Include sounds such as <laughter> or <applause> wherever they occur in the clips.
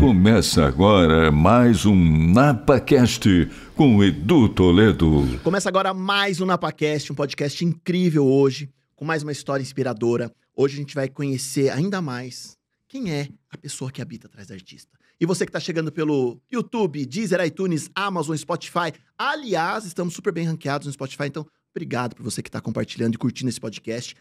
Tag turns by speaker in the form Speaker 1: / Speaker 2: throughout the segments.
Speaker 1: Começa agora mais um NapaCast com Edu Toledo.
Speaker 2: Começa agora mais um NapaCast, um podcast incrível hoje, com mais uma história inspiradora. Hoje a gente vai conhecer ainda mais quem é a pessoa que habita atrás da artista. E você que está chegando pelo YouTube, Deezer, iTunes, Amazon, Spotify. Aliás, estamos super bem ranqueados no Spotify, então obrigado por você que está compartilhando e curtindo esse podcast.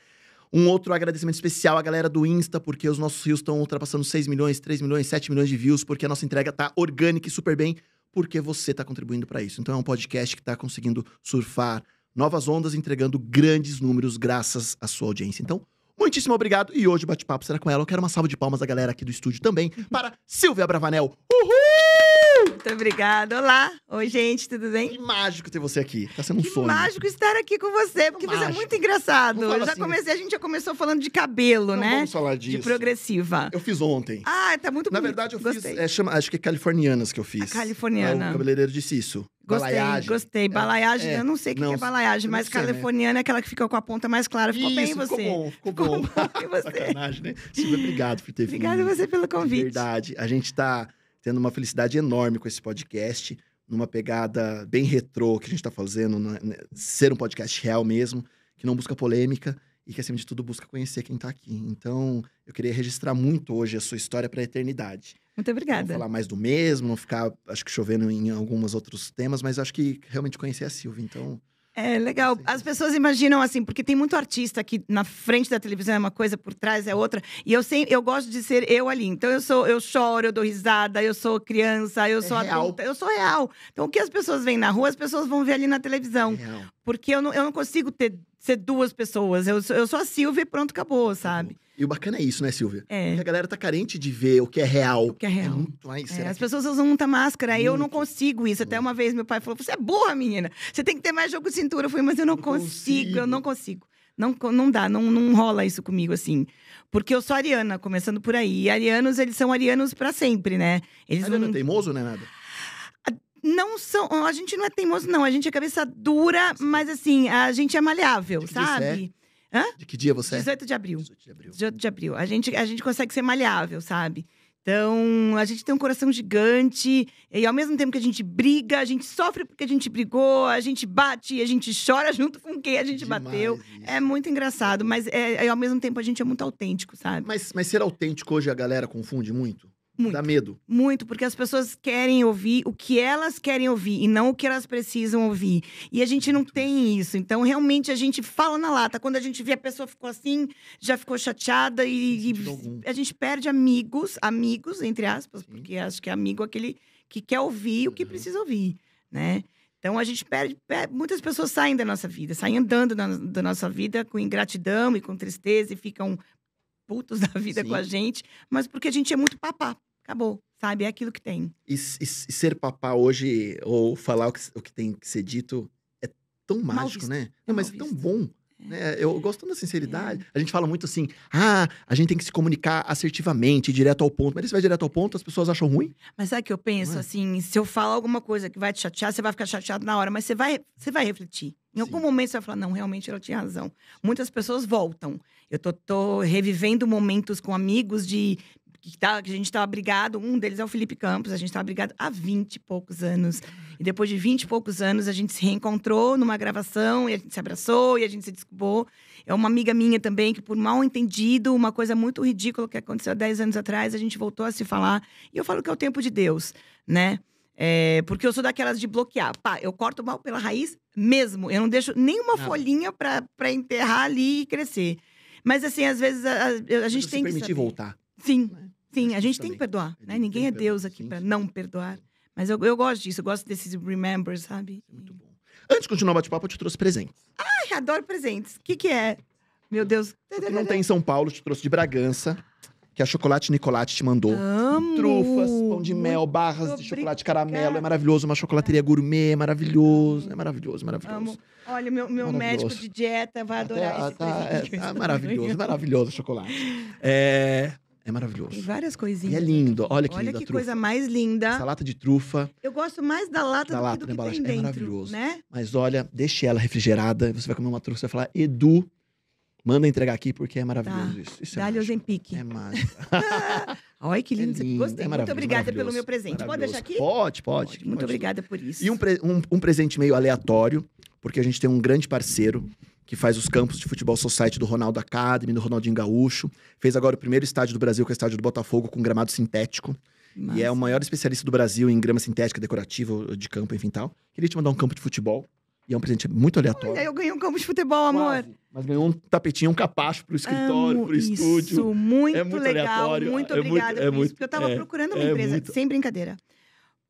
Speaker 2: Um outro agradecimento especial à galera do Insta, porque os nossos rios estão ultrapassando 6 milhões, 3 milhões, 7 milhões de views, porque a nossa entrega tá orgânica e super bem, porque você está contribuindo para isso. Então é um podcast que está conseguindo surfar novas ondas, entregando grandes números graças à sua audiência. Então, muitíssimo obrigado. E hoje o bate-papo será com ela. Eu quero uma salva de palmas da galera aqui do estúdio também, <laughs> para Silvia Bravanel. Uhul!
Speaker 3: Muito obrigada. Olá. Oi, gente, tudo bem?
Speaker 2: Que mágico ter você aqui. Tá sendo um
Speaker 3: Que
Speaker 2: sonho.
Speaker 3: mágico estar aqui com você, porque você é muito engraçado. Eu já
Speaker 2: assim.
Speaker 3: comecei, a gente já começou falando de cabelo,
Speaker 2: Não
Speaker 3: né?
Speaker 2: vamos falar
Speaker 3: De
Speaker 2: disso.
Speaker 3: progressiva.
Speaker 2: Eu fiz ontem.
Speaker 3: Ah, tá muito
Speaker 2: Na
Speaker 3: bonito.
Speaker 2: verdade, eu
Speaker 3: Gostei.
Speaker 2: fiz. é, chama, acho que é californianas que eu fiz.
Speaker 3: A californiana.
Speaker 2: Ah, O cabeleireiro disse isso.
Speaker 3: Gostei,
Speaker 2: Balaiagem.
Speaker 3: gostei. Balaiagem,
Speaker 2: é.
Speaker 3: eu não sei o que que é balaiagem, mas
Speaker 2: sei, né?
Speaker 3: californiana é aquela que fica com a ponta mais clara. Ficou bem
Speaker 2: Isso,
Speaker 3: você.
Speaker 2: Ficou bom, ficou
Speaker 3: Ficou
Speaker 2: bom.
Speaker 3: bom <laughs> você.
Speaker 2: Sacanagem, né? Silvia, obrigado por ter vindo.
Speaker 3: Obrigada a você pelo
Speaker 2: De
Speaker 3: convite.
Speaker 2: verdade. A gente tá tendo uma felicidade enorme com esse podcast, numa pegada bem retrô que a gente tá fazendo, né? né? ser um podcast real mesmo, que não busca polêmica e que, acima de tudo, busca conhecer quem tá aqui. Então, eu queria registrar muito hoje a sua história pra eternidade.
Speaker 3: Muito
Speaker 2: Não
Speaker 3: obrigada.
Speaker 2: falar mais do mesmo, não ficar, acho que chovendo em alguns outros temas, mas acho que realmente conhecer a Silvia, então...
Speaker 3: É legal. As pessoas imaginam assim, porque tem muito artista que na frente da televisão é uma coisa, por trás é outra. E eu sei, eu gosto de ser eu ali. Então eu sou, eu choro, eu dou risada, eu sou criança, eu
Speaker 2: É
Speaker 3: sou
Speaker 2: real.
Speaker 3: adulta, eu sou real. Então o que as pessoas veem na rua, as pessoas vão ver ali na televisão.
Speaker 2: real.
Speaker 3: Porque eu não, eu não consigo ter ser duas pessoas. Eu, sou- eu sou a Silvia e pronto, acabou, sabe?
Speaker 2: E o bacana é isso, né, Silvia?
Speaker 3: É.
Speaker 2: Porque a galera tá carente de ver o que é real.
Speaker 3: O que é real.
Speaker 2: muito mais.
Speaker 3: É, as
Speaker 2: que-
Speaker 3: pessoas usam muita máscara, e eu não
Speaker 2: Muito.
Speaker 3: consigo isso. Até uma vez meu pai falou: Você é burra, menina. Você tem que ter mais jogo de cintura. Eu falei, mas eu não,
Speaker 2: Não
Speaker 3: consigo, eu
Speaker 2: consigo.
Speaker 3: não consigo. Não, não dá, não, não rola isso comigo assim. Porque eu sou ariana, começando por aí. E arianos, eles são arianos pra sempre, né? Eles
Speaker 2: Ariana
Speaker 3: não,
Speaker 2: é teimoso, não é nada?
Speaker 3: Não são. A gente não é teimoso, não. A gente é cabeça dura, mas assim, a gente é maleável, sabe?
Speaker 2: De que dia você é?
Speaker 3: 18 de abril.
Speaker 2: 18 de abril.
Speaker 3: 18 de abril. A gente, a gente consegue ser maleável, sabe? Então, a gente tem um coração gigante, e ao mesmo tempo que a gente briga, a gente sofre porque a gente brigou, a gente bate, a gente chora junto com quem a gente
Speaker 2: Demais
Speaker 3: bateu.
Speaker 2: isso.
Speaker 3: É muito engraçado, mas é, é, ao mesmo tempo a gente é muito autêntico, sabe?
Speaker 2: Mas, mas ser autêntico hoje a galera confunde muito?
Speaker 3: Muito.
Speaker 2: Dá medo.
Speaker 3: Muito, porque as pessoas querem ouvir o que elas querem ouvir e não o que elas precisam ouvir. E a gente não tem isso. Então, realmente, a gente fala na lata. Quando a gente vê a pessoa ficou assim, já ficou chateada e, e a gente perde amigos, amigos, entre aspas,
Speaker 2: Sim.
Speaker 3: porque acho que amigo é aquele que quer ouvir o que
Speaker 2: Uhum.
Speaker 3: precisa ouvir, né? Então a gente perde, per- muitas pessoas saem da nossa vida, saem andando da, da nossa vida com ingratidão e com tristeza e ficam putos <laughs> da vida com a
Speaker 2: Sim.
Speaker 3: gente, mas porque a gente é muito papá. Acabou, sabe? É aquilo que tem.
Speaker 2: E, e e ser papá hoje, ou falar o que, o que tem que ser dito, é tão mágico, né?
Speaker 3: É
Speaker 2: Não, mas
Speaker 3: mal
Speaker 2: é tão bom.
Speaker 3: É.
Speaker 2: Né? Eu gosto da sinceridade. A gente fala muito assim, ah, a gente tem que se comunicar assertivamente, direto ao ponto. Mas se vai direto ao ponto, as pessoas acham ruim.
Speaker 3: Mas sabe o que eu penso?
Speaker 2: É?
Speaker 3: Assim, se eu falar alguma coisa que vai te chatear, você vai ficar chateado na hora, mas você vai, você vai refletir. Em algum
Speaker 2: Sim.
Speaker 3: momento você vai falar, não, realmente ela tinha razão. Muitas pessoas voltam. Eu tô, tô revivendo momentos com amigos de que, tá, que a gente estava brigado. Um deles é o Felipe Campos, a gente estava brigado há 20 e poucos anos. E depois de 20 e poucos anos, a gente se reencontrou numa gravação e a gente se abraçou e a gente se desculpou. É uma amiga minha também que, por mal entendido, uma coisa muito ridícula que aconteceu há 10 anos atrás, a gente voltou a se falar. E eu falo que é o tempo de Deus, né? É, porque eu sou daquelas de bloquear. Pá, eu corto mal pela raiz mesmo. Eu não deixo nenhuma
Speaker 2: Não.
Speaker 3: folhinha pra, pra enterrar ali e crescer. Mas, assim, às vezes a, a- a gente tem que
Speaker 2: permitir
Speaker 3: saber.
Speaker 2: voltar.
Speaker 3: Sim,
Speaker 2: né?
Speaker 3: Sim. A gente
Speaker 2: isso
Speaker 3: tem que
Speaker 2: também.
Speaker 3: perdoar, né? Ninguém é Deus aqui
Speaker 2: sim.
Speaker 3: não perdoar. Mas eu, eu gosto disso. Eu gosto desses remember, sabe?
Speaker 2: É muito bom. Antes de continuar o bate-papo, eu te trouxe presente.
Speaker 3: Ai, adoro presentes. O que que é? Meu Deus.
Speaker 2: O que não tem em São Paulo, eu te trouxe de Bragança, que a Chocolate Nicolate te mandou.
Speaker 3: Amo.
Speaker 2: Trufas, pão de mel,
Speaker 3: Muito
Speaker 2: barras de chocolate caramelo. É
Speaker 3: obrigada.
Speaker 2: maravilhoso. Uma chocolateria gourmet, é maravilhoso. É maravilhoso, maravilhoso.
Speaker 3: Amo. Olha, meu, meu médico de dieta vai
Speaker 2: Até-
Speaker 3: adorar esse
Speaker 2: tá- é-
Speaker 3: presente. eu
Speaker 2: tá maravilhoso, maravilhoso o chocolate. É, é
Speaker 3: Tem
Speaker 2: maravilhoso.
Speaker 3: várias
Speaker 2: E
Speaker 3: coisinhas.
Speaker 2: é lindo. Olha que
Speaker 3: Olha
Speaker 2: linda
Speaker 3: que coisa mais linda.
Speaker 2: Essa lata de trufa.
Speaker 3: Eu gosto mais da lata
Speaker 2: Da
Speaker 3: do
Speaker 2: lata,
Speaker 3: que do
Speaker 2: né,
Speaker 3: que tem
Speaker 2: É
Speaker 3: dentro,
Speaker 2: maravilhoso.
Speaker 3: né?
Speaker 2: Mas olha, deixe ela refrigerada. Você vai comer uma trufa, você vai falar, Edu, Manda entregar aqui porque é maravilhoso
Speaker 3: Tá.
Speaker 2: isso. Isso é
Speaker 3: Dá-lhe
Speaker 2: mágico.
Speaker 3: Ozempic.
Speaker 2: É mágico. <laughs>
Speaker 3: Olha que lindo.
Speaker 2: É lindo,
Speaker 3: Gostei.
Speaker 2: é
Speaker 3: Muito obrigada pelo meu presente. Pode deixar aqui?
Speaker 2: Pode, pode.
Speaker 3: Muito
Speaker 2: pode.
Speaker 3: obrigada por isso.
Speaker 2: E um, um- um presente meio aleatório, porque a gente tem um grande parceiro que faz os campos de futebol society do Ronaldo Academy, do Ronaldinho Gaúcho. Fez agora o primeiro estádio do Brasil, que é o estádio do Botafogo, com gramado sintético. E é o maior especialista do Brasil em grama sintética, decorativa, de campo, enfim tal. Queria te mandar um campo de futebol. E é um presente muito aleatório.
Speaker 3: Olha, eu ganhei um campo de futebol, amor.
Speaker 2: Quase. Mas ganhou um tapetinho, um capacho pro escritório,
Speaker 3: Amo
Speaker 2: pro estúdio.
Speaker 3: Isso, muito,
Speaker 2: É muito
Speaker 3: legal.
Speaker 2: aleatório,
Speaker 3: Muito
Speaker 2: é muito-
Speaker 3: obrigada
Speaker 2: é
Speaker 3: por
Speaker 2: muito-
Speaker 3: isso. Porque eu tava
Speaker 2: é,
Speaker 3: procurando uma
Speaker 2: é
Speaker 3: empresa,
Speaker 2: muito-
Speaker 3: sem brincadeira.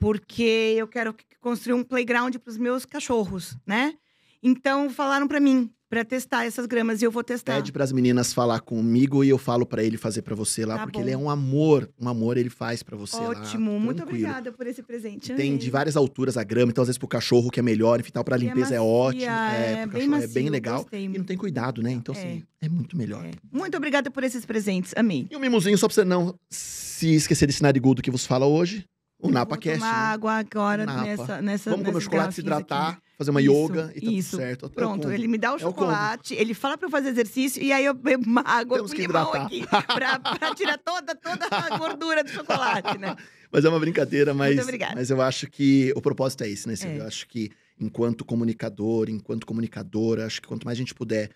Speaker 3: Porque eu quero que- construir um playground pros meus cachorros, né? Então falaram pra mim, pra testar essas gramas, e eu vou testar.
Speaker 2: Pede pras meninas falar comigo e eu falo pra ele fazer pra você lá,
Speaker 3: Tá
Speaker 2: porque
Speaker 3: bom.
Speaker 2: ele é um amor, um amor ele faz pra você lá.
Speaker 3: Ótimo, muito obrigada por esse presente.
Speaker 2: Tem
Speaker 3: amei.
Speaker 2: de várias alturas a grama, então às vezes pro cachorro que é melhor, enfim, tal, pra
Speaker 3: E é
Speaker 2: limpeza é,
Speaker 3: macia,
Speaker 2: ótimo,
Speaker 3: é
Speaker 2: pro
Speaker 3: bem
Speaker 2: cachorro é bem
Speaker 3: macio,
Speaker 2: legal
Speaker 3: gostei.
Speaker 2: e não tem cuidado, né? Então assim, é muito melhor.
Speaker 3: É. Muito obrigada por esses presentes, amei.
Speaker 2: E um mimozinho só pra você não se esquecer desse narigudo que vos fala hoje, o
Speaker 3: Eu
Speaker 2: Napa Cast.
Speaker 3: tomar
Speaker 2: né?
Speaker 3: água agora
Speaker 2: Napa.
Speaker 3: nessa, nessa
Speaker 2: Vamos comer chocolate, se hidratar,
Speaker 3: aqui.
Speaker 2: Fazer uma
Speaker 3: Isso,
Speaker 2: yoga e tá
Speaker 3: isso.
Speaker 2: tudo certo. Eu
Speaker 3: Pronto, ele me dá o
Speaker 2: É o
Speaker 3: chocolate, ele fala pra eu fazer exercício e aí eu bebo uma água
Speaker 2: Temos
Speaker 3: com
Speaker 2: que
Speaker 3: limão
Speaker 2: hidratar.
Speaker 3: aqui pra, pra tirar toda, toda a gordura do chocolate, né? <laughs>
Speaker 2: Mas é uma brincadeira, mas,
Speaker 3: obrigada.
Speaker 2: mas eu acho que o propósito é esse, né?
Speaker 3: É.
Speaker 2: Eu acho que enquanto comunicador, enquanto comunicadora, acho que quanto mais a gente puder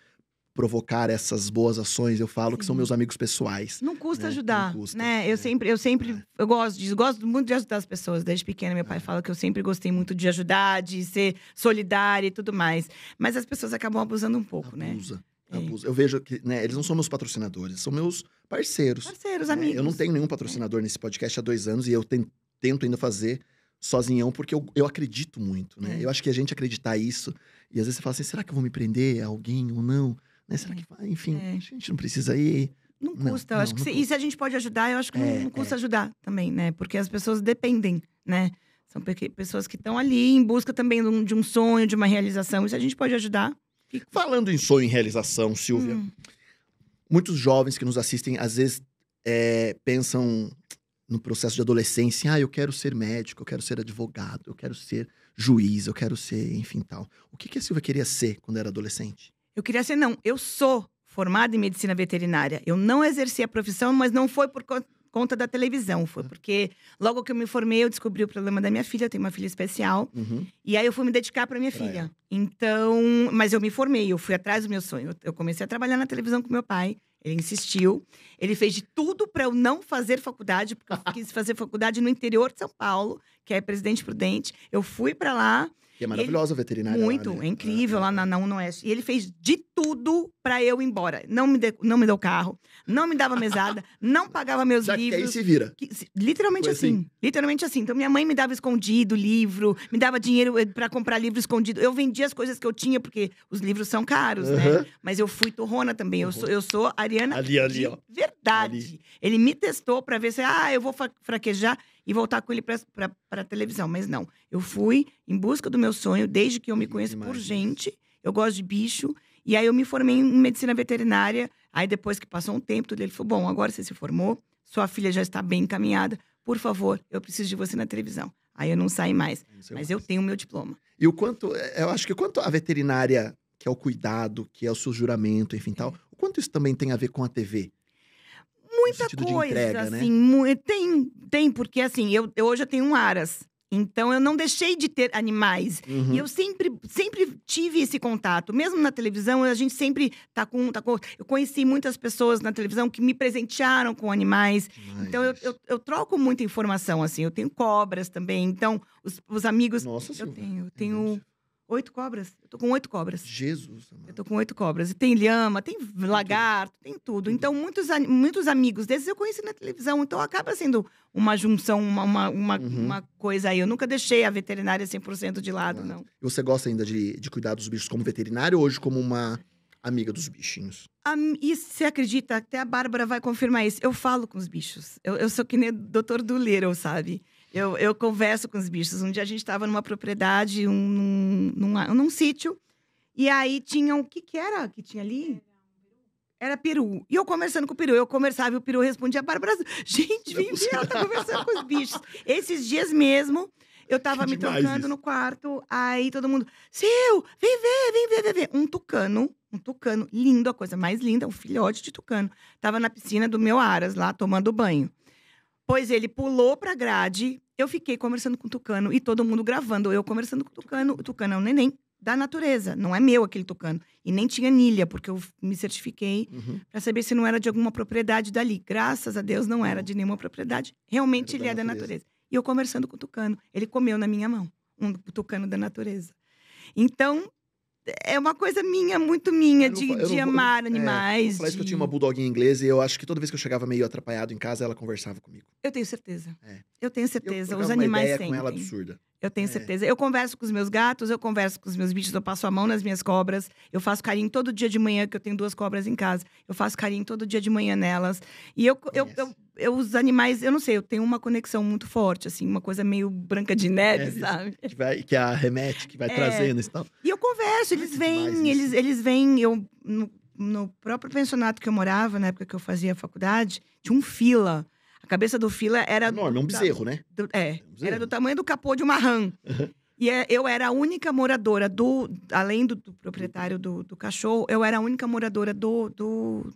Speaker 2: provocar essas boas ações, eu falo que são
Speaker 3: Sim.
Speaker 2: meus amigos pessoais.
Speaker 3: Não custa
Speaker 2: Né?
Speaker 3: ajudar,
Speaker 2: Não custa,
Speaker 3: né?
Speaker 2: é.
Speaker 3: Eu sempre, eu sempre, eu gosto disso, gosto muito de ajudar as pessoas. Desde pequena, meu pai
Speaker 2: É.
Speaker 3: fala que eu sempre gostei muito de ajudar, de ser solidária e tudo mais. Mas as pessoas acabam abusando um pouco, né?
Speaker 2: Abusa,
Speaker 3: É.
Speaker 2: abusa. Eu vejo que, né, eles não são meus patrocinadores, são meus parceiros.
Speaker 3: Parceiros,
Speaker 2: né?
Speaker 3: amigos.
Speaker 2: Eu não tenho nenhum patrocinador nesse podcast há dois anos e eu ten- tento ainda fazer sozinhão, porque eu, eu acredito muito, né?
Speaker 3: É.
Speaker 2: Eu acho que a gente acreditar isso, e às vezes você fala assim, será que eu vou me prender a alguém ou não? Né? Será
Speaker 3: É.
Speaker 2: que vai? Enfim,
Speaker 3: É.
Speaker 2: a gente não precisa ir.
Speaker 3: Não
Speaker 2: Não,
Speaker 3: custa. eu
Speaker 2: não,
Speaker 3: acho que
Speaker 2: não
Speaker 3: se, e se a gente pode ajudar, eu acho que não-
Speaker 2: É,
Speaker 3: não, custa
Speaker 2: é.
Speaker 3: ajudar também, né? Porque as pessoas dependem, né? São pessoas que estão ali em busca também de um, de um sonho, de uma realização. E se a gente pode ajudar. fica-
Speaker 2: Falando em sonho e realização, Silvia,
Speaker 3: Hum,
Speaker 2: muitos jovens que nos assistem, às vezes, é, pensam no processo de adolescência, ah, eu quero ser médico, eu quero ser advogado, eu quero ser juiz, eu quero ser, enfim, tal. O que, que a Silvia queria ser quando era adolescente?
Speaker 3: Eu queria ser, não. Eu sou formada em medicina veterinária. Eu não exerci a profissão, mas não foi por con- conta da televisão. Foi porque logo que eu me formei, eu descobri o problema da minha filha. Eu tenho uma filha especial.
Speaker 2: Uhum.
Speaker 3: E aí eu fui me dedicar para minha
Speaker 2: Pra
Speaker 3: filha.
Speaker 2: ela.
Speaker 3: Então, mas eu me formei, eu fui atrás do meu sonho. Eu- Eu comecei a trabalhar na televisão com meu pai. Ele insistiu. Ele fez de tudo para eu não fazer faculdade, porque eu quis fazer faculdade no interior de São Paulo, que é Presidente Prudente. Eu fui para lá,
Speaker 2: E é maravilhosa a veterinária. lá,
Speaker 3: muito,
Speaker 2: né?
Speaker 3: é incrível,
Speaker 2: É,
Speaker 3: lá
Speaker 2: é.
Speaker 3: na, na Unoeste. E ele fez de tudo para eu ir embora. Não me, de- não me deu carro, não me dava mesada, <laughs> não pagava meus
Speaker 2: Já que aí
Speaker 3: livros.
Speaker 2: se vira.
Speaker 3: Que- literalmente assim.
Speaker 2: assim?
Speaker 3: Literalmente assim. Então, minha mãe me dava escondido livro, me dava dinheiro para comprar livro escondido. Eu vendia as coisas que eu tinha, porque os livros são caros, né?
Speaker 2: Aham.
Speaker 3: Mas eu fui torrona também. Eu sou, eu sou Ariana
Speaker 2: Ali, ali, ó.
Speaker 3: verdade.
Speaker 2: Ali.
Speaker 3: Ele me testou para ver se, ah, eu vou fraquejar e voltar com ele para a televisão. Mas não. Eu fui em busca do meu sonho, desde que eu me conheço por gente. Eu gosto de bicho. E aí eu me formei em medicina veterinária. Aí depois que passou um tempo, tudo ele falou: bom, agora você se formou, sua filha já está bem encaminhada. Por favor, eu preciso de você na televisão. Aí eu não saí mais.
Speaker 2: Isso
Speaker 3: Mas eu tenho o meu diploma.
Speaker 2: E o quanto, é, eu acho que o quanto a veterinária, que é o cuidado, que é o seu juramento, enfim, tal, o quanto isso também tem a ver com a TV?
Speaker 3: Muita coisa,
Speaker 2: entrega, né?
Speaker 3: assim. mu- Tem, tem, porque assim, eu, eu hoje eu tenho um aras. Então eu não deixei de ter animais.
Speaker 2: Uhum.
Speaker 3: E eu sempre, sempre tive esse contato. Mesmo na televisão, a gente sempre tá com, tá com. Eu conheci muitas pessoas na televisão que me presentearam com animais.
Speaker 2: Demais
Speaker 3: Então eu, eu, eu troco muita informação, assim. Eu tenho cobras também. Então, os, os amigos.
Speaker 2: Nossa
Speaker 3: Eu
Speaker 2: Silvia.
Speaker 3: tenho, eu
Speaker 2: Meu
Speaker 3: tenho. Oito cobras. Eu tô com oito cobras.
Speaker 2: Jesus, amado.
Speaker 3: Eu tô com oito cobras. E tem lhama, tem lagarto, tem tudo. Então, muitos, muitos amigos desses eu conheci na televisão. Então, acaba sendo uma junção, uma, uma, uma,
Speaker 2: Uhum.
Speaker 3: uma coisa aí. Eu nunca deixei a veterinária 100% de lado,
Speaker 2: Claro.
Speaker 3: não.
Speaker 2: E você gosta ainda de, de cuidar dos bichos como veterinário ou hoje como uma amiga dos bichinhos?
Speaker 3: A E você acredita, até a Bárbara vai confirmar isso. Eu falo com os bichos. Eu, eu sou que nem o doutor do Little, sabe? Eu, eu converso com os bichos. Um dia a gente estava numa propriedade, um, num, num, num sítio, e aí tinha o que que era que tinha ali? Era peru. E eu conversando com o peru. Eu conversava e o peru respondia, Bárbara, <laughs> gente,
Speaker 2: Não é
Speaker 3: vem ver, ela tá conversando com os bichos. Esses dias mesmo, eu tava
Speaker 2: Que
Speaker 3: me trancando
Speaker 2: isso.
Speaker 3: no quarto, aí todo mundo, Sil, vem ver, vem ver, vem ver. Um tucano, um tucano lindo, a coisa mais linda, um filhote de tucano. Tava na piscina do meu Aras, lá, tomando banho. Pois ele pulou pra grade, eu fiquei conversando com o tucano e todo mundo gravando. Eu conversando com o tucano. O tucano é um neném da natureza, não é meu aquele tucano. E nem tinha anilha, porque eu me certifiquei
Speaker 2: Uhum.
Speaker 3: para saber se não era de alguma propriedade dali. Graças a Deus não era de nenhuma propriedade. Realmente
Speaker 2: Era da
Speaker 3: ele é da
Speaker 2: natureza.
Speaker 3: natureza. E eu conversando com o tucano, ele comeu na minha mão, um tucano da natureza. Então, é uma coisa minha, muito minha,
Speaker 2: Eu não
Speaker 3: de,
Speaker 2: eu não
Speaker 3: de amar
Speaker 2: É,
Speaker 3: animais.
Speaker 2: eu falei isso que eu
Speaker 3: de-
Speaker 2: tinha uma bulldoguinha inglesa e eu acho que toda vez que eu chegava meio atrapalhado em casa, ela conversava comigo.
Speaker 3: Eu tenho certeza.
Speaker 2: É.
Speaker 3: Eu tenho
Speaker 2: Eu
Speaker 3: certeza.
Speaker 2: trocava
Speaker 3: Os animais
Speaker 2: ideia
Speaker 3: têm.
Speaker 2: com ela absurda.
Speaker 3: Eu tenho
Speaker 2: É.
Speaker 3: certeza. Eu converso com os meus gatos, eu converso com os meus bichos, eu passo a mão nas minhas cobras. Eu faço carinho todo dia de manhã, que eu tenho duas cobras em casa. Eu faço carinho todo dia de manhã nelas. E eu, eu, eu, eu- os animais, eu não sei, eu tenho uma conexão muito forte, assim, uma coisa meio branca de neve,
Speaker 2: É,
Speaker 3: sabe?
Speaker 2: Que, vai, que a remete, que vai
Speaker 3: É.
Speaker 2: trazendo e tal.
Speaker 3: E eu converso, eles vêm, eles, eles vêm. Eu, no, no próprio pensionato que eu morava, na época que eu fazia faculdade, tinha um fila. A cabeça do fila era.
Speaker 2: Enorme, é um bezerro, né?
Speaker 3: do- é,
Speaker 2: um bezerro.
Speaker 3: era do tamanho do capô de uma rã. E é- eu era a única moradora do. Além do, do proprietário do, do cachorro, eu era a única moradora do, do,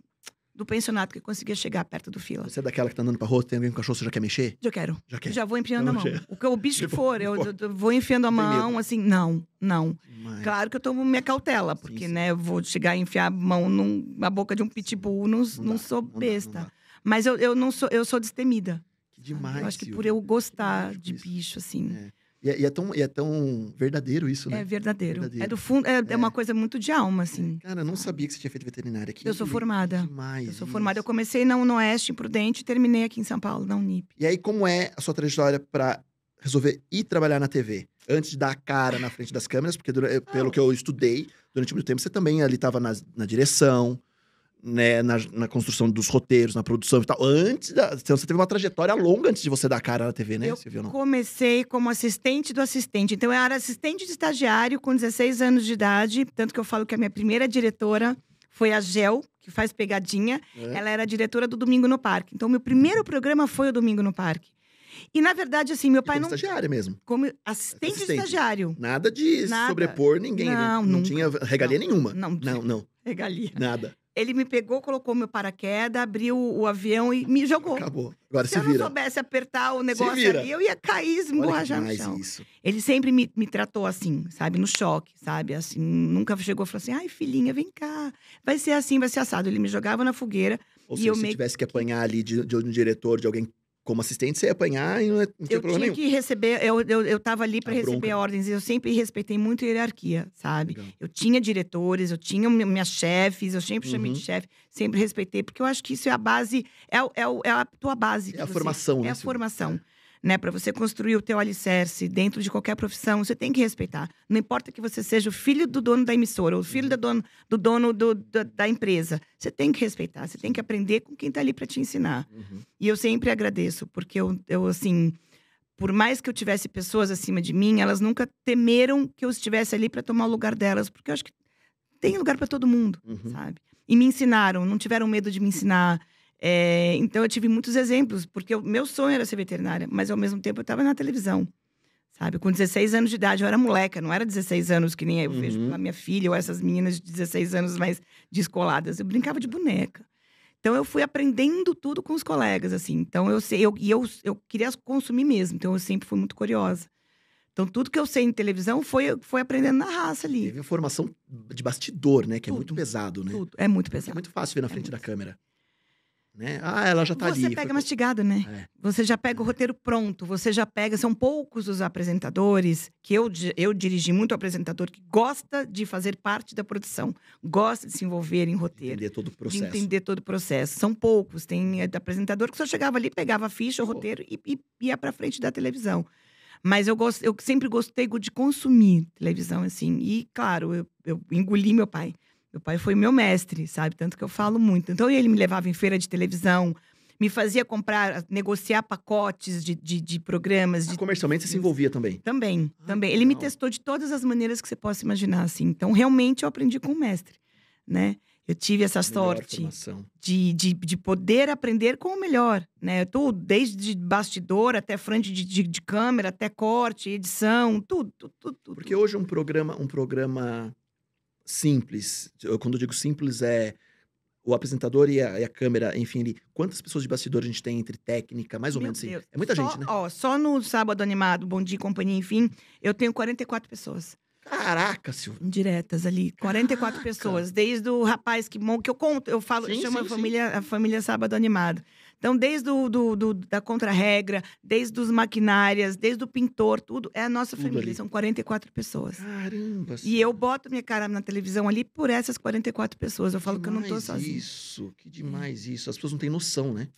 Speaker 3: do pensionato que conseguia chegar perto do fila.
Speaker 2: Você é daquela que tá andando pra rua, tem alguém com cachorro, você já quer mexer?
Speaker 3: Eu quero.
Speaker 2: Já quer.
Speaker 3: Já vou enfiando a
Speaker 2: Não,
Speaker 3: mão. O, que, o bicho que <laughs>
Speaker 2: Tipo,
Speaker 3: for, eu, eu- eu vou enfiando a mão, assim, não, não.
Speaker 2: Mas-
Speaker 3: Claro que eu tomo minha cautela,
Speaker 2: Sim,
Speaker 3: porque,
Speaker 2: sim.
Speaker 3: né, eu vou chegar e enfiar a mão num- na boca de um pitbull, não, não,
Speaker 2: dá,
Speaker 3: sou
Speaker 2: não dá, não
Speaker 3: besta.
Speaker 2: dá.
Speaker 3: Mas eu, eu não sou, eu sou destemida.
Speaker 2: Que
Speaker 3: sabe?
Speaker 2: demais.
Speaker 3: Eu acho que por eu gostar de
Speaker 2: isso.
Speaker 3: bicho, assim.
Speaker 2: É. E é, e é tão, e é tão verdadeiro isso, né?
Speaker 3: É verdadeiro.
Speaker 2: Verdadeiro.
Speaker 3: É do fundo, é, é
Speaker 2: É.
Speaker 3: uma coisa muito de alma, assim.
Speaker 2: Cara, eu não sabia que você tinha feito veterinária aqui.
Speaker 3: Eu sou formada.
Speaker 2: Demais.
Speaker 3: Eu sou formada. Eu
Speaker 2: isso.
Speaker 3: comecei na, no Oeste, em Prudente, e terminei aqui em São Paulo, na Unip.
Speaker 2: E aí, como é a sua trajetória pra resolver ir trabalhar na TV? Antes de dar a cara na frente das câmeras, porque dura- pelo que eu estudei, durante muito tempo, você também ali estava na, na direção, né, na, na construção dos roteiros, na produção e tal. Antes da. Então, você teve uma trajetória longa antes de você dar cara na TV, né,
Speaker 3: Eu?
Speaker 2: Não?
Speaker 3: Comecei como assistente do assistente. Então, eu era assistente de estagiário com 16 anos de idade. Tanto que eu falo que a minha primeira diretora foi a Gel, que faz pegadinha.
Speaker 2: É.
Speaker 3: Ela era diretora do Domingo no Parque. Então, meu primeiro programa foi o Domingo no Parque. E, na verdade, assim, meu pai
Speaker 2: como
Speaker 3: não.
Speaker 2: estagiária mesmo.
Speaker 3: Como assistente,
Speaker 2: Assistente.
Speaker 3: de estagiário.
Speaker 2: Nada de
Speaker 3: Nada.
Speaker 2: sobrepor ninguém. né?
Speaker 3: Não,
Speaker 2: não
Speaker 3: nunca.
Speaker 2: tinha regalia nenhuma.
Speaker 3: Não,
Speaker 2: Não, não.
Speaker 3: Regalia.
Speaker 2: Nada.
Speaker 3: Ele me pegou, colocou meu paraquedas, abriu o avião e me jogou.
Speaker 2: Acabou. Agora
Speaker 3: Se
Speaker 2: se
Speaker 3: eu não
Speaker 2: vira.
Speaker 3: soubesse apertar o negócio ali, eu ia cair e esborrajar no chão.
Speaker 2: isso.
Speaker 3: Ele sempre me, me tratou assim, sabe? No choque, sabe? Assim, nunca chegou e falou assim: ai, filhinha, vem cá. Vai ser assim, vai ser assado. Ele me jogava na fogueira.
Speaker 2: Ou
Speaker 3: E
Speaker 2: seja,
Speaker 3: eu
Speaker 2: se
Speaker 3: meio
Speaker 2: tivesse que apanhar ali de, de um diretor, de alguém como assistente, você ia apanhar e não, é- não tinha
Speaker 3: Eu
Speaker 2: problema
Speaker 3: tinha
Speaker 2: nenhum.
Speaker 3: que receber, eu, eu, eu tava ali para
Speaker 2: A bronca.
Speaker 3: receber ordens. E eu sempre respeitei muito a hierarquia, sabe?
Speaker 2: Legal.
Speaker 3: Eu tinha diretores, eu tinha mi- minhas chefes, eu sempre chamei
Speaker 2: Uhum.
Speaker 3: de chefe, sempre respeitei, porque eu acho que isso é a base, é, é, é a tua base.
Speaker 2: É a
Speaker 3: você-
Speaker 2: formação,
Speaker 3: É
Speaker 2: né,
Speaker 3: a
Speaker 2: Silvia?
Speaker 3: formação. Né, para você construir o teu alicerce dentro de qualquer profissão, você tem que respeitar. Não importa que você seja o filho do dono da emissora, ou o
Speaker 2: Uhum.
Speaker 3: filho do dono, do, dono do- da, da empresa. Você tem que respeitar, você tem que aprender com quem está ali para te ensinar.
Speaker 2: Uhum.
Speaker 3: E eu sempre agradeço, porque eu, eu, assim, por mais que eu tivesse pessoas acima de mim, elas nunca temeram que eu estivesse ali para tomar o lugar delas, porque eu acho que tem lugar para todo mundo,
Speaker 2: Uhum.
Speaker 3: sabe? E me ensinaram, não tiveram medo de me ensinar. É, então eu tive muitos exemplos, porque o meu sonho era ser veterinária, mas ao mesmo tempo eu estava na televisão. Sabe, com 16 anos de idade, eu era moleca, não era 16 anos que nem eu vejo
Speaker 2: Uhum.
Speaker 3: pela minha filha ou essas meninas de 16 anos mais descoladas. Eu brincava de boneca. Então eu fui aprendendo tudo com os colegas, assim. Então eu sei, eu, e eu, eu queria consumir mesmo, então eu sempre fui muito curiosa. Então tudo que eu sei em televisão foi, foi aprendendo na raça ali.
Speaker 2: Teve a formação de bastidor, né? Que é muito
Speaker 3: Tudo.
Speaker 2: pesado, né?
Speaker 3: Tudo. É muito
Speaker 2: É
Speaker 3: pesado.
Speaker 2: muito fácil ver na
Speaker 3: É
Speaker 2: frente da
Speaker 3: muito.
Speaker 2: câmera. Né? Ah, ela já tá
Speaker 3: você
Speaker 2: ali.
Speaker 3: pega
Speaker 2: foi-
Speaker 3: mastigado, né?
Speaker 2: É.
Speaker 3: Você já pega o roteiro pronto, você já pega. São poucos os apresentadores, que eu, eu dirigi muito apresentador que gosta de fazer parte da produção, gosta de se envolver em roteiro.
Speaker 2: Entender todo o
Speaker 3: De
Speaker 2: processo.
Speaker 3: entender todo o processo. São poucos. Tem é, apresentador que só chegava ali, pegava a ficha, o roteiro e, e ia pra frente da televisão. Mas eu, gosto, eu sempre gostei de consumir televisão, assim. E, claro, eu, eu engoli meu pai. Meu pai foi meu mestre, sabe? Tanto que eu falo muito. Então, ele me levava em feira de televisão, me fazia comprar, negociar pacotes de, de, de programas.
Speaker 2: Ah,
Speaker 3: De...
Speaker 2: comercialmente você se envolvia também.
Speaker 3: Também,
Speaker 2: Ah,
Speaker 3: também. Ele me
Speaker 2: legal.
Speaker 3: testou de todas as maneiras que você possa imaginar, assim. Então, realmente, eu aprendi com o mestre, né? Eu tive essa sorte de, de, de poder aprender com o melhor, né? Tudo, desde bastidor até frente de, de, de câmera, até corte, edição, tudo, tudo, tudo. tudo.
Speaker 2: Porque hoje um programa, um programa simples, eu, quando eu digo simples é o apresentador e a, e a câmera, enfim, ali, quantas pessoas de bastidor a gente tem entre técnica, mais ou
Speaker 3: Meu
Speaker 2: menos assim?
Speaker 3: Deus.
Speaker 2: É muita
Speaker 3: Só-
Speaker 2: gente, né?
Speaker 3: Ó, só no Sábado Animado, Bom Dia e Companhia, enfim, eu tenho 44 pessoas
Speaker 2: Caraca, Silvio.
Speaker 3: diretas ali. 44
Speaker 2: Caraca.
Speaker 3: pessoas. Desde o rapaz que, que eu conto, eu falo,
Speaker 2: Sim,
Speaker 3: chama a
Speaker 2: sim.
Speaker 3: família, a família Sábado Animado. Então, desde o, do, do- da contra-regra, desde os maquinárias, desde o pintor, tudo, é a nossa
Speaker 2: Tudo
Speaker 3: família.
Speaker 2: ali.
Speaker 3: São 44 pessoas.
Speaker 2: Caramba,
Speaker 3: E eu boto minha cara na televisão ali por essas 44 pessoas. Eu falo que eu não tô sozinha.
Speaker 2: Isso, que demais isso. As pessoas não têm noção, né?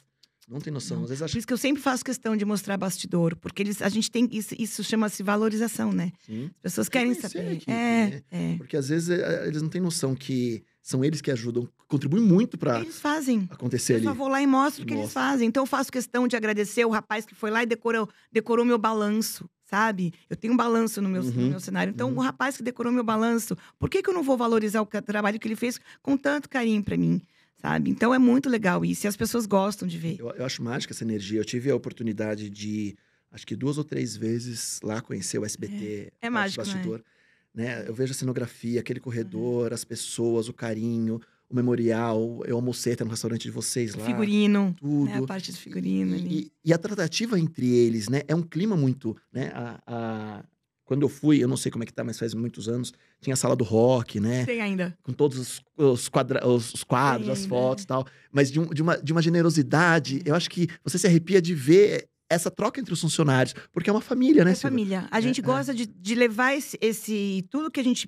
Speaker 2: Não tem noção.
Speaker 3: Não.
Speaker 2: Às vezes
Speaker 3: Por
Speaker 2: acham
Speaker 3: isso que eu sempre faço questão de mostrar bastidor, porque eles, a gente tem isso, isso chama-se valorização, né?
Speaker 2: Sim.
Speaker 3: As pessoas querem saber.
Speaker 2: equipe,
Speaker 3: é,
Speaker 2: né?
Speaker 3: é.
Speaker 2: Porque às vezes eh, eles não têm noção que são eles que ajudam, contribuem muito pra
Speaker 3: Eles fazem.
Speaker 2: acontecer
Speaker 3: Eu
Speaker 2: ali.
Speaker 3: só vou lá e mostro o que eles fazem. Então eu faço questão de agradecer o rapaz que foi lá e decorou, decorou meu balanço, sabe? Eu tenho um balanço no meu, no
Speaker 2: Uhum,
Speaker 3: meu cenário. Então
Speaker 2: uhum.
Speaker 3: o rapaz que decorou meu balanço, por que, que eu não vou valorizar o trabalho que ele fez com tanto carinho pra mim, sabe? Então é muito legal isso e as pessoas gostam de ver.
Speaker 2: Eu, eu acho mágica essa energia. Eu tive a oportunidade de, acho que duas ou três vezes lá conhecer o SBT.
Speaker 3: É
Speaker 2: parte
Speaker 3: mágico, né?
Speaker 2: bastidor, né? Eu vejo a cenografia, aquele corredor, as pessoas, o carinho, o memorial. Eu almocei até no restaurante de vocês lá.
Speaker 3: Figurino,
Speaker 2: Tudo.
Speaker 3: né? A parte do figurino ali.
Speaker 2: E, e- e a tratativa entre eles, né? É um clima muito, né? A, a- Quando eu fui, eu não sei como é que tá, mas faz muitos anos, tinha a sala do rock, né?
Speaker 3: Tem ainda.
Speaker 2: Com todos os, os, quadra- os- os quadros,
Speaker 3: Tem
Speaker 2: as
Speaker 3: ainda,
Speaker 2: fotos
Speaker 3: é.
Speaker 2: e tal. Mas de, um- de uma, de uma generosidade, eu acho que você se arrepia de ver essa troca entre os funcionários. Porque é uma família, né,
Speaker 3: É família. A gente
Speaker 2: é.
Speaker 3: gosta de, de levar esse, esse. Tudo que a gente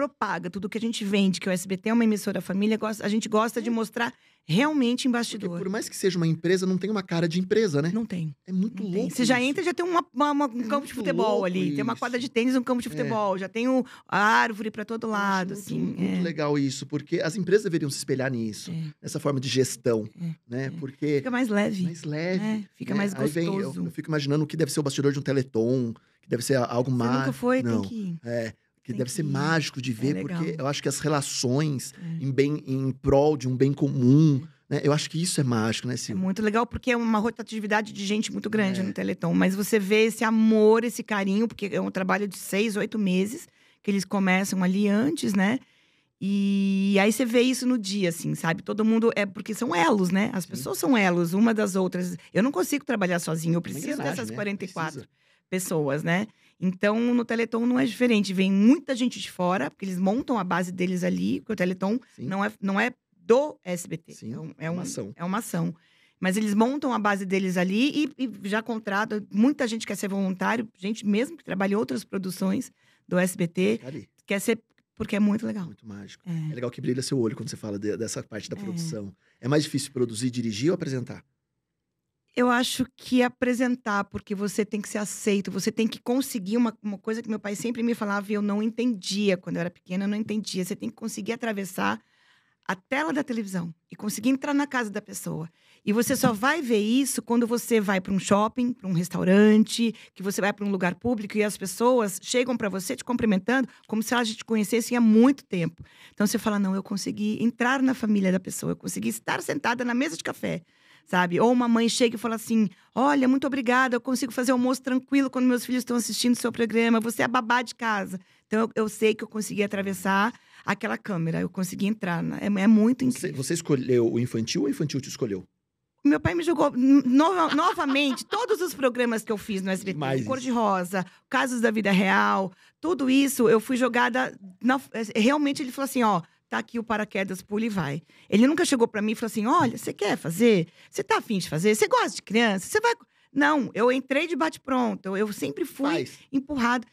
Speaker 3: propaga, tudo que a gente vende, que o SBT é uma emissora família, a gente gosta de mostrar realmente em
Speaker 2: Porque
Speaker 3: bastidor.
Speaker 2: por mais que seja uma empresa, não tem uma cara de empresa, né?
Speaker 3: Não tem.
Speaker 2: É muito
Speaker 3: Não tem.
Speaker 2: louco
Speaker 3: Você já
Speaker 2: isso.
Speaker 3: entra, já tem uma, uma- uma- um
Speaker 2: É
Speaker 3: campo de futebol ali. Tem uma quadra de
Speaker 2: isso.
Speaker 3: tênis um campo de
Speaker 2: É.
Speaker 3: futebol. Já tem o, a árvore para todo lado,
Speaker 2: muito,
Speaker 3: assim.
Speaker 2: Muito
Speaker 3: é.
Speaker 2: legal isso, porque as empresas deveriam se espelhar nisso,
Speaker 3: É.
Speaker 2: nessa forma de gestão,
Speaker 3: É,
Speaker 2: né?
Speaker 3: é.
Speaker 2: Porque
Speaker 3: Fica mais leve.
Speaker 2: mais leve.
Speaker 3: é, fica
Speaker 2: né?
Speaker 3: mais
Speaker 2: Aí vem, eu,
Speaker 3: gostoso.
Speaker 2: eu fico imaginando o que deve ser o bastidor de um Teleton, que deve ser algo
Speaker 3: Você
Speaker 2: mais.
Speaker 3: nunca foi,
Speaker 2: não,
Speaker 3: tem que ir.
Speaker 2: É, que
Speaker 3: Tem
Speaker 2: deve
Speaker 3: que
Speaker 2: ser
Speaker 3: ir.
Speaker 2: mágico de ver,
Speaker 3: legal.
Speaker 2: porque eu acho que as relações
Speaker 3: É.
Speaker 2: em, bem, em prol de um bem comum, né? Eu acho que isso é mágico, né,
Speaker 3: É muito legal porque é uma rotatividade de gente muito grande
Speaker 2: É.
Speaker 3: no Teleton. Mas você vê esse amor, esse carinho, porque é um trabalho de seis, oito meses que eles começam ali antes, né? E aí você vê isso no dia, assim, sabe? Todo mundo é porque são elos, né? As
Speaker 2: Sim.
Speaker 3: pessoas são elos, uma das outras. Eu não consigo trabalhar sozinho, eu preciso dessas
Speaker 2: né?
Speaker 3: 44
Speaker 2: Precisa.
Speaker 3: Pessoas, né? Então, no Teleton não é diferente. Vem muita gente de fora, porque eles montam a base deles ali, porque o Teleton
Speaker 2: Sim.
Speaker 3: não é, não é do SBT.
Speaker 2: Sim,
Speaker 3: é, um-
Speaker 2: é uma ação.
Speaker 3: É uma ação. Mas eles montam a base deles ali e, e já contratam. Muita gente quer ser voluntário, gente mesmo que trabalha em outras produções do SBT,
Speaker 2: ali,
Speaker 3: quer ser porque é muito legal.
Speaker 2: muito mágico.
Speaker 3: É.
Speaker 2: É legal que brilha seu olho quando você fala de- dessa parte da
Speaker 3: É.
Speaker 2: produção. É mais difícil produzir, dirigir ou apresentar?
Speaker 3: Eu acho que apresentar, porque você tem que ser aceito, você tem que conseguir uma, uma coisa que meu pai sempre me falava e eu não entendia quando eu era pequena, eu não entendia. Você tem que conseguir atravessar a tela da televisão e conseguir entrar na casa da pessoa. E você só vai ver isso quando você vai para um shopping, para um restaurante, que você vai para um lugar público e as pessoas chegam para você te cumprimentando como se elas te conhecessem há muito tempo. Então você fala: não, eu consegui entrar na família da pessoa, eu consegui estar sentada na mesa de café sabe? Ou uma mãe chega e fala assim: Olha, muito obrigada, eu consigo fazer almoço tranquilo quando meus filhos estão assistindo o seu programa, você é a babá de casa. Então eu, eu sei que eu consegui atravessar aquela câmera, eu consegui entrar. né? É, é muito
Speaker 2: Você,
Speaker 3: incrível.
Speaker 2: você escolheu o infantil ou o infantil te escolheu?
Speaker 3: Meu pai me jogou no- novamente todos os programas que eu fiz no SBT, Cor de Rosa, Casos da Vida Real, tudo isso eu fui jogada. na- realmente ele falou assim: ó, tá aqui o paraquedas, pula e vai. Ele nunca chegou pra mim e falou assim: olha, você quer fazer? Você tá afim de fazer? Você gosta de criança? Você vai. Não, eu entrei de bate-pronto, eu, eu sempre fui
Speaker 2: Faz.
Speaker 3: empurrada.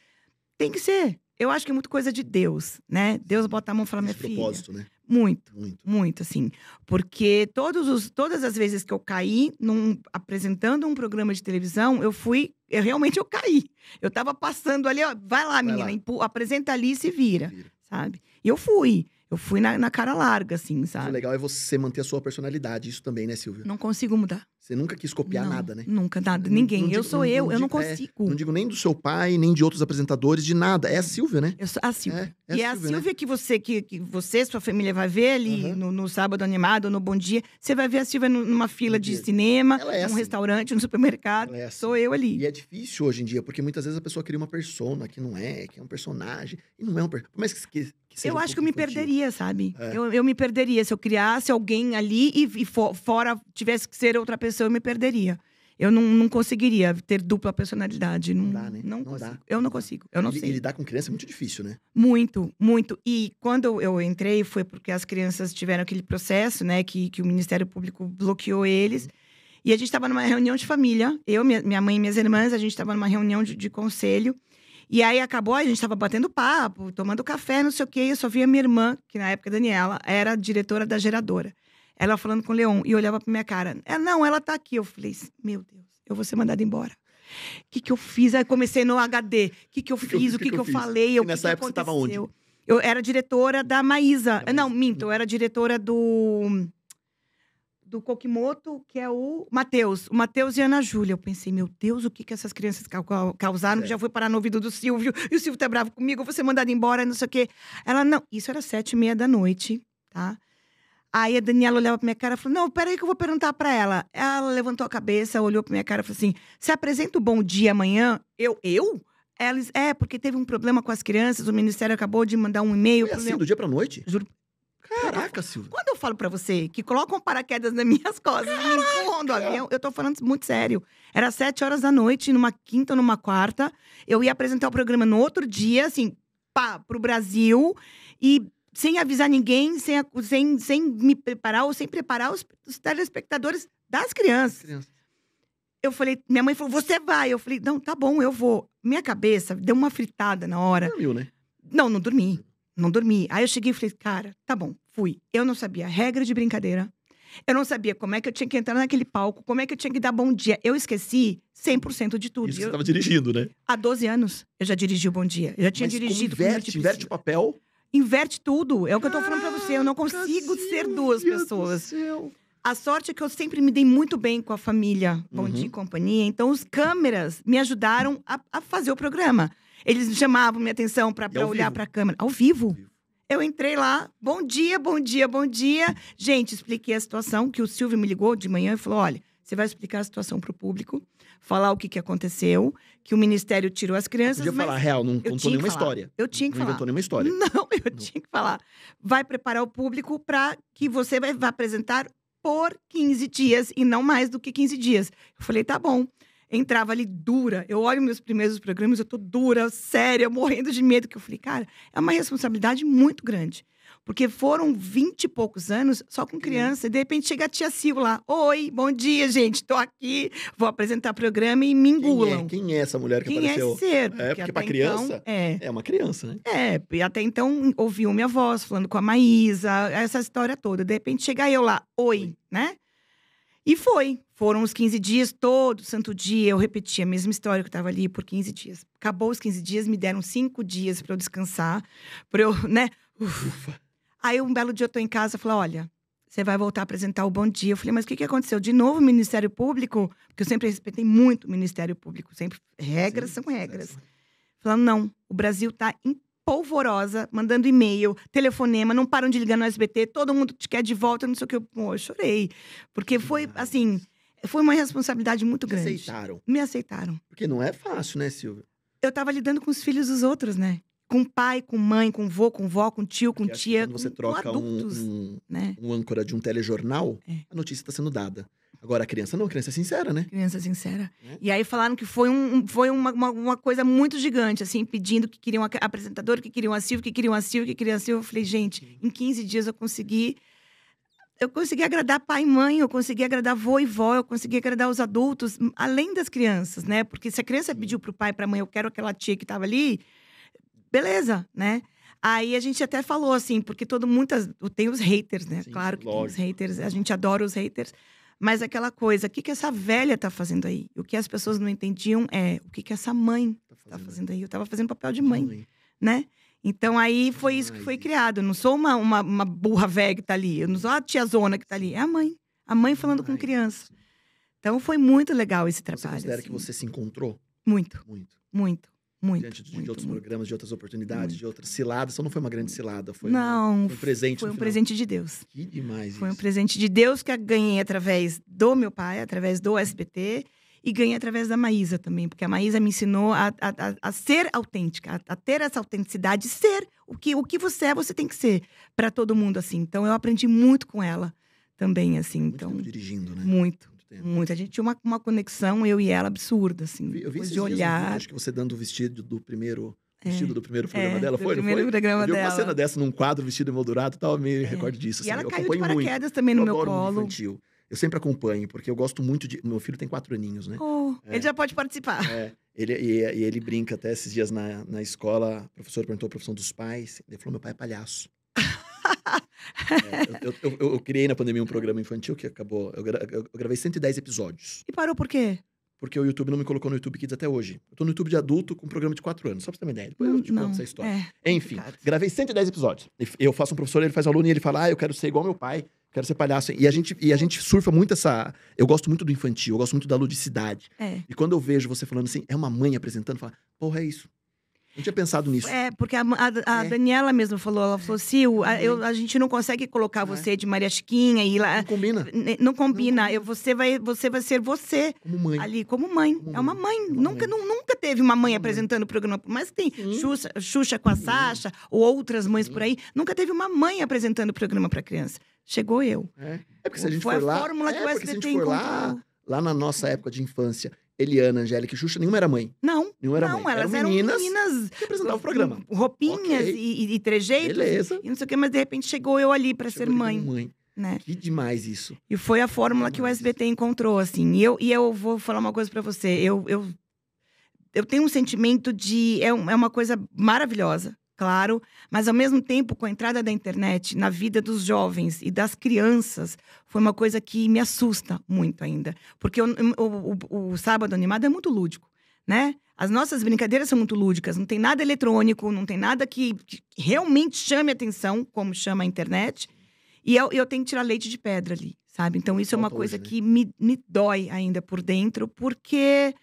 Speaker 3: Tem que ser. Eu acho que é muito coisa de Deus, né? Deus bota a mão e fala, minha filha.
Speaker 2: propósito, né?
Speaker 3: Muito.
Speaker 2: Muito.
Speaker 3: Muito, assim. Porque todos os, todas as vezes que eu caí num, apresentando um programa de televisão, eu fui. Eu, realmente eu caí. Eu tava passando ali, ó. Vai lá, menina,
Speaker 2: lá.
Speaker 3: empu- apresenta ali e se vira,
Speaker 2: Vira.
Speaker 3: sabe? E eu fui. Eu fui na, na cara larga, assim,
Speaker 2: O
Speaker 3: sabe?
Speaker 2: legal é você manter a sua personalidade, isso também, né, Silvia?
Speaker 3: Não consigo mudar.
Speaker 2: Você nunca quis copiar
Speaker 3: Não,
Speaker 2: nada, né?
Speaker 3: Nunca, nada.
Speaker 2: Não-
Speaker 3: Ninguém.
Speaker 2: não
Speaker 3: eu sou eu, eu não
Speaker 2: é,
Speaker 3: consigo.
Speaker 2: Não digo nem do seu pai, nem de outros apresentadores, de nada. É a Silvia, né?
Speaker 3: Eu sou a Silvia.
Speaker 2: É
Speaker 3: e é a
Speaker 2: Silvia, né?
Speaker 3: Que você, que, que você, sua família vai ver ali
Speaker 2: Aham.
Speaker 3: no, no sábado animado, no Bom Dia. Você vai ver a Silvia nu- numa fila de cinema,
Speaker 2: Ela é
Speaker 3: num
Speaker 2: assim.
Speaker 3: restaurante, no supermercado.
Speaker 2: É assim.
Speaker 3: Sou eu ali.
Speaker 2: E é difícil hoje em dia, porque muitas vezes a pessoa cria uma persona que não é, que é um personagem. E não é um personagem. Mas que, que,
Speaker 3: Eu
Speaker 2: um
Speaker 3: acho que eu me
Speaker 2: infantil.
Speaker 3: perderia, sabe?
Speaker 2: É.
Speaker 3: Eu, eu me perderia. Se eu criasse alguém ali e, e fo- fora tivesse que ser outra pessoa, eu me perderia. Eu não, não conseguiria ter dupla personalidade. Não,
Speaker 2: Não dá, né?
Speaker 3: Não,
Speaker 2: Não
Speaker 3: consigo.
Speaker 2: dá.
Speaker 3: Eu não consigo. Eu não
Speaker 2: e,
Speaker 3: sei.
Speaker 2: e lidar com criança é muito difícil, né?
Speaker 3: Muito, muito. E quando eu- entrei, foi porque as crianças tiveram aquele processo, né? Que, que o Ministério Público bloqueou eles. E a gente estava numa reunião de família. Eu, minha, minha mãe e minhas irmãs, a gente estava numa reunião de, de conselho. E aí acabou, a gente estava batendo papo, tomando café, não sei o quê. E eu só via minha irmã, que na época, Daniela, era diretora da geradora. Ela falando com o Leon e olhava pra minha cara. Ela, não, ela tá aqui. Eu falei, meu Deus, eu vou ser mandada embora. O que, que eu fiz? Aí comecei no HD. O que, que eu
Speaker 2: que eu-
Speaker 3: fiz?
Speaker 2: que
Speaker 3: o que,
Speaker 2: que
Speaker 3: que,
Speaker 2: eu
Speaker 3: eu falei?
Speaker 2: E
Speaker 3: que
Speaker 2: nessa
Speaker 3: que
Speaker 2: época você tava onde?
Speaker 3: Eu era diretora da Maísa.
Speaker 2: Da
Speaker 3: Não,
Speaker 2: Maísa.
Speaker 3: minto. Eu era diretora do. Do Kokimoto, que é o Matheus. O Matheus e a Ana Júlia. Eu pensei, meu Deus, o que, que essas crianças cau- cau- causaram?
Speaker 2: É.
Speaker 3: Já foi parar no ouvido do Silvio. <laughs> E o Silvio tá bravo comigo, eu vou ser mandada embora, não sei o quê. Ela, não. Isso era sete e meia da noite, tá? Aí a Daniela olhava pra minha cara e falou: Não, peraí que eu vou perguntar pra ela. Ela levantou a cabeça, olhou pra minha cara e falou assim: Você apresenta o bom dia amanhã? Eu? Eu? Ela disse, é, porque teve um problema com as crianças, o Ministério acabou de mandar um e-mail.
Speaker 2: Foi assim,
Speaker 3: Leão."
Speaker 2: do dia pra noite?
Speaker 3: Juro.
Speaker 2: Caraca, Silvia.
Speaker 3: Quando eu falo pra você que colocam paraquedas nas <laughs> minhas costas e me empurram do avião, eu tô falando muito sério. Era sete horas da noite, numa quinta ou numa quarta. Eu ia apresentar o programa no outro dia, assim, pá, pro Brasil. E sem avisar ninguém, sem, sem, sem me preparar ou sem preparar os, os telespectadores das crianças.
Speaker 2: Criança.
Speaker 3: Eu falei, minha mãe falou, você vai. Eu falei, não, tá bom, eu vou. Minha cabeça deu uma fritada na hora.
Speaker 2: Dormiu, né?
Speaker 3: Não, não dormi. Não dormi. Aí eu cheguei e falei, cara, tá bom, fui. Eu não sabia a regra de brincadeira. Eu não sabia como é que eu tinha que entrar naquele palco, como é que eu tinha que dar bom dia. Eu esqueci 100% de tudo.
Speaker 2: Isso
Speaker 3: Eu-
Speaker 2: você tava dirigindo, né?
Speaker 3: Há 12 anos eu já dirigi o Bom Dia. Eu já tinha
Speaker 2: Mas
Speaker 3: dirigido.
Speaker 2: Inverte, inverte o papel.
Speaker 3: Inverte tudo. É o que eu tô falando pra você. Eu não consigo ser duas
Speaker 2: do
Speaker 3: pessoas. A sorte é que eu sempre me dei muito bem com a família Bom
Speaker 2: Uhum.
Speaker 3: Dia e Companhia. Então, os câmeras me ajudaram a, a fazer o programa. Eles me chamavam minha atenção para
Speaker 2: ao
Speaker 3: olhar para a câmera. Ao vivo.
Speaker 2: Ao vivo.
Speaker 3: Eu entrei lá, bom dia, bom dia, bom dia. Gente, expliquei a situação, que o Silvio me ligou de manhã e falou: olha, você vai explicar a situação para o público, falar o que, que aconteceu, que o Ministério tirou as crianças.
Speaker 2: Podia falar real, não contou nenhuma história.
Speaker 3: Eu tinha que
Speaker 2: não
Speaker 3: falar.
Speaker 2: inventou nenhuma história. <laughs>
Speaker 3: Não, eu tinha que falar. Vai preparar o público para que você vai, vai apresentar por 15 dias e não mais do que 15 dias. Eu falei, tá bom. Entrava ali dura. Eu olho meus primeiros programas, eu tô dura, séria, morrendo de medo. Que eu falei, cara, é uma responsabilidade muito grande. Porque foram 20 e poucos anos só com criança. E de repente chega a tia Sil lá. Oi, bom dia, gente. Tô aqui, vou apresentar programa e me
Speaker 2: Quem é?
Speaker 3: engulam.
Speaker 2: Quem é essa mulher que
Speaker 3: Quem é
Speaker 2: apareceu?
Speaker 3: ser?
Speaker 2: É, porque pra criança-
Speaker 3: Então, é.
Speaker 2: É uma criança, né?
Speaker 3: É, e até então ouviam minha voz falando com a Maísa, essa história toda. De repente chega eu lá, oi, né? E foi. Foram os 15 dias, todo santo dia eu repeti a mesma história que eu estava ali por 15 dias. Acabou os 15 dias, me deram cinco dias para eu descansar, para eu, né? Uf.
Speaker 2: Ufa.
Speaker 3: Aí um belo dia eu tô em casa, falei, olha, você vai voltar a apresentar o Bom Dia. Eu falei, mas o que, que aconteceu? De novo o Ministério Público? Porque eu sempre respeitei muito o Ministério Público, sempre regras
Speaker 2: Sim,
Speaker 3: são regras. Falando, não, o Brasil tá em polvorosa, mandando e-mail, telefonema, não param de ligar no SBT, todo mundo te quer de volta, não sei o que. Eu, pô, eu chorei. Porque foi, assim, foi uma responsabilidade muito grande.
Speaker 2: aceitaram.
Speaker 3: Me aceitaram.
Speaker 2: Porque não é fácil, né, Silvia?
Speaker 3: Eu tava lidando com os filhos dos outros, né? Com pai, com mãe, com vô, com vó, com tio, com tia,
Speaker 2: Quando você
Speaker 3: com,
Speaker 2: troca
Speaker 3: com
Speaker 2: um,
Speaker 3: adultos,
Speaker 2: um,
Speaker 3: né?
Speaker 2: um âncora de um telejornal,
Speaker 3: É.
Speaker 2: a notícia está sendo dada. Agora, a criança não, a criança é sincera, né?
Speaker 3: Criança sincera.
Speaker 2: Né?
Speaker 3: E aí falaram que foi, um, foi uma, uma, uma coisa muito gigante, assim, pedindo que queriam a a apresentadora, que queriam a Silvia, que queriam a Silvia, que queriam a Silvia. Eu falei, gente, em 15 dias eu consegui. Eu consegui agradar pai e mãe, eu consegui agradar avô e vó, eu consegui agradar os adultos, além das crianças, né? Porque se a criança pediu pro pai e pra mãe, eu quero aquela tia que tava ali, beleza, né? Aí a gente até falou assim, porque todo muitas tem os haters, né?
Speaker 2: Sim,
Speaker 3: claro que tem os
Speaker 2: lógico.
Speaker 3: haters, a gente adora os haters. Mas aquela coisa, o que, que essa velha tá fazendo aí? O que as pessoas não entendiam é o que, que essa mãe tá fazendo aí. Eu tava fazendo papel de mãe, né? Então aí foi isso que foi criado. Eu não sou uma, uma, uma burra velha que tá ali. Eu não sou a tiazona que tá ali. É a mãe. A mãe falando com criança. Então foi muito legal esse
Speaker 2: Você
Speaker 3: trabalho.
Speaker 2: considera que
Speaker 3: assim.
Speaker 2: você se encontrou?
Speaker 3: Muito,
Speaker 2: Muito.
Speaker 3: muito, Muito,
Speaker 2: diante de, de
Speaker 3: muito,
Speaker 2: outros
Speaker 3: muito.
Speaker 2: programas, de outras oportunidades, de outras ciladas. Só não foi uma grande cilada, foi,
Speaker 3: Não,
Speaker 2: um, foi um presente.
Speaker 3: Foi um
Speaker 2: final.
Speaker 3: presente de Deus.
Speaker 2: Que demais
Speaker 3: Foi um
Speaker 2: isso.
Speaker 3: presente de Deus que eu ganhei através do meu pai, através do SBT. E ganhei através da Maísa também, porque a Maísa me ensinou a, a, a- ser autêntica, a, a ter essa autenticidade, ser o que, o que você é, você tem que ser para todo mundo, assim. Então, eu aprendi muito com ela também, assim.
Speaker 2: Muito
Speaker 3: Então,
Speaker 2: dirigindo, né?
Speaker 3: muito,
Speaker 2: Muito tempo.
Speaker 3: muito. A gente tinha uma, uma conexão, eu e ela, absurda, assim.
Speaker 2: Eu vi, eu
Speaker 3: de
Speaker 2: dias
Speaker 3: olhar.
Speaker 2: acho que você dando o vestido do primeiro.
Speaker 3: É.
Speaker 2: Vestido do primeiro programa
Speaker 3: É,
Speaker 2: dela,
Speaker 3: do
Speaker 2: foi? Não
Speaker 3: primeiro
Speaker 2: foi?
Speaker 3: programa
Speaker 2: Eu vi uma
Speaker 3: dela.
Speaker 2: cena dessa num quadro vestido emoldurado e tal, me recordo disso.
Speaker 3: E
Speaker 2: assim,
Speaker 3: ela
Speaker 2: eu
Speaker 3: caiu de
Speaker 2: acompanho muito.
Speaker 3: paraquedas também no
Speaker 2: eu
Speaker 3: meu
Speaker 2: adoro
Speaker 3: colo.
Speaker 2: infantil. Eu sempre acompanho, porque eu gosto muito de. Meu filho tem quatro aninhos, né?
Speaker 3: Oh,
Speaker 2: É.
Speaker 3: Ele já pode participar.
Speaker 2: É, ele, e, e ele brinca até esses dias na, na escola. O professor perguntou a profissão dos pais. Ele falou: meu pai é palhaço. É, eu, eu- eu- eu criei na pandemia um programa infantil que acabou. Eu, gra- eu- gravei 110 episódios.
Speaker 3: E parou por quê?
Speaker 2: Porque o YouTube não me colocou no YouTube Kids até hoje. Eu tô no YouTube de adulto com um programa de 4 anos, só pra você ter uma ideia. Depois eu te conto essa história.
Speaker 3: É,
Speaker 2: Enfim,
Speaker 3: complicado.
Speaker 2: gravei 110 episódios. Eu faço um professor, ele faz aluno e ele fala: Ah, eu quero ser igual meu pai, quero ser palhaço. E a gente, e a gente surfa muito essa. Eu gosto muito do infantil, eu gosto muito da ludicidade.
Speaker 3: É.
Speaker 2: E quando eu vejo você falando assim, é uma mãe apresentando, fala, porra, é isso. Não tinha pensado nisso.
Speaker 3: É, porque a, a- a
Speaker 2: É.
Speaker 3: Daniela mesmo falou, ela falou, Sil, a, eu- a gente não consegue colocar
Speaker 2: É.
Speaker 3: você de Maria Chiquinha e lá.
Speaker 2: Não combina.
Speaker 3: Não combina. Eu, você, vai, você vai ser você
Speaker 2: Como mãe.
Speaker 3: ali como mãe.
Speaker 2: Como
Speaker 3: é uma
Speaker 2: mãe. É
Speaker 3: nunca,
Speaker 2: mãe.
Speaker 3: nu- nunca teve uma mãe
Speaker 2: mãe.
Speaker 3: apresentando o programa. Que tem
Speaker 2: Sim.
Speaker 3: Xuxa, Xuxa com a
Speaker 2: Sim.
Speaker 3: Sasha ou outras mães
Speaker 2: Sim.
Speaker 3: por aí, nunca teve uma mãe apresentando o programa para criança. Chegou eu.
Speaker 2: É, É porque se a gente
Speaker 3: Foi
Speaker 2: for
Speaker 3: a
Speaker 2: lá.
Speaker 3: fórmula
Speaker 2: é
Speaker 3: que o
Speaker 2: porque se a
Speaker 3: SBT
Speaker 2: gente for lá,
Speaker 3: encontrou.
Speaker 2: lá na nossa época de infância, Eliana, Angélica e Xuxa, nenhuma era mãe.
Speaker 3: Não,
Speaker 2: Nenhuma era
Speaker 3: não,
Speaker 2: mãe.
Speaker 3: elas
Speaker 2: eram
Speaker 3: eram
Speaker 2: meninas,
Speaker 3: meninas
Speaker 2: que apresentavam o programa.
Speaker 3: roupinhas
Speaker 2: Ok.
Speaker 3: e, e, trejeitos.
Speaker 2: Beleza.
Speaker 3: E não sei o quê, mas de repente chegou eu ali para ser mãe,
Speaker 2: mãe.
Speaker 3: né?
Speaker 2: Que demais isso.
Speaker 3: E foi a fórmula que o
Speaker 2: Demais.
Speaker 3: SBT encontrou, assim. E eu, e eu vou falar uma coisa para você. Eu, eu, eu tenho um sentimento de. É, um- é uma coisa maravilhosa, claro, mas ao mesmo tempo, com a entrada da internet na vida dos jovens e das crianças, foi uma coisa que me assusta muito ainda. Porque o, o, o- o Sábado Animado é muito lúdico, né? As nossas brincadeiras são muito lúdicas, não tem nada eletrônico, não tem nada que, que realmente chame atenção, como chama a internet. E eu, eu tenho que tirar leite de pedra ali, sabe? Então, isso é uma coisa
Speaker 2: né?
Speaker 3: que me, me dói ainda por dentro, porque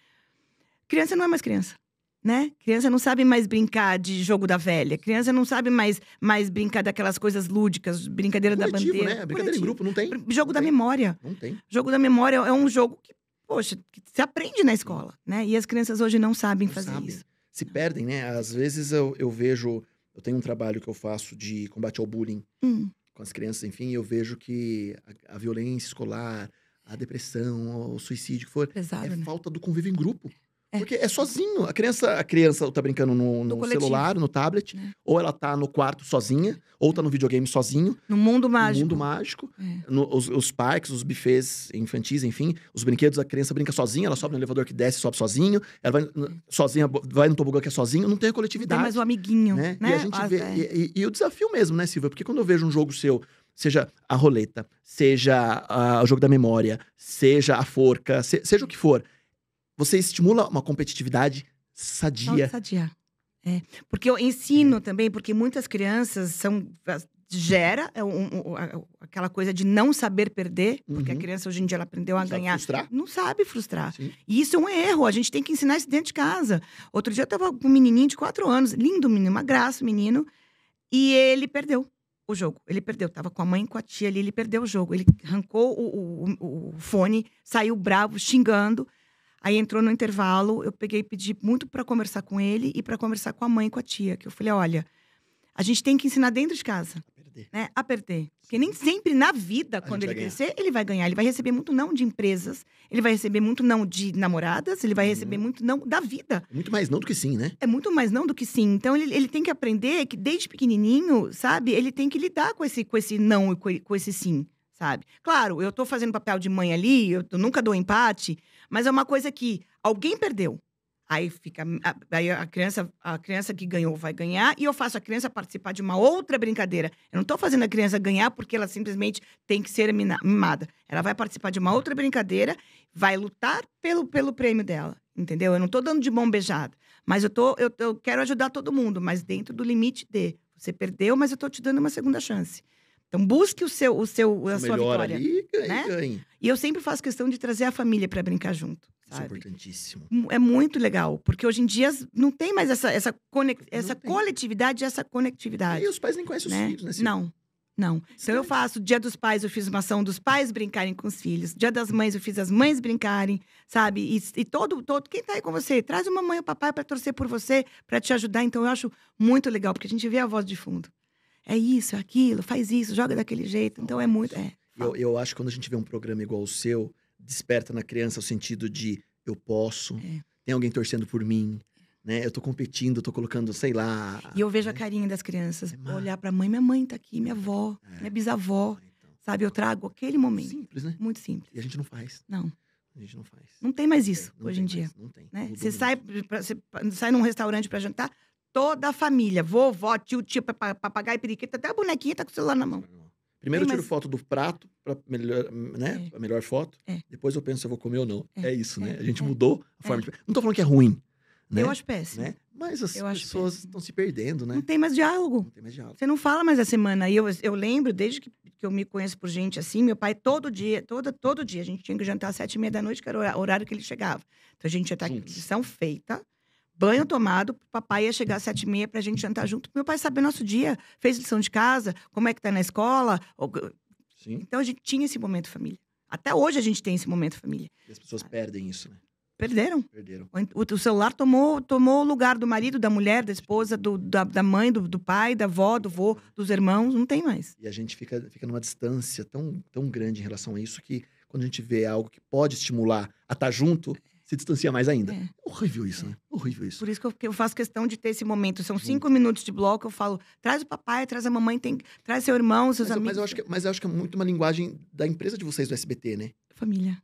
Speaker 3: criança não é mais criança, né? Criança não sabe mais brincar de jogo da velha. Criança não sabe mais, mais brincar daquelas coisas lúdicas, brincadeira da
Speaker 2: Coletivo,
Speaker 3: bandeira.
Speaker 2: né? Brincadeira em
Speaker 3: Coletivo.
Speaker 2: grupo, não tem?
Speaker 3: Jogo
Speaker 2: Não
Speaker 3: da
Speaker 2: tem.
Speaker 3: memória.
Speaker 2: Não tem.
Speaker 3: Jogo da memória é um jogo que, poxa, que se aprende na escola, né? E as crianças hoje não sabem
Speaker 2: Não
Speaker 3: fazer
Speaker 2: sabem.
Speaker 3: isso.
Speaker 2: Se perdem, né? Às vezes eu, eu vejo. Eu tenho um trabalho que eu faço de combate ao bullying
Speaker 3: Hum,
Speaker 2: com as crianças, enfim, e eu vejo que a, a violência escolar, a depressão, o suicídio que for,
Speaker 3: pesado,
Speaker 2: é
Speaker 3: né?
Speaker 2: falta do convívio em grupo.
Speaker 3: É.
Speaker 2: Porque é sozinho. A criança, a criança tá brincando no, no celular, no tablet,
Speaker 3: É.
Speaker 2: ou ela tá no quarto sozinha, ou tá no videogame sozinho,
Speaker 3: No mundo
Speaker 2: no
Speaker 3: mágico.
Speaker 2: mundo mágico.
Speaker 3: É.
Speaker 2: No- os, os parques, os buffets infantis, enfim, os brinquedos, a criança brinca sozinha, ela sobe no elevador que desce, sobe sozinho, ela vai n- sozinha, vai no tobogã que é sozinho, não tem a
Speaker 3: Não tem
Speaker 2: coletividade.
Speaker 3: mais o amiguinho,
Speaker 2: né?
Speaker 3: né?
Speaker 2: E a gente
Speaker 3: Ah,
Speaker 2: vê.
Speaker 3: é.
Speaker 2: E, e- e o desafio mesmo, né, Silvia? Porque quando eu vejo um jogo seu, seja a roleta, seja ah, o jogo da memória, seja a forca, se- seja o que for, você estimula uma competitividade sadia.
Speaker 3: Não, sadia. É. Porque eu ensino também, porque muitas crianças são. Gera é um- um- aquela coisa de não saber perder, porque a
Speaker 2: Uhum.
Speaker 3: criança hoje em dia ela aprendeu a
Speaker 2: Sabe
Speaker 3: ganhar.
Speaker 2: frustrar?
Speaker 3: Não sabe frustrar.
Speaker 2: Sim.
Speaker 3: E isso é um erro. A gente tem que ensinar isso dentro de casa. Outro dia eu tava com um menininho de quatro anos, lindo menino, uma graça, menino, e ele perdeu o jogo. Ele perdeu. Tava com a mãe e com a tia ali, ele perdeu o jogo. Ele arrancou o, o- o fone, saiu bravo, xingando. Aí entrou no intervalo, eu peguei e pedi muito para conversar com ele e para conversar com a mãe e com a tia. Que eu falei: olha, a gente tem que ensinar dentro de casa
Speaker 2: Perder.
Speaker 3: né, a perder. Porque nem sempre na vida,
Speaker 2: A
Speaker 3: quando ele
Speaker 2: vai ganhar.
Speaker 3: crescer, ele vai ganhar. Ele vai receber muito não de empresas, ele vai receber muito não de namoradas, ele vai
Speaker 2: Uhum.
Speaker 3: receber muito não da vida.
Speaker 2: Muito mais não do que sim, né?
Speaker 3: É muito mais não do que sim. Então ele, ele tem que aprender que desde pequenininho, sabe, ele tem que lidar com esse, com esse não e com esse sim, sabe? Claro, eu tô fazendo papel de mãe ali, eu, nunca dou empate, mas é uma coisa que alguém perdeu. Aí fica. a- Aí a criança, a criança que ganhou vai ganhar e eu faço a criança participar de uma outra brincadeira. Eu não estou fazendo a criança ganhar porque ela simplesmente tem que ser mimada. Ela vai participar de uma outra brincadeira, vai lutar pelo, pelo prêmio dela. Entendeu? Eu não estou dando de mão beijada. Mas eu, tô, eu, eu quero ajudar todo mundo, mas dentro do limite de. Você perdeu, mas eu estou te dando uma segunda chance. Então busque o seu, o seu, a
Speaker 2: O
Speaker 3: sua vitória.
Speaker 2: ali, ganhe,
Speaker 3: né?
Speaker 2: ganhe.
Speaker 3: E eu sempre faço questão de trazer a família para brincar junto,
Speaker 2: Isso é
Speaker 3: sabe?
Speaker 2: importantíssimo.
Speaker 3: É muito legal, porque hoje em dia não tem mais essa, essa, conex- essa
Speaker 2: tem.
Speaker 3: coletividade e essa conectividade.
Speaker 2: E os pais nem conhecem os
Speaker 3: né?
Speaker 2: filhos, né?
Speaker 3: Não, não. Então eu
Speaker 2: Distante.
Speaker 3: faço Dia dos Pais, eu fiz uma ação dos pais brincarem com os filhos. Dia das Mães, eu fiz as mães brincarem, sabe? E, e todo, todo quem tá aí com você, traz uma mãe ou papai para torcer por você, para te ajudar. Então eu acho muito legal, porque a gente vê a voz de fundo. É isso, é aquilo, faz isso, joga daquele jeito. Então é muito, é.
Speaker 2: Eu, eu acho que quando a gente vê um programa igual o seu, desperta na criança o sentido de eu posso,
Speaker 3: É.
Speaker 2: tem alguém torcendo por mim, né? Eu tô competindo, tô colocando, sei lá.
Speaker 3: E eu vejo a
Speaker 2: né?
Speaker 3: carinha das crianças.
Speaker 2: É
Speaker 3: olhar pra mãe, minha mãe tá aqui, minha avó,
Speaker 2: É.
Speaker 3: minha bisavó,
Speaker 2: Então,
Speaker 3: sabe? Eu trago aquele momento.
Speaker 2: Simples, né?
Speaker 3: Muito simples.
Speaker 2: E a gente não faz.
Speaker 3: Não,
Speaker 2: A gente não faz.
Speaker 3: não tem mais isso hoje em dia.
Speaker 2: mais, Não tem.
Speaker 3: né? Você sai, pra- você sai num restaurante pra jantar, toda a família, vovó, tio, tio, papa- papagaio, periquita, até a bonequinha tá com o celular na mão.
Speaker 2: Primeiro eu
Speaker 3: Tem
Speaker 2: tiro
Speaker 3: mais-
Speaker 2: foto do prato para melhor, né?
Speaker 3: É.
Speaker 2: Pra melhor foto.
Speaker 3: É.
Speaker 2: Depois eu penso se eu vou comer ou não. É,
Speaker 3: É,
Speaker 2: isso, né?
Speaker 3: é,
Speaker 2: A gente
Speaker 3: é.
Speaker 2: mudou a forma de... Não tô falando que é ruim, né?
Speaker 3: Eu acho péssimo.
Speaker 2: né? Mas as
Speaker 3: Eu
Speaker 2: pessoas estão se perdendo, né?
Speaker 3: Não tem mais diálogo.
Speaker 2: Não tem mais diálogo.
Speaker 3: Você não fala mais a semana. E eu, eu lembro, desde que, que eu me conheço por gente assim, meu pai, todo dia, todo, todo dia, a gente tinha que jantar às sete e meia da noite, que era o horário que ele chegava. Então a gente ia estar
Speaker 2: Juntos.
Speaker 3: lição feita, banho tomado, papai ia chegar às sete e meia pra gente jantar junto. Meu pai sabia nosso dia, fez lição de casa, como é que tá na escola.
Speaker 2: Sim.
Speaker 3: Então a gente tinha esse momento família. Até hoje a gente tem esse momento família.
Speaker 2: E as pessoas perdem isso, né?
Speaker 3: Perderam.
Speaker 2: Perderam.
Speaker 3: O, o celular tomou, tomou o lugar do marido, da mulher, da esposa, do, da, da mãe, do, do pai, da avó, do vô, dos irmãos. Não tem mais.
Speaker 2: E a gente fica, fica numa distância tão, tão grande em relação a isso que quando a gente vê algo que pode estimular a estar junto, se distancia mais ainda.
Speaker 3: É.
Speaker 2: Horrível isso, né? Horrível isso.
Speaker 3: Por isso que eu, que eu faço questão de ter esse momento. São cinco minutos de bloco, eu falo, traz o papai, traz a mamãe, tem, traz seu irmão, seus
Speaker 2: Mas,
Speaker 3: amigos.
Speaker 2: mas eu acho que, mas eu acho que é muito uma linguagem da empresa de vocês do SBT, né?
Speaker 3: Família.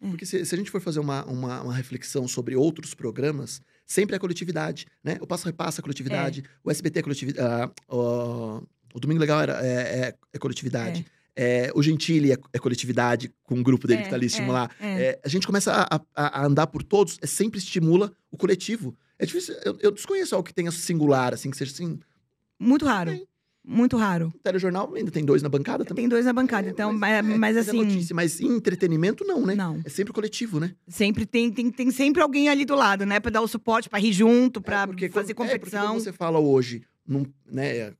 Speaker 3: Hum.
Speaker 2: Porque se, se a gente for fazer uma, uma, uma reflexão sobre outros programas, sempre é coletividade, né? O Passo Repassa é coletividade, o SBT é coletividade, o, o Domingo Legal era, é, é- é coletividade, É, o Gentili é, é coletividade, com o grupo dele que tá ali estimular.
Speaker 3: É,
Speaker 2: É, a gente começa a, a- a andar por todos, é, sempre estimula o coletivo. É difícil, eu, eu desconheço algo que tenha singular, assim, que seja assim.
Speaker 3: Muito raro.
Speaker 2: Tem.
Speaker 3: Muito raro.
Speaker 2: O telejornal ainda tem dois na bancada também.
Speaker 3: Tem dois na bancada,
Speaker 2: É,
Speaker 3: então,
Speaker 2: mas,
Speaker 3: mas,
Speaker 2: é,
Speaker 3: mas
Speaker 2: é
Speaker 3: assim.
Speaker 2: notícia, mas em entretenimento, não, né?
Speaker 3: Não.
Speaker 2: É sempre coletivo, né?
Speaker 3: Sempre tem, tem, tem sempre alguém ali do lado, né? Pra dar o suporte, pra rir junto, pra
Speaker 2: É,
Speaker 3: fazer
Speaker 2: quando- é, porque
Speaker 3: competição.
Speaker 2: quando você fala hoje, num, né,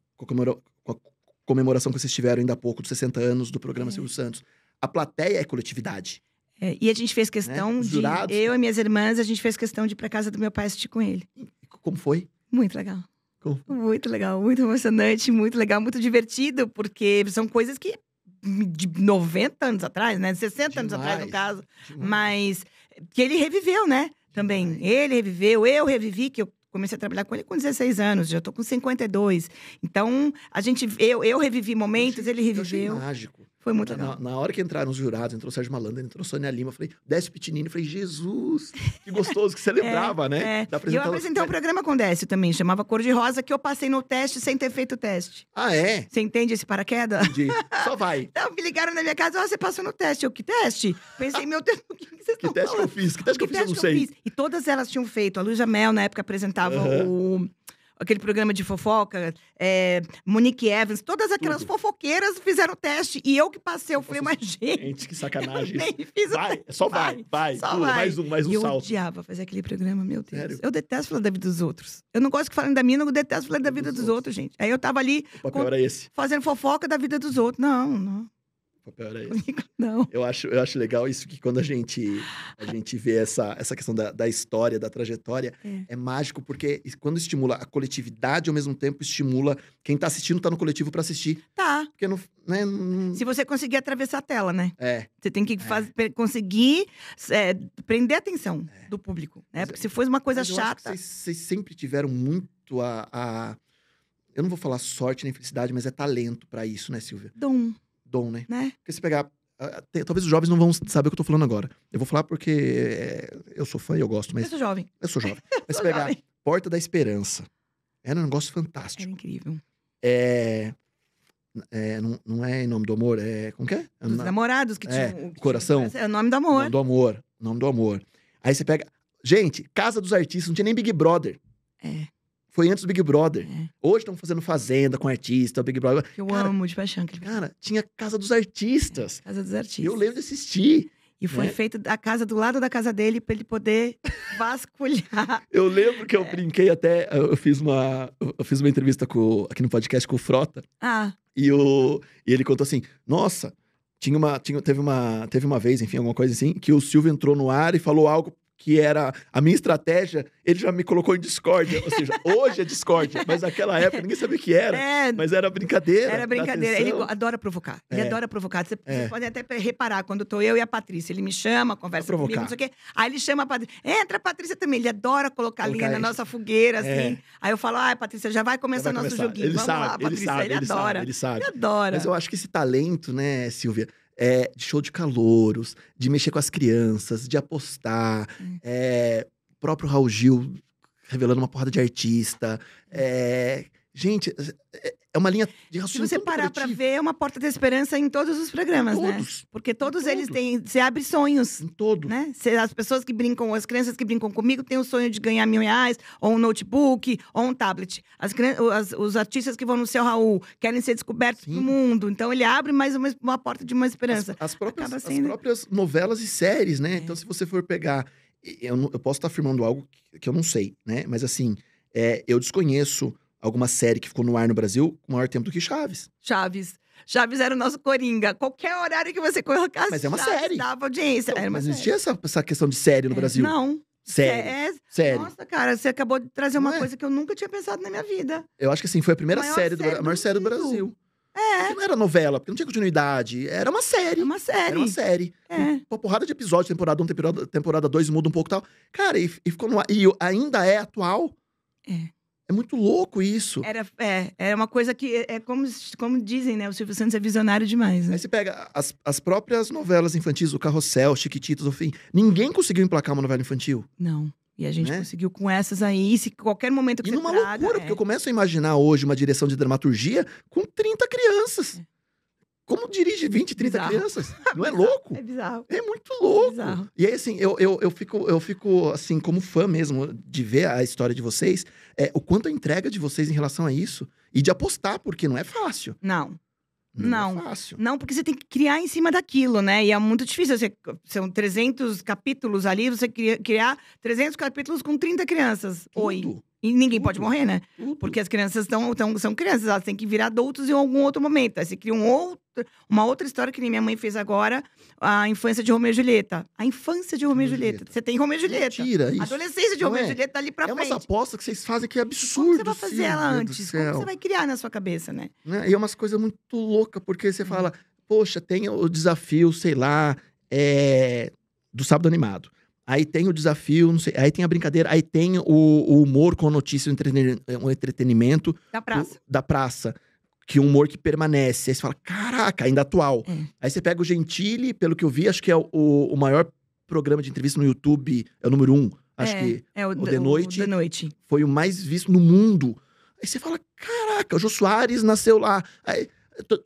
Speaker 2: comemoração que vocês tiveram ainda há pouco, dos 60 anos do programa
Speaker 3: É.
Speaker 2: Silvio Santos, a plateia é coletividade.
Speaker 3: É, e a gente fez questão
Speaker 2: Os
Speaker 3: de. eu
Speaker 2: né?
Speaker 3: e minhas irmãs, a gente fez questão de ir pra casa do meu pai assistir com ele.
Speaker 2: Como foi?
Speaker 3: Muito legal.
Speaker 2: Como?
Speaker 3: Muito legal, muito emocionante, muito legal, muito divertido, porque são coisas que de 90 anos atrás, né? 60 anos atrás, no
Speaker 2: Demais.
Speaker 3: caso.
Speaker 2: Demais.
Speaker 3: Mas que ele reviveu, né? Também.
Speaker 2: Demais.
Speaker 3: Ele reviveu, eu revivi, que eu comecei a trabalhar com ele com 16 anos, já tô com 52. Então, a gente, eu, eu revivi momentos, ele
Speaker 2: eu achei
Speaker 3: reviveu.
Speaker 2: mágico.
Speaker 3: Foi muito
Speaker 2: Na,
Speaker 3: legal.
Speaker 2: na hora que entraram os jurados, entrou o Sérgio Malandro, entrou a Sônia Lima, eu falei, Décio Pitinini, eu falei, Jesus, que gostoso que você <laughs> lembrava, né?
Speaker 3: É.
Speaker 2: Da
Speaker 3: E eu apresentei um programa com o Décio também, chamava Cor de Rosa, que eu passei no teste sem ter feito o teste.
Speaker 2: Ah, é?
Speaker 3: Você entende esse paraquedas?
Speaker 2: Entendi. Só vai. <laughs>
Speaker 3: Então, me ligaram na minha casa, ó, você passou no teste. Eu, que teste? Pensei, meu Deus, <laughs> o que, que vocês
Speaker 2: Que
Speaker 3: estão
Speaker 2: teste que eu
Speaker 3: falando?
Speaker 2: fiz? Que teste que eu
Speaker 3: Que
Speaker 2: fiz? Eu não
Speaker 3: que eu
Speaker 2: sei.
Speaker 3: fiz? E todas elas tinham feito. A Luísa Mel, na época, apresentava
Speaker 2: Aham.
Speaker 3: o... Aquele programa de fofoca, é, Monique Evans, todas aquelas
Speaker 2: Tudo.
Speaker 3: fofoqueiras fizeram o teste. E eu que passei, eu falei, mas gente,
Speaker 2: Gente, que sacanagem. <laughs>
Speaker 3: nem fiz o
Speaker 2: Vai, só vai, vai.
Speaker 3: Só
Speaker 2: Pula,
Speaker 3: vai.
Speaker 2: mais um, mais um
Speaker 3: e eu
Speaker 2: salto.
Speaker 3: odiava fazer aquele programa, meu Deus.
Speaker 2: Sério?
Speaker 3: Eu detesto falar da vida dos outros. Eu não gosto que falem da minha, eu detesto falar da vida dos outros, gente. Aí eu tava ali
Speaker 2: O papel
Speaker 3: com-
Speaker 2: era esse.
Speaker 3: fazendo fofoca da vida dos outros. Não, não,
Speaker 2: papel <laughs> era esse.
Speaker 3: não.
Speaker 2: Eu acho, eu acho legal isso que quando a gente, a gente vê essa, essa questão da, da história, da trajetória,
Speaker 3: É.
Speaker 2: é. mágico porque quando estimula a coletividade, ao mesmo tempo estimula quem tá assistindo, tá no coletivo para assistir.
Speaker 3: Tá.
Speaker 2: Porque não, né, não-
Speaker 3: Se você conseguir atravessar a tela, né?
Speaker 2: é,
Speaker 3: Você tem que faz- pe- conseguir é, prender a atenção do público. Né? Porque
Speaker 2: é-
Speaker 3: se for uma coisa chata.
Speaker 2: Vocês, vocês sempre tiveram muito a, a- eu não vou falar sorte nem felicidade, mas é talento para isso, né, Silvia?
Speaker 3: Dom,
Speaker 2: Dom, né?
Speaker 3: né?
Speaker 2: Porque se pegar. talvez os jovens não vão saber o que eu tô falando agora. Eu vou falar porque é, eu sou fã e eu gosto,
Speaker 3: Eu
Speaker 2: mas
Speaker 3: sou jovem.
Speaker 2: eu sou jovem. <laughs> Mas se pegar
Speaker 3: jovem.
Speaker 2: Porta da Esperança. Era um negócio
Speaker 3: Era
Speaker 2: fantástico.
Speaker 3: incrível.
Speaker 2: É, é, não, não é em nome do amor, é. Como que é? É
Speaker 3: Dos
Speaker 2: na-
Speaker 3: namorados que
Speaker 2: É,
Speaker 3: tinham.
Speaker 2: coração.
Speaker 3: tinham- É o nome do
Speaker 2: Nome
Speaker 3: amor.
Speaker 2: do amor. Nome do amor. Aí você pega. Gente, Casa dos Artistas, não tinha nem Big Brother.
Speaker 3: É,
Speaker 2: Foi antes do Big Brother.
Speaker 3: é.
Speaker 2: Hoje estão fazendo Fazenda com artista, Big Brother.
Speaker 3: Eu
Speaker 2: Cara,
Speaker 3: amo de paixão. aquele-
Speaker 2: Cara, tinha Casa dos Artistas.
Speaker 3: Casa dos Artistas.
Speaker 2: Eu lembro de assistir.
Speaker 3: E foi
Speaker 2: Né?
Speaker 3: feito a casa do lado da casa dele para ele poder <laughs> vasculhar.
Speaker 2: Eu lembro
Speaker 3: É.
Speaker 2: que eu brinquei até. Eu fiz uma, eu fiz uma entrevista com, aqui no podcast com o Frota.
Speaker 3: Ah,
Speaker 2: E, o, e ele contou assim: Nossa, tinha uma, tinha, teve, uma, teve uma vez, enfim, alguma coisa assim, que o Silvio entrou no ar e falou algo que era a minha estratégia. Ele já me colocou em discórdia. Ou seja, <laughs> hoje é discórdia, mas naquela época ninguém sabia o que era.
Speaker 3: é,
Speaker 2: Mas era brincadeira.
Speaker 3: Era brincadeira. Ele adora provocar. Ele
Speaker 2: É.
Speaker 3: adora provocar. Você,
Speaker 2: É.
Speaker 3: podem até reparar, quando tô eu e a Patrícia, ele me chama, conversa comigo, não sei o quê. Aí ele chama a Patrícia. Entra, a Patrícia também. Ele adora colocar a linha na nossa fogueira, assim.
Speaker 2: É.
Speaker 3: Aí eu falo, ai, Patrícia, já vai começar
Speaker 2: Vai
Speaker 3: nosso
Speaker 2: começar.
Speaker 3: joguinho.
Speaker 2: Ele
Speaker 3: Vamos
Speaker 2: sabe,
Speaker 3: lá,
Speaker 2: ele
Speaker 3: Patrícia.
Speaker 2: sabe,
Speaker 3: ele,
Speaker 2: ele
Speaker 3: adora.
Speaker 2: sabe, ele sabe.
Speaker 3: Ele adora.
Speaker 2: Mas eu acho que esse talento, né, Silvia, é de show de calouros, de mexer com as crianças, de apostar.
Speaker 3: Hum.
Speaker 2: É, o próprio Raul Gil revelando uma porrada de artista. É, gente, é- uma linha de
Speaker 3: Se
Speaker 2: raciocínio
Speaker 3: você
Speaker 2: tão
Speaker 3: parar
Speaker 2: coletivo.
Speaker 3: ver, é uma porta de esperança em todos os programas, né?
Speaker 2: Todos,
Speaker 3: Porque todos eles têm. Você abre sonhos.
Speaker 2: em todos.
Speaker 3: Né? Cê- As pessoas que brincam, as crianças que brincam comigo têm o sonho de ganhar mil reais, ou um notebook, ou um tablet. As, as- os artistas que vão no seu Raul querem ser descobertos
Speaker 2: Sim.
Speaker 3: no mundo. Então ele abre mais uma, uma porta de uma esperança.
Speaker 2: As, as próprias,
Speaker 3: Acaba
Speaker 2: as
Speaker 3: sendo-
Speaker 2: próprias novelas e séries, né?
Speaker 3: É.
Speaker 2: Então, se você for pegar. Eu, eu posso estar afirmando algo que, que eu não sei, né? Mas assim, é, eu desconheço alguma série que ficou no ar no Brasil com maior tempo do que Chaves.
Speaker 3: Chaves. Chaves era o nosso coringa. Qualquer horário que você colocasse,
Speaker 2: Mas é uma
Speaker 3: Chaves
Speaker 2: série.
Speaker 3: dava audiência.
Speaker 2: Então,
Speaker 3: era
Speaker 2: mas não existia essa, essa questão de série no
Speaker 3: É,
Speaker 2: Brasil.
Speaker 3: Não.
Speaker 2: Série.
Speaker 3: É,
Speaker 2: Série.
Speaker 3: Nossa, cara, você acabou de trazer uma
Speaker 2: é?
Speaker 3: coisa que eu nunca tinha pensado na minha vida.
Speaker 2: Eu acho que assim, foi a primeira série, do,
Speaker 3: série
Speaker 2: Bra- a maior
Speaker 3: do
Speaker 2: série do. Brasil. É. Porque não era novela, porque não tinha continuidade. Era uma série.
Speaker 3: É uma série.
Speaker 2: Era uma série.
Speaker 3: É.
Speaker 2: Uma porrada de episódios, temporada 1, temporada, temporada 2, muda um pouco e tal. Cara, e, e ficou no ar. E ainda é atual.
Speaker 3: É.
Speaker 2: É muito louco isso.
Speaker 3: Era, é, era uma coisa que é, é como, como dizem, né? O Silvio Santos é visionário demais, né?
Speaker 2: Aí você pega as, as próprias novelas infantis, o Carrossel, Chiquititas, enfim. Ninguém conseguiu emplacar uma novela infantil.
Speaker 3: Não. E a gente
Speaker 2: Né?
Speaker 3: conseguiu com essas aí. Se qualquer momento que
Speaker 2: E
Speaker 3: você
Speaker 2: numa
Speaker 3: traga,
Speaker 2: loucura,
Speaker 3: é.
Speaker 2: porque eu começo a imaginar hoje uma direção de dramaturgia com 30 crianças. Como dirige 20, 30
Speaker 3: Bizarro.
Speaker 2: crianças? <laughs> Não é louco?
Speaker 3: É bizarro.
Speaker 2: É muito louco.
Speaker 3: Bizarro.
Speaker 2: E aí, assim, eu, eu, eu, fico, eu fico, assim, como fã mesmo de ver a história de vocês, é, o quanto a entrega de vocês em relação a isso. E de apostar, porque não é fácil.
Speaker 3: Não.
Speaker 2: Não,
Speaker 3: Não.
Speaker 2: é fácil.
Speaker 3: Não, porque você tem que criar em cima daquilo, né? E é muito difícil. Você, são 300 capítulos ali, você cria- criar 300 capítulos com 30 crianças. Oi. E ninguém pode morrer, né? Porque as crianças estão, tão, são crianças, elas têm que virar adultos em algum outro momento. Aí você cria um outro, uma outra história que nem minha mãe fez agora, a infância de Romeu e Julieta. A infância de Romeu e
Speaker 2: Julieta.
Speaker 3: Você tem Romeu e Julieta.
Speaker 2: Mentira,
Speaker 3: A
Speaker 2: isso.
Speaker 3: adolescência de Romeu
Speaker 2: é?
Speaker 3: e Julieta tá ali pra
Speaker 2: É
Speaker 3: frente.
Speaker 2: apostas que vocês fazem que é absurdo.
Speaker 3: Como você vai fazer ela antes? Como você vai criar na sua cabeça, né?
Speaker 2: né? E é umas coisas muito loucas, porque
Speaker 3: Hum.
Speaker 2: você fala, poxa, tem o desafio, sei lá, é, do sábado animado. Aí tem o desafio, não sei, aí tem a brincadeira, aí tem o, o humor com a notícia, o entretenimento, o
Speaker 3: Da praça.
Speaker 2: do- da praça. Que é um humor que permanece. Aí você fala, caraca, ainda atual.
Speaker 3: É.
Speaker 2: Aí você pega o Gentili, pelo que eu vi, acho que é o, o maior programa de entrevista no YouTube, é o número um. Acho
Speaker 3: é,
Speaker 2: que
Speaker 3: é o,
Speaker 2: o de noite-
Speaker 3: O de noite.
Speaker 2: foi o mais visto no mundo. Aí você fala, caraca, o Jô Soares nasceu lá. Aí,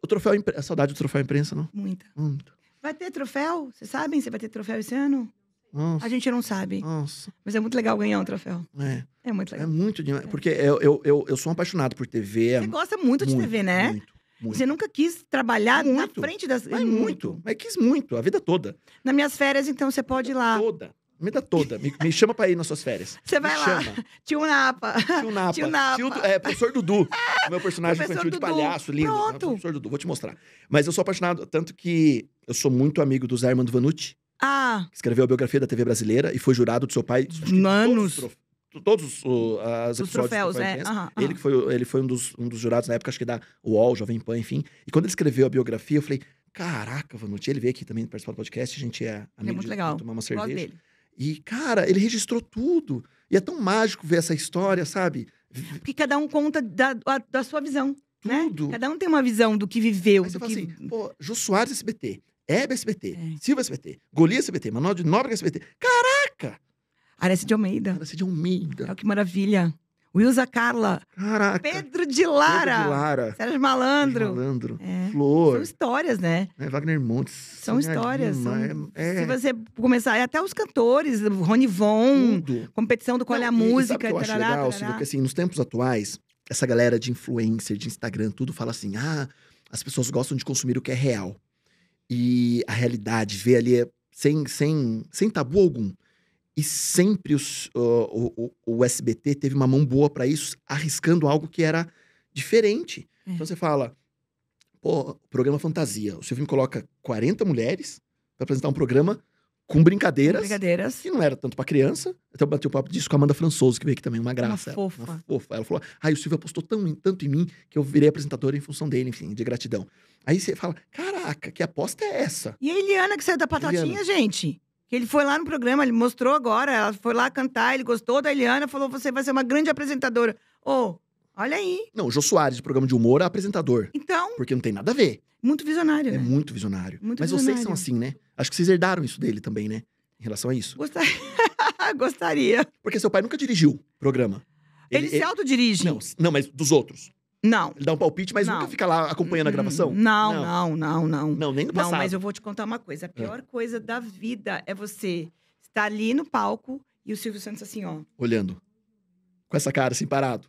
Speaker 2: o troféu imprensa. A saudade do troféu imprensa, não?
Speaker 3: Muita.
Speaker 2: Muito.
Speaker 3: Vai ter troféu? Vocês sabem se vai ter troféu esse ano?
Speaker 2: Nossa.
Speaker 3: A gente não sabe.
Speaker 2: Nossa.
Speaker 3: Mas é muito legal ganhar um troféu.
Speaker 2: É,
Speaker 3: É muito
Speaker 2: é
Speaker 3: legal.
Speaker 2: muito demais. Porque eu, eu, eu, eu sou um apaixonado por TV. É
Speaker 3: Você gosta muito de
Speaker 2: muito,
Speaker 3: TV, né?
Speaker 2: Muito. Muito.
Speaker 3: Você nunca quis trabalhar na
Speaker 2: Muito.
Speaker 3: frente das.
Speaker 2: Mas muito. Mas quis muito, a vida toda.
Speaker 3: Nas minhas férias, então, você pode ir lá.
Speaker 2: Toda. A vida toda. Me, me chama pra ir nas suas férias.
Speaker 3: Você
Speaker 2: Me
Speaker 3: vai lá.
Speaker 2: chama.
Speaker 3: Tio Napa.
Speaker 2: Tio Napa.
Speaker 3: Tio Napa.
Speaker 2: Tio é, professor Dudu. <laughs> Meu personagem
Speaker 3: Professor
Speaker 2: infantil de
Speaker 3: Dudu.
Speaker 2: palhaço, lindo.
Speaker 3: Pronto.
Speaker 2: Professor Dudu, vou te mostrar. Mas eu sou apaixonado, tanto que eu sou muito amigo do Zé Armando Vanucci,
Speaker 3: Ah,
Speaker 2: escreveu a biografia da TV brasileira e foi jurado do seu pai. acho que
Speaker 3: Anos.
Speaker 2: Todos, os o- as
Speaker 3: os troféus,
Speaker 2: Troféu
Speaker 3: é. Aham,
Speaker 2: Ele
Speaker 3: aham.
Speaker 2: que foi, ele foi um, dos, um dos jurados na época, acho que da UOL, Jovem Pan, enfim. E quando ele escreveu a biografia, eu falei, caraca, Vanucci, ele veio aqui também participar do podcast, a gente é amigo
Speaker 3: muito
Speaker 2: de,
Speaker 3: legal.
Speaker 2: tomar uma cerveja.
Speaker 3: dele.
Speaker 2: E, cara, ele registrou tudo. E é tão mágico ver essa história, sabe?
Speaker 3: Porque cada um conta da, da sua visão. Né?
Speaker 2: Tudo.
Speaker 3: Cada um tem uma visão do que viveu.
Speaker 2: Aí você
Speaker 3: do
Speaker 2: fala
Speaker 3: que...
Speaker 2: assim, pô, Jô Soares SBT, Hebe SBT,
Speaker 3: É.
Speaker 2: Silva SBT, Golias SBT, Manuel de Nóbrega SBT. Caraca!
Speaker 3: Arece de Almeida.
Speaker 2: Você de Almeida.
Speaker 3: É que maravilha. Wilza Carla.
Speaker 2: Caraca.
Speaker 3: Pedro de Lara.
Speaker 2: Pedro de Lara.
Speaker 3: Sérgio Malandro.
Speaker 2: Malandro.
Speaker 3: É. São
Speaker 2: Flor.
Speaker 3: histórias, né?
Speaker 2: né, Wagner Montes.
Speaker 3: São histórias. São-
Speaker 2: É,
Speaker 3: Se
Speaker 2: é
Speaker 3: você começar, e até os cantores, Rony Von,
Speaker 2: tudo.
Speaker 3: competição do Qual é a
Speaker 2: Não, e- sabe
Speaker 3: Música,
Speaker 2: eu acho
Speaker 3: tarará,
Speaker 2: legal,
Speaker 3: tarará.
Speaker 2: Que assim, nos tempos atuais, essa galera de influencer, de Instagram, tudo fala assim: ah, as pessoas gostam de consumir o que é real. E a realidade, ver ali é sem, sem, sem tabu algum. E sempre os, o, o, o SBT teve uma mão boa pra isso, arriscando algo que era diferente.
Speaker 3: É.
Speaker 2: Então você fala, pô, programa fantasia. O Silvio me coloca 40 mulheres pra apresentar um programa com brincadeiras.
Speaker 3: Brincadeiras.
Speaker 2: Que não era tanto pra criança. Então eu bati um papo disso com a Amanda Françoso, que veio aqui também, uma graça. ela,
Speaker 3: fofa.
Speaker 2: Uma fofa. Ela falou: ai, o Silvio apostou tão, tanto em mim que eu virei apresentadora em função dele, enfim, de gratidão. Aí você fala: caraca, que aposta é essa?
Speaker 3: E a Eliana, que saiu da Patatinha,
Speaker 2: Eliana.
Speaker 3: gente. Que ele foi lá no programa, ele mostrou agora, ela foi lá cantar, ele gostou da Eliana, falou: você vai ser uma grande apresentadora. Ô, olha aí.
Speaker 2: Não, o Jô Soares, de programa de humor, é apresentador.
Speaker 3: Então,
Speaker 2: Porque não tem nada a ver.
Speaker 3: Muito visionário,
Speaker 2: É
Speaker 3: né?
Speaker 2: muito visionário.
Speaker 3: Muito
Speaker 2: Mas vocês
Speaker 3: visionário.
Speaker 2: são assim, né? Acho que vocês herdaram isso dele também, né? Em relação a isso.
Speaker 3: Gostaria. <laughs> Gostaria.
Speaker 2: Porque seu pai nunca dirigiu programa.
Speaker 3: Ele, se autodirige.
Speaker 2: Não, não, mas dos outros.
Speaker 3: Não.
Speaker 2: Ele dá um palpite, mas
Speaker 3: Não.
Speaker 2: nunca fica lá acompanhando a gravação.
Speaker 3: Não, não, não, não.
Speaker 2: Não, nem no
Speaker 3: Não,
Speaker 2: passado.
Speaker 3: mas eu vou te contar uma coisa. A pior coisa da vida é você estar ali no palco e o Silvio Santos assim, ó.
Speaker 2: Olhando. Com essa cara assim, parado.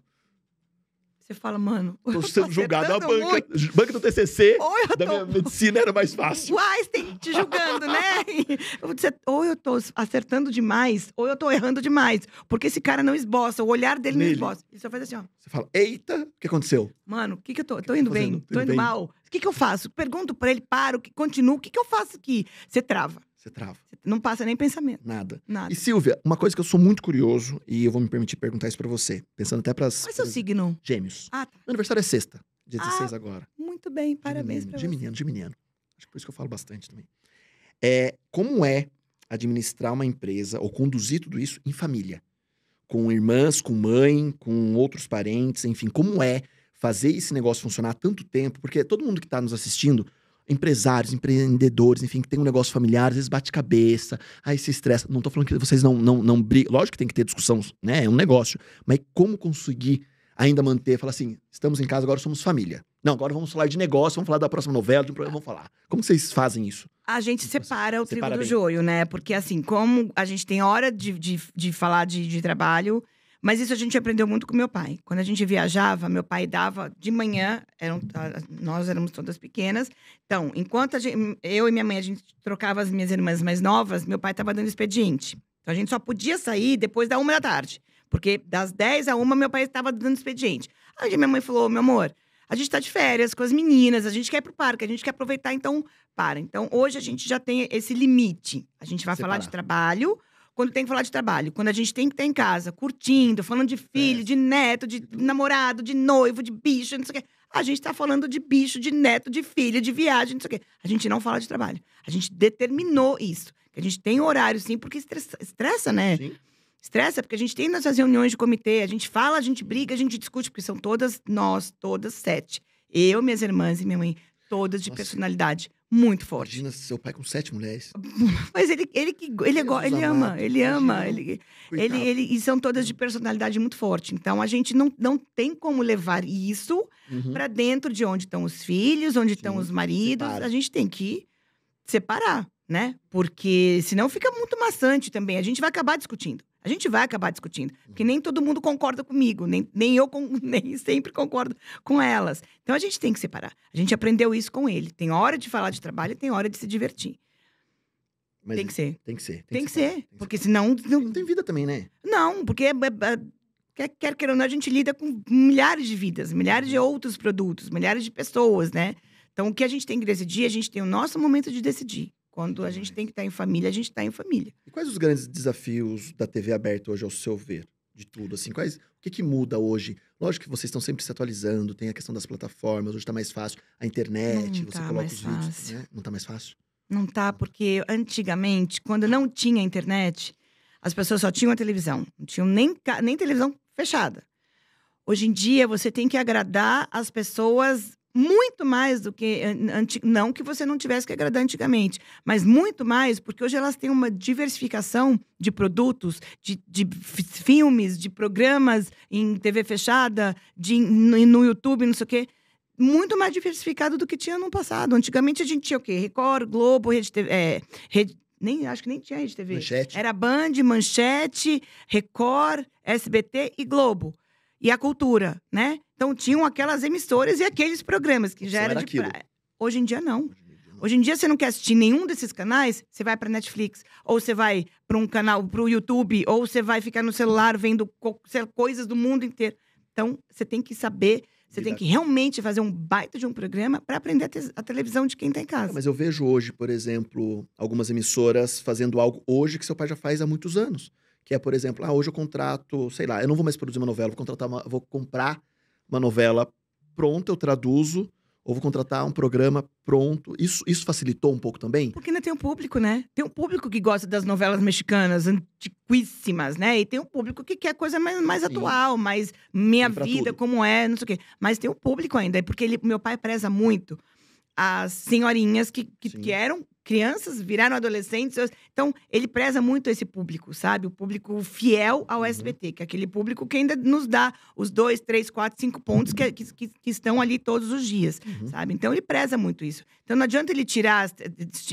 Speaker 3: Você fala, mano. <laughs>
Speaker 2: Tô sendo julgado. A banca,
Speaker 3: muito.
Speaker 2: banca do TCC da
Speaker 3: tô
Speaker 2: minha medicina era mais fácil.
Speaker 3: O Einstein te julgando, né? <laughs> Dizer, ou eu tô acertando demais, ou eu tô errando demais. Porque esse cara não esboça, o olhar dele
Speaker 2: Nele.
Speaker 3: não esboça. Ele só faz assim, ó.
Speaker 2: Você fala, eita, o que aconteceu?
Speaker 3: Mano, o que que eu tô?
Speaker 2: que
Speaker 3: Tô indo
Speaker 2: fazendo?
Speaker 3: bem,
Speaker 2: Tô
Speaker 3: tô
Speaker 2: indo
Speaker 3: indo
Speaker 2: bem?
Speaker 3: mal. O que que eu faço? Pergunto pra ele, paro, que continuo. O que que eu faço aqui? Você trava.
Speaker 2: Você trava.
Speaker 3: Não passa nem pensamento,
Speaker 2: Nada.
Speaker 3: nada.
Speaker 2: E Silvia, uma coisa que eu sou muito curioso, e eu vou me permitir perguntar isso pra você, pensando até pras.
Speaker 3: Qual é seu signo?
Speaker 2: Gêmeos.
Speaker 3: Ah, tá.
Speaker 2: Meu aniversário é sexta, dia
Speaker 3: Ah,
Speaker 2: 16 agora.
Speaker 3: Muito bem, parabéns pra você.
Speaker 2: Geminiano, geminiano. Acho que por isso que eu falo bastante também. É, como é administrar uma empresa ou conduzir tudo isso em família? Com irmãs, com mãe, com outros parentes, enfim, como é fazer esse negócio funcionar há tanto tempo? Porque todo mundo que está nos assistindo, empresários, empreendedores, enfim, que tem um negócio familiar, às vezes bate cabeça, aí se estressa. Não tô falando que vocês não, não, não brigam. Lógico que tem que ter discussão, né? É um negócio. Mas como conseguir ainda manter, falar assim, estamos em casa, agora somos família. Não, agora vamos falar de negócio, vamos falar da próxima novela, de um programa, vamos falar. Como vocês fazem isso?
Speaker 3: A gente separa o trigo do
Speaker 2: bem.
Speaker 3: joio, né? Porque, assim, como a gente tem hora de, de, de falar de, de trabalho, mas isso a gente aprendeu muito com meu pai. Quando a gente viajava, meu pai dava de manhã, eram, a- nós éramos todas pequenas. Então, enquanto gente- eu e minha mãe, a gente trocava as minhas irmãs mais novas, meu pai estava dando expediente. Então, a gente só podia sair depois da uma da tarde. Porque das 10 a uma, meu pai estava dando expediente. Aí minha mãe falou, meu amor, a gente tá de férias com as meninas, a gente quer ir pro parque, a gente quer aproveitar, então para. Então, hoje a gente já tem esse limite. A gente vai falar de
Speaker 2: Separar.
Speaker 3: trabalho quando tem que falar de trabalho. Quando a gente tem que estar em casa, curtindo, falando de filho,
Speaker 2: É.
Speaker 3: de neto, de namorado, de noivo, de bicho, não sei o quê. A gente tá falando de bicho, de neto, de filho, de viagem, não sei o quê. A gente não fala de trabalho. A gente determinou isso. Que a gente tem horário, sim, porque estressa, estressa né?
Speaker 2: Sim.
Speaker 3: Estressa, porque a gente tem nossas reuniões de comitê, a gente fala, a gente briga, a gente discute, porque são todas nós, todas sete. Eu, minhas irmãs e minha mãe, todas de
Speaker 2: Nossa.
Speaker 3: personalidade muito forte.
Speaker 2: Imagina seu pai com sete mulheres. <laughs>
Speaker 3: Mas ele, ele, que- ele, é ele ama, ele ama. Ele, ele, ele, e são todas de personalidade muito forte. Então, a gente não, não tem como levar isso
Speaker 2: Uhum.
Speaker 3: para dentro de onde estão os filhos, onde estão os maridos.
Speaker 2: separa.
Speaker 3: A gente tem que separar, né? Porque senão fica muito maçante também. A gente vai acabar discutindo. A gente vai acabar discutindo. Porque nem todo mundo concorda comigo, nem, nem eu con- <laughs> nem sempre concordo com elas. Então a gente tem que separar. A gente aprendeu isso com ele. Tem hora de falar de trabalho e tem hora de se divertir.
Speaker 2: Mas
Speaker 3: tem que ser.
Speaker 2: Tem que ser.
Speaker 3: Tem que
Speaker 2: separar,
Speaker 3: ser.
Speaker 2: tem que
Speaker 3: Porque senão. Não,
Speaker 2: tem vida também, né?
Speaker 3: não porque é- é- é- quer, quer queira ou não, a gente lida com milhares de vidas, milhares de outros produtos, milhares de pessoas, né? Então, o que a gente tem que decidir, a gente tem o nosso momento de decidir. Quando a gente tem que estar em família, a gente está em família.
Speaker 2: E quais os grandes desafios da TV aberta hoje, ao seu ver? De tudo, assim, quais, o que, que muda hoje? Lógico que vocês estão sempre se atualizando, tem a questão das plataformas, hoje tá mais fácil, a internet,
Speaker 3: Não
Speaker 2: você
Speaker 3: tá
Speaker 2: coloca os vídeos,
Speaker 3: fácil.
Speaker 2: né? Não tá mais fácil?
Speaker 3: Não tá, porque antigamente, quando não tinha internet, as pessoas só tinham a televisão. Não tinham nem, nem televisão fechada. Hoje em dia, você tem que agradar as pessoas muito mais do que. anti- Não que você não tivesse que agradar antigamente, mas muito mais, porque hoje elas têm uma diversificação de produtos, de, de fi- filmes, de programas em TV fechada, de, no, no YouTube, não sei o quê muito mais diversificado do que tinha no passado. Antigamente a gente tinha o quê? Record, Globo, Rede TV. é, Rede- nem, acho que nem tinha Rede TV.
Speaker 2: Manchete.
Speaker 3: Era Band, Manchete, Record, SBT e Globo. E a cultura, né? Então tinham aquelas emissoras e aqueles programas que já
Speaker 2: Só
Speaker 3: era
Speaker 2: era
Speaker 3: de praia. Hoje em dia não.
Speaker 2: Hoje em dia,
Speaker 3: você não quer assistir nenhum desses canais, você vai pra Netflix, ou você vai pra um canal, pro YouTube, ou você vai ficar no celular vendo co- coisas do mundo inteiro. Então, você tem que saber, você tem que realmente fazer um baita de um programa para aprender a, te- a televisão de quem tá em casa.
Speaker 2: Mas eu vejo hoje, por exemplo, algumas emissoras fazendo algo hoje que seu pai já faz há muitos anos. Que é, por exemplo, ah, hoje eu contrato, sei lá, eu não vou mais produzir uma novela, vou contratar uma, vou comprar uma novela pronta, eu traduzo, ou vou contratar um programa pronto. Isso, isso facilitou um pouco também?
Speaker 3: Porque ainda tem um público, né? Tem um público que gosta das novelas mexicanas antiquíssimas, né? E tem um público que quer coisa mais, mais
Speaker 2: Sim.
Speaker 3: atual, mais minha vida,
Speaker 2: tudo.
Speaker 3: como é, não sei o quê. Mas tem um público ainda, porque ele, meu pai preza muito as senhorinhas que, que, que eram crianças, viraram adolescentes. Então, ele preza muito esse público, sabe? O público fiel ao
Speaker 2: Uhum.
Speaker 3: SBT, que é aquele público que ainda nos dá os dois, três, quatro, cinco pontos que, que, que- que estão ali todos os dias
Speaker 2: Uhum.
Speaker 3: sabe? Então ele preza muito isso. Então não adianta ele tirar, as-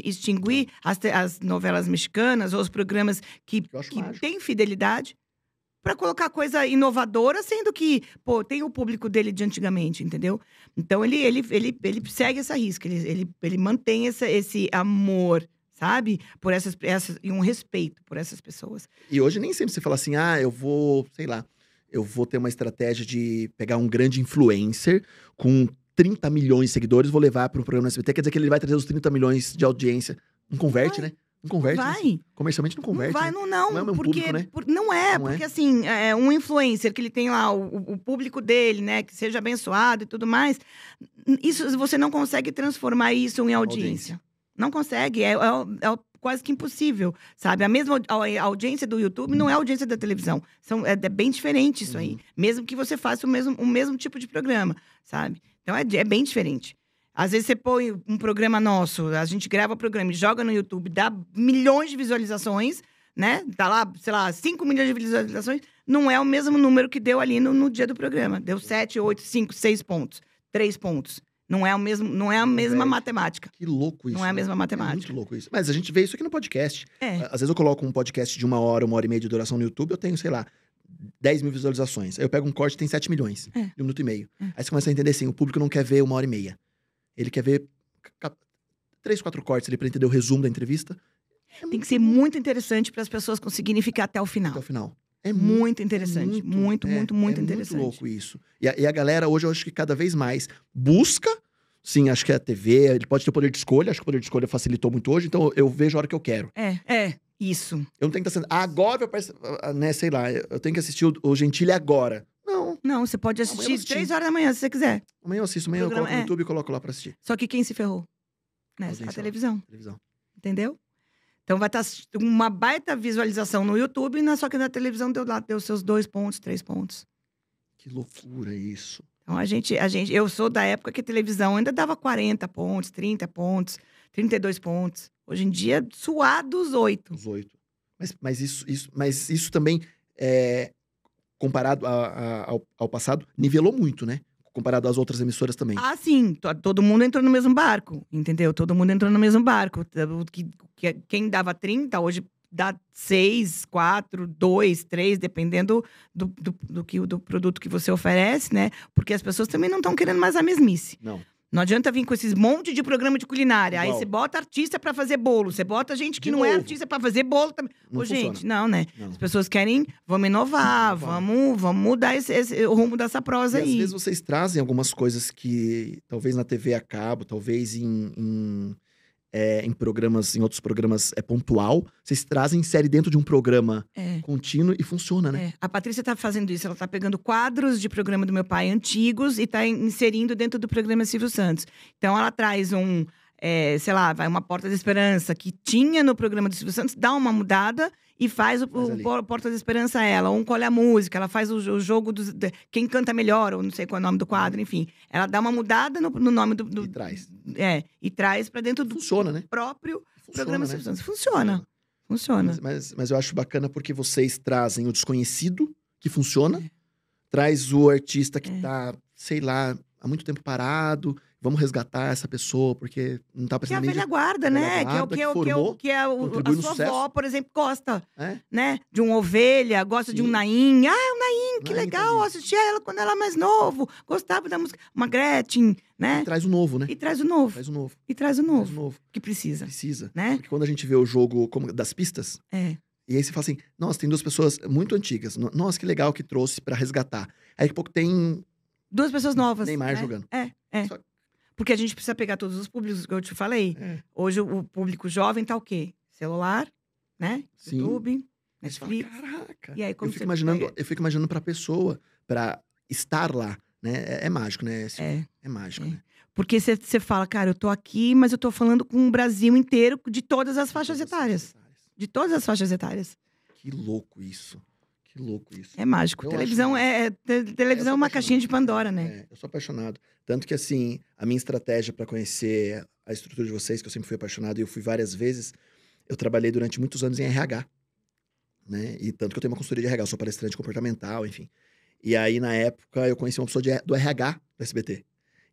Speaker 3: extinguir as, as novelas mexicanas ou os programas que, que
Speaker 2: mágico.
Speaker 3: têm fidelidade para colocar coisa inovadora, sendo que, pô, tem o público dele de antigamente, entendeu? Então ele, ele, ele, ele segue essa risca, ele, ele, ele mantém essa, esse amor, sabe? Por essas, essas e um respeito por essas pessoas.
Speaker 2: E hoje nem sempre você fala assim, ah, eu vou, sei lá, eu vou ter uma estratégia de pegar um grande influencer com 30 milhões de seguidores, vou levar para um programa no SBT, quer dizer que ele vai trazer os 30 milhões de audiência. Não converte,
Speaker 3: Vai.
Speaker 2: né? Não converte. né?
Speaker 3: vai.
Speaker 2: Comercialmente não converte.
Speaker 3: Não vai,
Speaker 2: né?
Speaker 3: não, não.
Speaker 2: Não é
Speaker 3: porque,
Speaker 2: público, né?
Speaker 3: por- não é,
Speaker 2: Não é?
Speaker 3: porque assim, é um influencer que ele tem lá, o, o público dele, né, que seja abençoado e tudo mais, isso você não consegue transformar isso em audiência.
Speaker 2: Audiência.
Speaker 3: Não consegue, é, é é quase que impossível, sabe? A mesma a audiência do YouTube não é a audiência da televisão. São, é, é bem diferente isso aí.
Speaker 2: Uhum.
Speaker 3: Mesmo que você faça o mesmo, o mesmo tipo de programa, sabe? Então é, é bem diferente. Às vezes você põe um programa nosso, a gente grava o programa e joga no YouTube, dá milhões de visualizações, né? Tá lá, sei lá, 5 milhões de visualizações. Não é o mesmo número que deu ali no, no dia do programa. Deu 7, 8, 5, 6 pontos. 3 pontos. Não é, o mesmo, não é a mesma
Speaker 2: Converte.
Speaker 3: matemática.
Speaker 2: Que louco isso.
Speaker 3: Não é a
Speaker 2: né?
Speaker 3: mesma
Speaker 2: É
Speaker 3: matemática.
Speaker 2: muito louco isso. Mas a gente vê isso aqui no podcast.
Speaker 3: É.
Speaker 2: Às vezes eu coloco um podcast de uma hora, uma hora e meia de duração no YouTube, eu tenho, sei lá, 10 mil visualizações. Aí eu pego um corte tem 7 milhões,
Speaker 3: É.
Speaker 2: de um minuto e meio.
Speaker 3: É.
Speaker 2: Aí você começa a entender assim, o público não quer ver uma hora e meia. Ele quer ver três, quatro cortes ali pra entender o resumo da entrevista. É
Speaker 3: Tem que ser muito interessante para as pessoas conseguirem ficar até o
Speaker 2: até
Speaker 3: final.
Speaker 2: o final. É
Speaker 3: Muito interessante. Muito,
Speaker 2: é,
Speaker 3: muito, muito,
Speaker 2: é
Speaker 3: interessante.
Speaker 2: muito louco isso. E a, e a galera hoje, eu acho que cada vez mais busca. Sim, acho que é a TV, ele pode ter poder de escolha, acho que o poder de escolha facilitou muito hoje, então eu vejo a hora que eu quero.
Speaker 3: É, é, isso.
Speaker 2: Eu não tenho que estar sendo. "Ah, Agora eu peço, né, sei lá, eu tenho que assistir o, o Gentile agora. Não,
Speaker 3: você pode
Speaker 2: eu
Speaker 3: assistir
Speaker 2: assisti.
Speaker 3: três horas da manhã, se você quiser.
Speaker 2: amanhã eu assisto, amanhã eu
Speaker 3: Programa-
Speaker 2: coloco no
Speaker 3: é.
Speaker 2: YouTube e coloco lá pra assistir.
Speaker 3: Só que quem se ferrou? Né?
Speaker 2: Audiência
Speaker 3: A televisão,
Speaker 2: Televisão.
Speaker 3: entendeu? Então vai estar uma baita visualização no YouTube, na- só que na televisão deu lá, deu seus dois pontos, três pontos.
Speaker 2: Que loucura isso.
Speaker 3: Então a gente, a gente, eu sou da época que a televisão ainda dava 40 pontos, 30 pontos, 32 pontos. Hoje em dia, suados oito.
Speaker 2: Os oito. Mas, mas, isso, isso, mas isso também, é, comparado a- a- ao, ao passado, nivelou muito, né? Comparado às outras emissoras também.
Speaker 3: Ah, sim, to- todo mundo entrou no mesmo barco, entendeu? Todo mundo entrou no mesmo barco. Que- Quem dava 30, hoje dá 6, 4, 2, 3, dependendo do, do, do, que, do produto que você oferece, né? Porque as pessoas também não estão querendo mais a mesmice.
Speaker 2: Não.
Speaker 3: Não adianta vir com esses monte de programa de culinária. Aí você bota artista pra fazer bolo, você bota gente que
Speaker 2: De
Speaker 3: não é
Speaker 2: novo.
Speaker 3: artista pra fazer bolo também.
Speaker 2: Não
Speaker 3: Ô, gente, não, né?
Speaker 2: Não.
Speaker 3: As pessoas querem, vamos inovar,
Speaker 2: Inovar.
Speaker 3: vamos, vamos mudar esse, esse- o rumo dessa
Speaker 2: E
Speaker 3: prosa
Speaker 2: às
Speaker 3: aí.
Speaker 2: vezes vocês trazem algumas coisas que talvez na TV a cabo, talvez em, em, é, em programas, em outros programas é pontual. Vocês trazem série dentro de um programa
Speaker 3: É.
Speaker 2: contínuo e funciona, né?
Speaker 3: É, a Patrícia tá fazendo isso, ela tá pegando quadros de programa do meu pai antigos e tá in- inserindo dentro do programa Silvio Santos. Então ela traz um, é, sei lá, vai uma Porta da Esperança que tinha no programa do Silvio Santos, dá uma mudada e faz o,
Speaker 2: Faz
Speaker 3: o Porta da Esperança ela, ou um é a Música, ela faz o, o jogo dos, de- quem canta melhor, ou não sei qual é o nome do quadro, enfim. Ela dá uma mudada no, no nome do, do-
Speaker 2: E traz.
Speaker 3: É, e traz pra dentro do
Speaker 2: Funciona, né?
Speaker 3: próprio
Speaker 2: Funciona,
Speaker 3: programa
Speaker 2: né?
Speaker 3: Silvio Santos. Funciona. Funciona.
Speaker 2: Mas, mas, mas eu acho bacana porque vocês trazem o desconhecido, que funciona, traz o artista que
Speaker 3: É.
Speaker 2: tá, sei lá, há muito tempo parado, vamos resgatar essa pessoa, porque não tá
Speaker 3: Que é a
Speaker 2: precisando nem
Speaker 3: velha
Speaker 2: de...
Speaker 3: guarda, né? Que é o
Speaker 2: guarda
Speaker 3: que,
Speaker 2: que
Speaker 3: é o que, é o-
Speaker 2: formou,
Speaker 3: que é o,
Speaker 2: contribui
Speaker 3: a sua avó, por exemplo, gosta,
Speaker 2: É,
Speaker 3: né? De uma ovelha, gosta de um
Speaker 2: Sim.
Speaker 3: Naim. Ah, o Naim, que
Speaker 2: Naim,
Speaker 3: legal,
Speaker 2: tadinho.
Speaker 3: assistia ela quando ela era mais novo, gostava da música. Uma Gretchen, né?
Speaker 2: e traz o novo, né?
Speaker 3: E traz o novo,
Speaker 2: Traz o novo.
Speaker 3: e traz o
Speaker 2: Traz o
Speaker 3: novo,
Speaker 2: novo.
Speaker 3: que precisa,
Speaker 2: Precisa.
Speaker 3: né?
Speaker 2: Porque quando a gente vê o jogo como das pistas,
Speaker 3: É.
Speaker 2: e aí você fala assim, nossa, tem duas pessoas muito antigas. No- Nossa, que legal que trouxe pra resgatar. Aí daqui a pouco tem
Speaker 3: Duas pessoas novas.
Speaker 2: Neymar
Speaker 3: né?
Speaker 2: jogando.
Speaker 3: É, é.
Speaker 2: Só-
Speaker 3: Porque a gente precisa pegar todos os públicos que eu te falei.
Speaker 2: É.
Speaker 3: Hoje o público jovem tá o quê? Celular, né?
Speaker 2: Sim.
Speaker 3: YouTube,
Speaker 2: você fala,
Speaker 3: Netflix.
Speaker 2: Caraca.
Speaker 3: E aí, como
Speaker 2: eu fico imaginando,
Speaker 3: pega-
Speaker 2: eu fico imaginando pra pessoa, pra estar lá, né? É, é mágico, né? Esse- É,
Speaker 3: É.
Speaker 2: mágico,
Speaker 3: É.
Speaker 2: né?
Speaker 3: Porque você fala, cara, eu tô aqui, mas eu tô falando com o Brasil inteiro de todas as faixas etárias. De todas as faixas etárias.
Speaker 2: Que louco isso. Que louco isso.
Speaker 3: É mágico.
Speaker 2: Eu
Speaker 3: televisão
Speaker 2: acho
Speaker 3: é, é- te- televisão é uma caixinha de Pandora, né?
Speaker 2: É, eu sou apaixonado. Tanto que, assim, a minha estratégia pra conhecer a estrutura de vocês, que eu sempre fui apaixonado e eu fui várias vezes, eu trabalhei durante muitos anos em RH. Né? E tanto que eu tenho uma consultoria de RH, eu sou palestrante comportamental, enfim. E aí, na época, eu conheci uma pessoa de- do RH do SBT.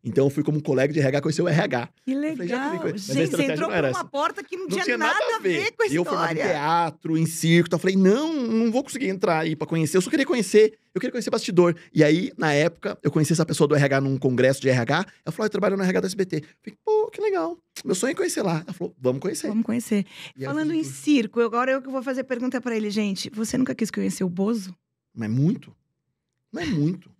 Speaker 2: Então, eu fui como um colega de RH conhecer o RH.
Speaker 3: Que
Speaker 2: falei,
Speaker 3: legal.
Speaker 2: Mas a
Speaker 3: Gente, você entrou por uma porta que não,
Speaker 2: Não
Speaker 3: tinha, nada a ver com a
Speaker 2: E eu formado em
Speaker 3: história.
Speaker 2: teatro, em circo. Então eu falei, não, não vou conseguir entrar aí pra conhecer. Eu só queria conhecer, eu queria conhecer bastidor. E aí, na época, eu conheci essa pessoa do RH num congresso de RH. Ela falou, "Ah, eu trabalho no RH do SBT. Eu falei, pô, que legal. Meu sonho é conhecer lá. Ela falou, vamos conhecer.
Speaker 3: Vamos conhecer.
Speaker 2: E
Speaker 3: Falando em circo, agora eu que vou fazer pergunta pra ele, gente. Você nunca quis conhecer o Bozo?
Speaker 2: Mas muito. É muito.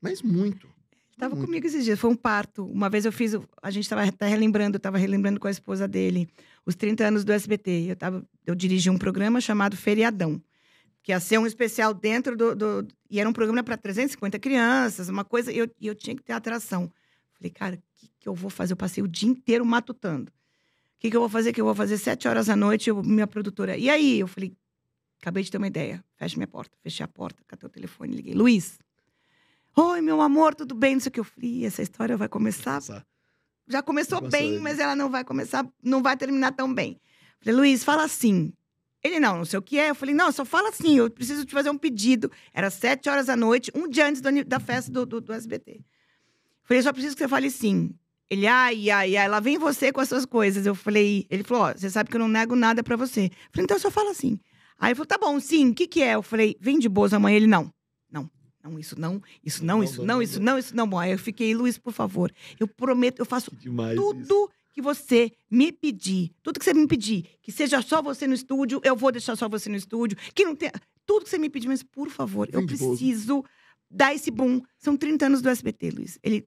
Speaker 2: Mas muito.
Speaker 3: Tava
Speaker 2: Muito.
Speaker 3: comigo esses dias, foi um parto. Uma vez eu fiz, a gente tava até relembrando, eu tava relembrando com a esposa dele, os 30 anos do SBT. Eu, tava, eu dirigi um programa chamado Feriadão, que ia ser um especial dentro do. do- e era um programa para 350 crianças, uma coisa, e eu, eu tinha que ter atração. Falei, cara, o que, que eu vou fazer? Eu passei o dia inteiro matutando. O que, que eu vou fazer? Que eu vou fazer sete horas da noite, eu, minha produtora. E aí? Eu falei, acabei de ter uma ideia. Fecha minha porta. Fechei a porta, catei o telefone, liguei. Luiz. Oi, meu amor, tudo bem? Não sei o que. Eu falei, "Ih, essa história vai começar já começou bem,
Speaker 2: ele.
Speaker 3: mas ela não vai começar, não vai terminar tão bem. Falei, Luiz, fala assim. Ele, não, não sei o que é. Eu falei, não, só fala assim, eu preciso te fazer um pedido. Era sete horas da noite, um dia antes do da festa do, do, do SBT. Falei, só preciso que você fale sim. Ele, ai, ai, ai, lá vem você com as suas coisas. Eu falei, ele falou, ó, você sabe que eu não nego nada pra você. Eu falei, então só fala assim. Aí ele falou, tá bom, sim, o que que é? Eu falei, vem de boas amanhã. Ele, não, não, isso não, isso não,
Speaker 2: Não,
Speaker 3: isso
Speaker 2: não,
Speaker 3: isso
Speaker 2: não.
Speaker 3: isso não. Bom, aí eu fiquei, Luiz, por favor, eu prometo, eu faço
Speaker 2: demais isso.
Speaker 3: tudo que você me pedir, tudo que você me pedir, que seja só você no estúdio, eu vou deixar só você no estúdio, que não tenha. Tudo que você me pedir, mas por favor, eu preciso dar esse boom. São 30 anos do SBT, Luiz. Ele.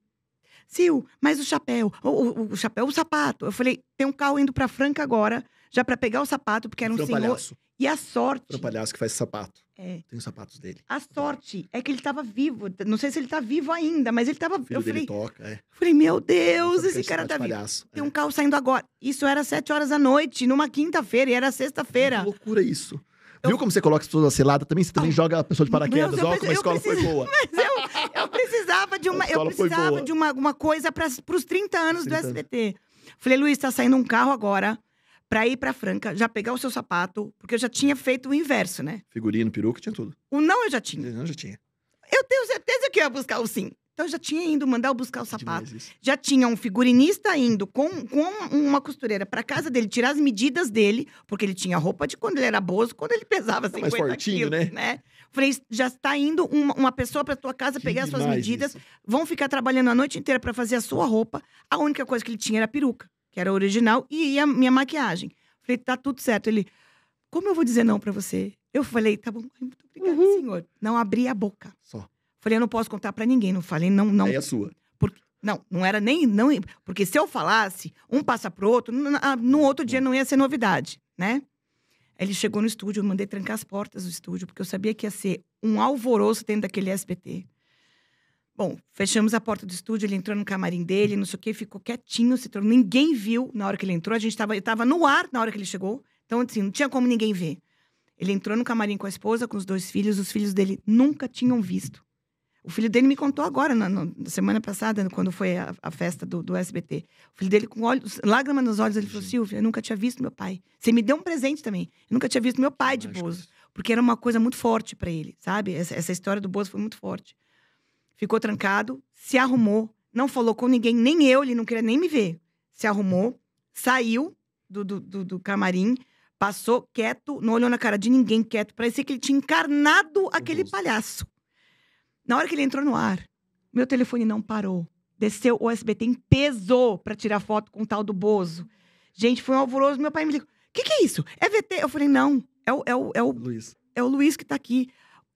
Speaker 3: Sil, mas o chapéu, o, o- o chapéu, o sapato. Eu falei, tem um carro indo pra Franca agora, já pra pegar o sapato, porque era um senhor. E a sorte.
Speaker 2: Fran Palhaço que faz sapato.
Speaker 3: É,
Speaker 2: Tem os sapatos dele.
Speaker 3: a sorte é que ele tava vivo. Não sei se ele tá vivo ainda, mas ele tava.
Speaker 2: O filho
Speaker 3: Eu
Speaker 2: dele
Speaker 3: falei,
Speaker 2: toca, é.
Speaker 3: falei, meu Deus, esse cara
Speaker 2: sapato
Speaker 3: tá vivo.
Speaker 2: palhaço.
Speaker 3: Tem
Speaker 2: é.
Speaker 3: um carro saindo agora. Isso era sete horas da noite, numa quinta-feira, e era sexta-feira.
Speaker 2: Que loucura isso. Viu como você coloca as pessoas aceladas também? Você também joga a pessoa de paraquedas.
Speaker 3: Eu
Speaker 2: Ó, como a
Speaker 3: preciso- eu
Speaker 2: escola foi
Speaker 3: preciso- <laughs>
Speaker 2: boa.
Speaker 3: Mas eu, eu precisava de uma, eu precisava de uma, uma coisa para os 30 anos do
Speaker 2: 30 anos.
Speaker 3: SBT. Falei, Luiz, tá saindo um carro agora pra ir pra Franca, já pegar o seu sapato, porque eu já tinha feito o inverso, né?
Speaker 2: Figurino, peruca, tinha tudo.
Speaker 3: O não eu já tinha.
Speaker 2: Eu já tinha.
Speaker 3: Eu tenho certeza que eu ia buscar o sim. Então eu já tinha ido mandar eu buscar o sapato. Já tinha um figurinista indo com, com uma costureira pra casa dele, tirar as medidas dele, porque ele tinha roupa de quando ele era bozo, quando ele pesava
Speaker 2: Tá mais
Speaker 3: 50
Speaker 2: fortinho,
Speaker 3: quilos, né? Falei, já está indo uma, uma pessoa pra tua casa
Speaker 2: Que
Speaker 3: pegar as suas medidas,
Speaker 2: isso.
Speaker 3: vão ficar trabalhando a noite inteira pra fazer a sua roupa. A única coisa que ele tinha era a peruca, que era original, e a minha maquiagem. Falei, tá tudo certo. Ele, como eu vou dizer não pra você? Eu falei, tá bom, muito obrigada,
Speaker 2: Uhum.
Speaker 3: senhor. Não abri a boca.
Speaker 2: Só.
Speaker 3: Falei, eu não posso contar pra ninguém. Não falei, não, não.
Speaker 2: É sua.
Speaker 3: Não, não era nem. Não, porque se eu falasse, um passa pro outro, n- ah, no outro dia não ia ser novidade, né? Ele chegou no estúdio, eu mandei trancar as portas do estúdio, porque eu sabia que ia ser um alvoroço dentro daquele SBT. Bom, fechamos a porta do estúdio, ele entrou no camarim dele, não sei o quê, ficou quietinho, se tornou. Ninguém viu na hora que ele entrou. A gente tava, eu tava no ar na hora que ele chegou. Então, assim, não tinha como ninguém ver. Ele entrou no camarim com a esposa, com os dois filhos, os filhos dele nunca tinham visto. O filho dele me contou agora, na, na semana passada, quando foi a, a festa do, do SBT. O filho dele, com olhos, lágrimas nos olhos, ele falou: Silvia, eu nunca tinha visto meu pai. Você me deu um presente também. Eu nunca tinha visto meu pai de Bozo. Porque era uma coisa muito forte para ele, sabe? Essa, essa história do Bozo foi muito forte. Ficou trancado, se arrumou. não falou com ninguém, nem eu, ele não queria nem me ver. Se arrumou, saiu do, do, do, do camarim, passou quieto, não olhou na cara de ninguém quieto. Parecia que ele tinha encarnado aquele palhaço. Na hora que ele entrou no ar, meu telefone não parou. Desceu o SBT em peso pra tirar foto com o tal do Bozo. Gente, foi um alvoroço. Meu pai me ligou: o que, que é isso? É VT? Eu falei: não, é o, é o, é o
Speaker 2: Luiz.
Speaker 3: é o Luiz que tá aqui.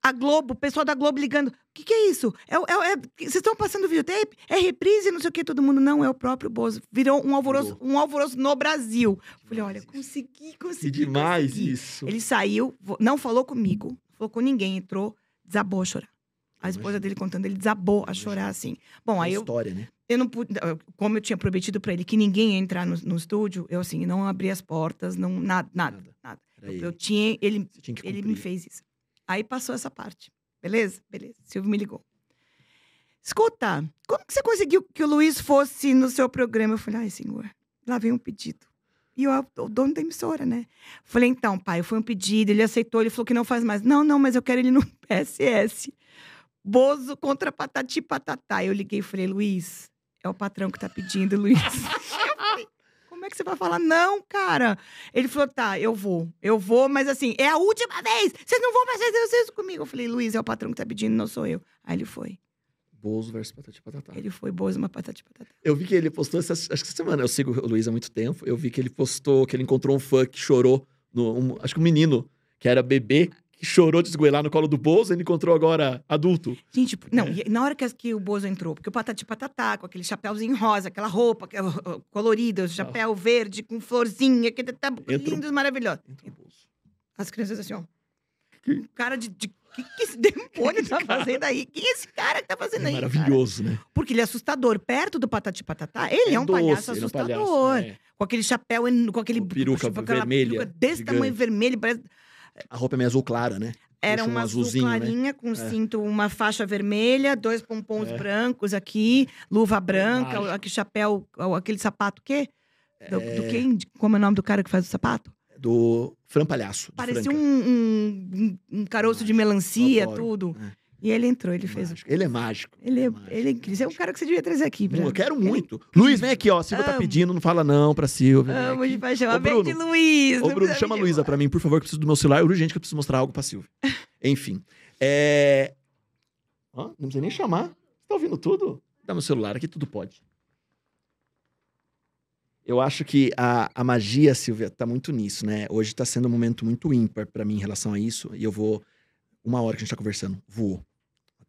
Speaker 3: A Globo, o pessoal da Globo ligando. O que, que é isso? É, é, é- vocês estão passando videotape? É reprise, não sei o que, todo mundo. Não, é o próprio Bozo. Virou um alvoroço, um alvoroço no Brasil. Falei, olha, consegui, consegui.
Speaker 2: Que demais
Speaker 3: consegui.
Speaker 2: isso.
Speaker 3: Ele saiu, não falou comigo, não falou com ninguém, entrou, desabou a chorar. A esposa dele contando, ele desabou a chorar assim. Bom, aí eu,
Speaker 2: História, né?
Speaker 3: eu não pude, como eu tinha prometido pra ele que ninguém ia entrar no, no estúdio, eu assim, não abri as portas, não, nada, nada,
Speaker 2: Nada.
Speaker 3: Eu, eu tinha, ele,
Speaker 2: tinha
Speaker 3: ele me fez isso. Aí passou essa parte. Beleza? Beleza. Silvio me ligou. Escuta, como que você conseguiu que o Luiz fosse no seu programa? Eu falei, ai, senhor, lá vem um pedido. E eu, o dono da emissora, né? Falei, então, pai, foi um pedido, ele aceitou, ele falou que não faz mais. Não, não, mas eu quero ele no <laughs> PSS. Bozo contra Patati Patatá. Eu liguei e falei, Luiz, é o patrão que tá pedindo, Luiz. <laughs> Eu falei, Como é que você vai falar não, cara? Ele falou, tá, eu vou. Eu vou, mas assim, é a última vez. Vocês não vão fazer isso comigo. Eu falei, Luiz, é o patrão que tá pedindo, não sou eu. Aí ele foi.
Speaker 2: Bozo versus Patati Patatá.
Speaker 3: Ele foi, Bozo, uma Patati Patatá.
Speaker 2: Eu vi que ele postou essa, acho que essa semana. Eu sigo o Luiz há muito tempo. Eu vi que ele postou que ele encontrou um fã que chorou. No, um- acho que um menino que era bebê, chorou de esgoelar no colo do Bozo. Ele encontrou agora adulto.
Speaker 3: Gente, não,
Speaker 2: É.
Speaker 3: na hora que, que o Bozo entrou, porque o Patati Patatá, com aquele chapéuzinho rosa, aquela roupa colorida, o chapéu verde com florzinha, que tá
Speaker 2: Entrou-
Speaker 3: lindo, maravilhoso. As crianças assim, ó.
Speaker 2: Que-
Speaker 3: cara de. de que, que esse <laughs> demônio tá fazendo aí? Quem é esse cara que tá fazendo
Speaker 2: É
Speaker 3: aí? cara?
Speaker 2: maravilhoso, né?
Speaker 3: Porque ele é assustador. Perto do Patati Patatá, ele é, um
Speaker 2: doce,
Speaker 3: palhaço
Speaker 2: ele é um
Speaker 3: assustador.
Speaker 2: palhaço, né?
Speaker 3: Com aquele chapéu, com aquele.
Speaker 2: Com peruca
Speaker 3: com
Speaker 2: vermelha,
Speaker 3: peruca desse
Speaker 2: gigante.
Speaker 3: tamanho vermelho. Parece,
Speaker 2: A roupa é meio azul clara, né?
Speaker 3: era
Speaker 2: Puxa um
Speaker 3: uma azul
Speaker 2: né?
Speaker 3: clarinha, com
Speaker 2: É.
Speaker 3: cinto, uma faixa vermelha, dois pompons
Speaker 2: É.
Speaker 3: brancos aqui, luva branca, aquele chapéu, aquele sapato quê? Do, do
Speaker 2: É.
Speaker 3: quem? De- Como é o nome do cara que faz o sapato?
Speaker 2: Do Fran Palhaço.
Speaker 3: Parecia um, um, um caroço de melancia, tudo.
Speaker 2: É.
Speaker 3: E ele entrou, ele fez o
Speaker 2: Mágico. Ele é mágico.
Speaker 3: Ele é,
Speaker 2: mágico.
Speaker 3: ele é incrível. É um cara que você devia trazer aqui. pra-
Speaker 2: Eu quero
Speaker 3: Ele-
Speaker 2: muito. Luiz, vem aqui, ó. Silvia tá pedindo, não fala não pra Silvia.
Speaker 3: Amo de paixão. A Vem de
Speaker 2: Bruno.
Speaker 3: Luiz.
Speaker 2: Ô, Bruno, chama a Luísa pra mim, por favor, que eu preciso do meu celular. É urgente que eu preciso mostrar algo pra Silvia. <laughs> Enfim. É... Ó, não precisa nem chamar. Você tá ouvindo tudo? Dá meu celular aqui, tudo pode. Eu acho que a, a magia, Silvia, tá muito nisso, né? Hoje tá sendo um momento muito ímpar pra mim em relação a isso. E eu vou... Uma hora que a gente tá conversando, voou.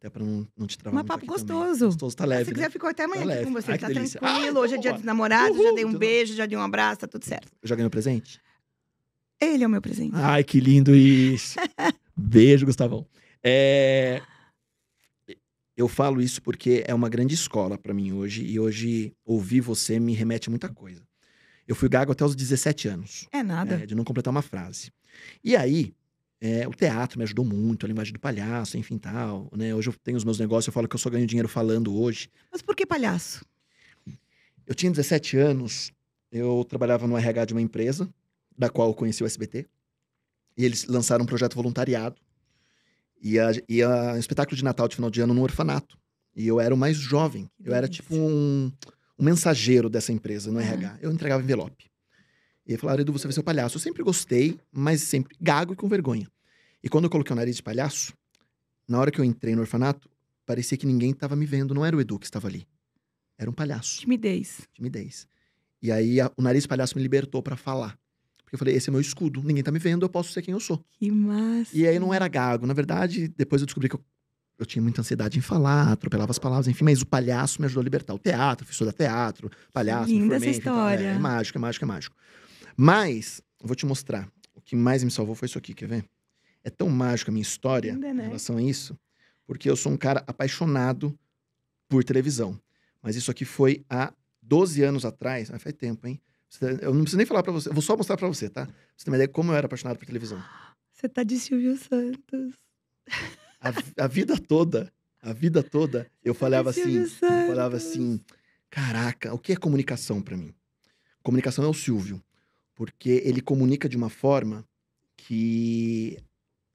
Speaker 2: Até pra não, não te travar
Speaker 3: Mas papo
Speaker 2: aqui também.
Speaker 3: gostoso.
Speaker 2: Gostoso, tá
Speaker 3: Se
Speaker 2: leve,
Speaker 3: você
Speaker 2: né?
Speaker 3: quiser, ficou até amanhã
Speaker 2: Tá
Speaker 3: aqui com você.
Speaker 2: Ai,
Speaker 3: tá
Speaker 2: delícia.
Speaker 3: tranquilo.
Speaker 2: Ai,
Speaker 3: Hoje é dia dos namorados. já
Speaker 2: Uhul,
Speaker 3: dei um beijo, já dei um abraço, tá tudo certo.
Speaker 2: Eu já ganhei o presente?
Speaker 3: Ele é o meu presente.
Speaker 2: Ai, que lindo isso. <laughs> Beijo, Gustavão. É, Eu falo isso porque é uma grande escola pra mim hoje. E hoje ouvir você me remete a muita coisa. Eu fui gago até os 17 anos,
Speaker 3: É nada.
Speaker 2: é, de não completar uma frase. E aí, é, o teatro me ajudou muito, a linguagem do palhaço, enfim tal. Né? Hoje eu tenho os meus negócios, eu falo que eu só ganho dinheiro falando hoje.
Speaker 3: Mas por que palhaço?
Speaker 2: Eu tinha 17 anos, eu trabalhava no RH de uma empresa, da qual eu conheci o SBT. E eles lançaram um projeto voluntariado. E a, e a um espetáculo de Natal de final de ano no orfanato. E eu era o mais jovem. Eu era tipo um, um mensageiro dessa empresa no. RH. Eu entregava envelope. E falaram, Edu, você vai ser o palhaço. Eu sempre gostei, mas sempre gago e com vergonha. E quando eu coloquei o nariz de palhaço, na hora que eu entrei no orfanato, parecia que ninguém estava me vendo. Não era o Edu que estava ali. Era um palhaço
Speaker 3: Timidez.
Speaker 2: timidez. E aí a- o nariz palhaço me libertou pra falar. Porque eu falei, esse é meu escudo, ninguém tá me vendo, eu posso ser quem eu sou.
Speaker 3: Que massa.
Speaker 2: E aí não era gago. Na verdade, depois eu descobri que eu, eu tinha muita ansiedade em falar, atropelava as palavras, enfim, mas o palhaço me ajudou a libertar. O teatro, fui estudar teatro, palhaço, me
Speaker 3: Linda essa
Speaker 2: tal.
Speaker 3: história.
Speaker 2: É, é mágico, é mágico, é mágico. Mas, vou te mostrar. O que mais me salvou foi isso aqui, quer ver? É tão mágico a minha história
Speaker 3: Linda,
Speaker 2: em
Speaker 3: né?
Speaker 2: relação a isso, porque eu sou um cara apaixonado por televisão. Mas isso aqui foi há 12 anos atrás. Ah, faz tempo, hein? Você- Eu não preciso nem falar pra você. Eu vou só mostrar pra você, tá? Pra você ter uma ideia de como eu era apaixonado por televisão.
Speaker 3: Você tá de Silvio Santos.
Speaker 2: A, a vida toda, a vida toda, eu falava assim, eu falava assim, caraca, o que é comunicação pra mim? Comunicação é o Silvio, porque ele comunica de uma forma que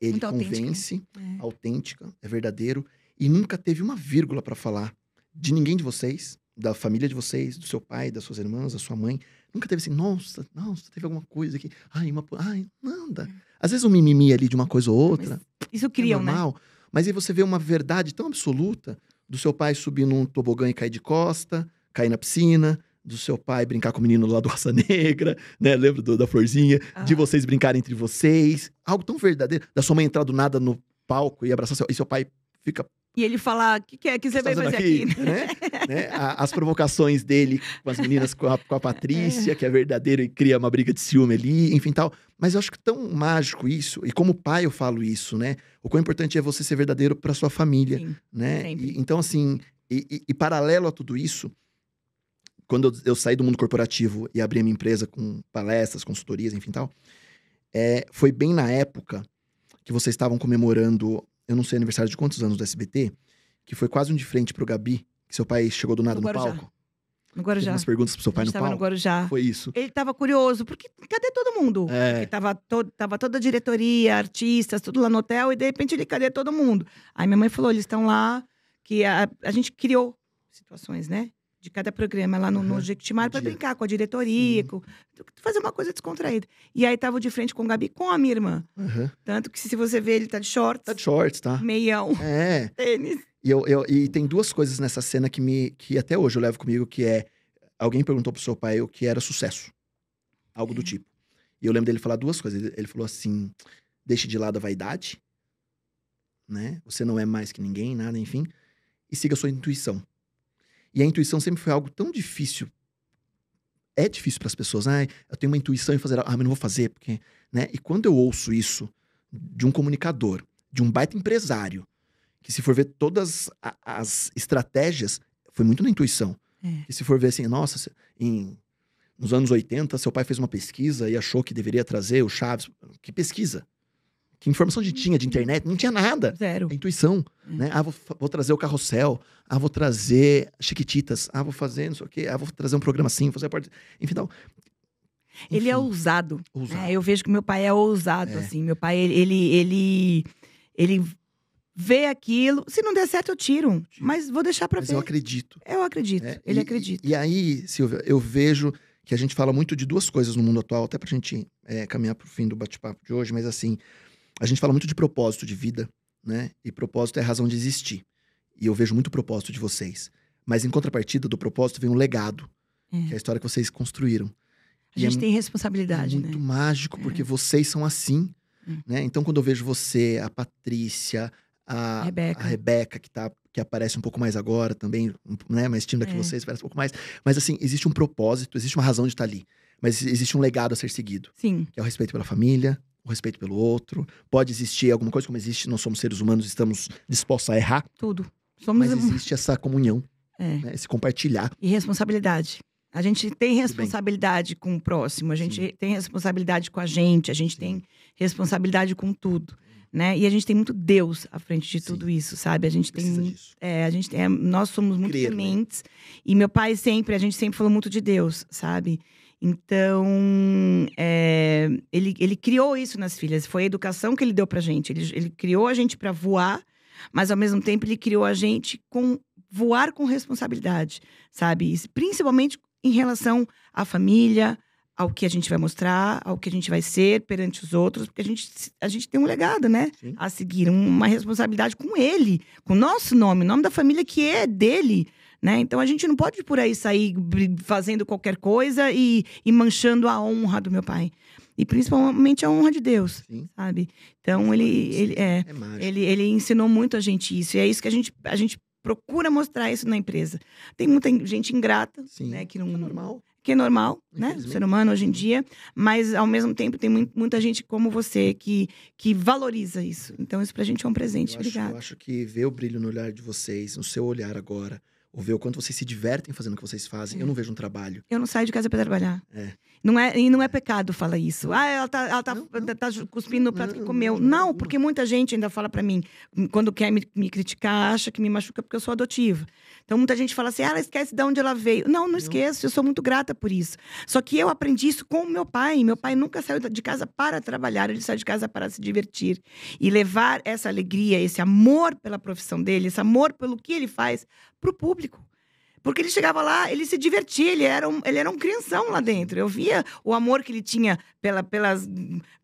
Speaker 2: ele
Speaker 3: Muito autêntica.
Speaker 2: convence,
Speaker 3: É.
Speaker 2: autêntica, é verdadeiro e nunca teve uma vírgula pra falar de ninguém de vocês, da família de vocês, do seu pai, das suas irmãs, da sua mãe, nunca teve assim, nossa, nossa, teve alguma coisa aqui. Ai, uma, ai, nada. Às vezes um mimimi ali de uma coisa ou outra.
Speaker 3: Isso
Speaker 2: é
Speaker 3: criam, né?
Speaker 2: normal. Mas aí você vê uma verdade tão absoluta do seu pai subir num tobogã e cair de costa, cair na piscina, do seu pai brincar com o menino lá do Raça Negra, né? Lembra do- da florzinha? De
Speaker 3: Ah.
Speaker 2: vocês brincarem entre vocês. Algo tão verdadeiro. Da sua mãe entrar do nada no palco e abraçar seu... E seu pai fica
Speaker 3: E ele fala: o que, que é que você
Speaker 2: tá
Speaker 3: veio
Speaker 2: fazendo
Speaker 3: fazer aqui?
Speaker 2: né? <laughs> Né? A- As provocações dele com as meninas, com a, com a Patrícia, que é verdadeiro e cria uma briga de ciúme ali, enfim tal. Mas eu acho que tão mágico isso, e como pai eu falo isso, né? O quão importante é você ser verdadeiro para sua família,
Speaker 3: Sim.
Speaker 2: né? E- então, assim, e, e- e paralelo a tudo isso, quando eu, eu saí do mundo corporativo e abri a minha empresa com palestras, consultorias, enfim tal, é, foi bem na época que vocês estavam comemorando, eu não sei aniversário de quantos anos do SBT, que foi quase um de frente pro Gabi, que seu pai chegou do nada
Speaker 3: No
Speaker 2: palco.
Speaker 3: No Guarujá.
Speaker 2: umas perguntas pro seu pai no
Speaker 3: tava no
Speaker 2: palco.
Speaker 3: Guarujá.
Speaker 2: Foi isso.
Speaker 3: Ele tava curioso, porque cadê todo mundo?
Speaker 2: É.
Speaker 3: Porque tava, to tava toda a diretoria, artistas, tudo lá no hotel, e de repente ele, cadê todo mundo? Aí minha mãe falou: eles estão lá, que a, a gente criou situações, né? De cada programa lá no, Jequitimar
Speaker 2: no
Speaker 3: para
Speaker 2: dia.
Speaker 3: brincar com a diretoria,
Speaker 2: Sim.
Speaker 3: com, fazer uma coisa descontraída. E aí tava de frente com o Gabi, com a minha irmã.
Speaker 2: Aham.
Speaker 3: Tanto que se você vê, ele tá de shorts,
Speaker 2: Tá de shorts, tá?
Speaker 3: meião,
Speaker 2: É. <laughs>
Speaker 3: tênis.
Speaker 2: E, eu, eu- e tem duas coisas nessa cena que, me, que até hoje eu levo comigo, que é... Alguém perguntou pro seu pai o que era sucesso. Algo do
Speaker 3: É.
Speaker 2: tipo. E eu lembro dele falar duas coisas. Ele, ele falou assim, deixe de lado a vaidade, né? Você não é mais que ninguém, nada, enfim. E siga a sua intuição. E a intuição sempre foi algo tão difícil. É difícil para as pessoas. Ah, eu tenho uma intuição em fazer... Ah, mas não vou fazer, porque... Né? E quando eu ouço isso de um comunicador, de um baita empresário, que se for ver todas as estratégias, foi muito na intuição.
Speaker 3: É.
Speaker 2: E se for ver assim, nossa, em, nos anos 80, seu pai fez uma pesquisa e achou que deveria trazer o Chaves. Que pesquisa? Que informação de tinha de internet? Não tinha nada.
Speaker 3: Zero.
Speaker 2: É intuição,
Speaker 3: Hum.
Speaker 2: né? Ah, vou, vou trazer o carrossel. Ah, vou trazer Chiquititas. Ah, vou fazer não sei o quê. Ah, vou trazer um programa assim, fazer a parte... Enfim, então...
Speaker 3: Ele é
Speaker 2: enfim,
Speaker 3: ousado.
Speaker 2: ousado.
Speaker 3: É, eu vejo que meu pai é ousado,
Speaker 2: É.
Speaker 3: assim. Meu pai, ele, ele, ele, vê aquilo. Se não der certo, eu tiro.
Speaker 2: Tiro.
Speaker 3: Mas vou deixar pra
Speaker 2: Mas
Speaker 3: ver.
Speaker 2: eu acredito.
Speaker 3: Eu acredito.
Speaker 2: É,
Speaker 3: ele
Speaker 2: e-
Speaker 3: acredita.
Speaker 2: E, e aí, Silvia, eu vejo que a gente fala muito de duas coisas no mundo atual, até pra gente é, caminhar pro fim do bate-papo de hoje, mas assim, a gente fala muito de propósito de vida, né? E propósito é a razão de existir. E eu vejo muito propósito de vocês. Mas em contrapartida do propósito vem um legado,
Speaker 3: É.
Speaker 2: que é a história que vocês construíram.
Speaker 3: A
Speaker 2: e é
Speaker 3: gente
Speaker 2: mu-
Speaker 3: tem
Speaker 2: É
Speaker 3: responsabilidade,
Speaker 2: muito
Speaker 3: né?
Speaker 2: mágico, porque vocês são assim,
Speaker 3: Hum.
Speaker 2: né? Então, quando eu vejo você, a Patrícia, a
Speaker 3: Rebeca.
Speaker 2: a Rebeca, que, tá, que aparece um pouco mais agora também, né? Mais tímida que
Speaker 3: É.
Speaker 2: vocês, parece um pouco mais. Mas, assim, existe um propósito, existe uma razão de estar ali. Mas existe um legado a ser seguido,
Speaker 3: Sim.
Speaker 2: que é o respeito pela família, o respeito pelo outro. Pode existir alguma coisa como existe, nós somos seres humanos, estamos dispostos a errar,
Speaker 3: Tudo. Somos
Speaker 2: mas existe essa comunhão,
Speaker 3: é.
Speaker 2: né? esse compartilhar.
Speaker 3: E responsabilidade. A gente tem responsabilidade com o próximo, a gente
Speaker 2: Sim.
Speaker 3: tem responsabilidade com a gente, a gente
Speaker 2: Sim.
Speaker 3: tem responsabilidade com tudo, né? E a gente tem muito Deus à frente de
Speaker 2: Sim.
Speaker 3: tudo isso, sabe? A gente tem
Speaker 2: Precisa
Speaker 3: muito
Speaker 2: disso.
Speaker 3: É, a gente tem, é, nós somos muito
Speaker 2: Crer, né?
Speaker 3: sementes. E meu pai sempre, a gente sempre falou muito de Deus, sabe? Então, é, ele, ele criou isso nas filhas. Foi a educação que ele deu pra gente. Ele, ele criou a gente para voar, mas ao mesmo tempo ele criou a gente com voar com responsabilidade, sabe? E Principalmente em relação à família, ao que a gente vai mostrar, ao que a gente vai ser perante os outros, porque a gente, a gente tem um legado, né?
Speaker 2: Sim.
Speaker 3: A seguir, um- uma responsabilidade com ele, com o nosso nome, o nome da família que é dele, né? Então a gente não pode por aí sair fazendo qualquer coisa e, e manchando a honra do meu pai. E principalmente a honra de Deus,
Speaker 2: Sim.
Speaker 3: sabe? Então ele, ele é.
Speaker 2: É.
Speaker 3: Ele, ele ensinou muito a gente isso. E é isso que a gente, a gente procura mostrar isso na empresa. Tem muita gente ingrata,
Speaker 2: Sim.
Speaker 3: né? Que não,
Speaker 2: É normal.
Speaker 3: que é normal, né? O ser humano hoje em dia. Mas, ao mesmo tempo, tem mui- muita gente como você que, que valoriza isso. Então, isso pra gente é um presente.
Speaker 2: Eu acho,
Speaker 3: Obrigada.
Speaker 2: eu acho que ver o brilho no olhar de vocês, no seu olhar agora, ou ver o quanto vocês se divertem fazendo o que vocês fazem,
Speaker 3: É.
Speaker 2: eu não vejo um trabalho.
Speaker 3: Eu não saio de casa para trabalhar.
Speaker 2: É.
Speaker 3: Não é, e não é pecado falar isso. Ah, ela tá, ela tá,
Speaker 2: Não, não.
Speaker 3: tá cuspindo no prato que comeu.
Speaker 2: não,
Speaker 3: porque muita gente ainda fala pra mim, quando quer me, me criticar, acha que me machuca porque eu sou adotiva. Então muita gente fala assim, ah, ela esquece de onde ela veio. Não, não, esqueço, eu sou muito grata por isso. Só que eu aprendi isso com o meu pai. Meu pai nunca saiu de casa para trabalhar, ele saiu de casa para se divertir. E levar essa alegria, esse amor pela profissão dele, esse amor pelo que ele faz, pro público. Porque ele chegava lá, ele se divertia, ele era um, ele era um crianção lá dentro. Eu via o amor que ele tinha pela, pelas,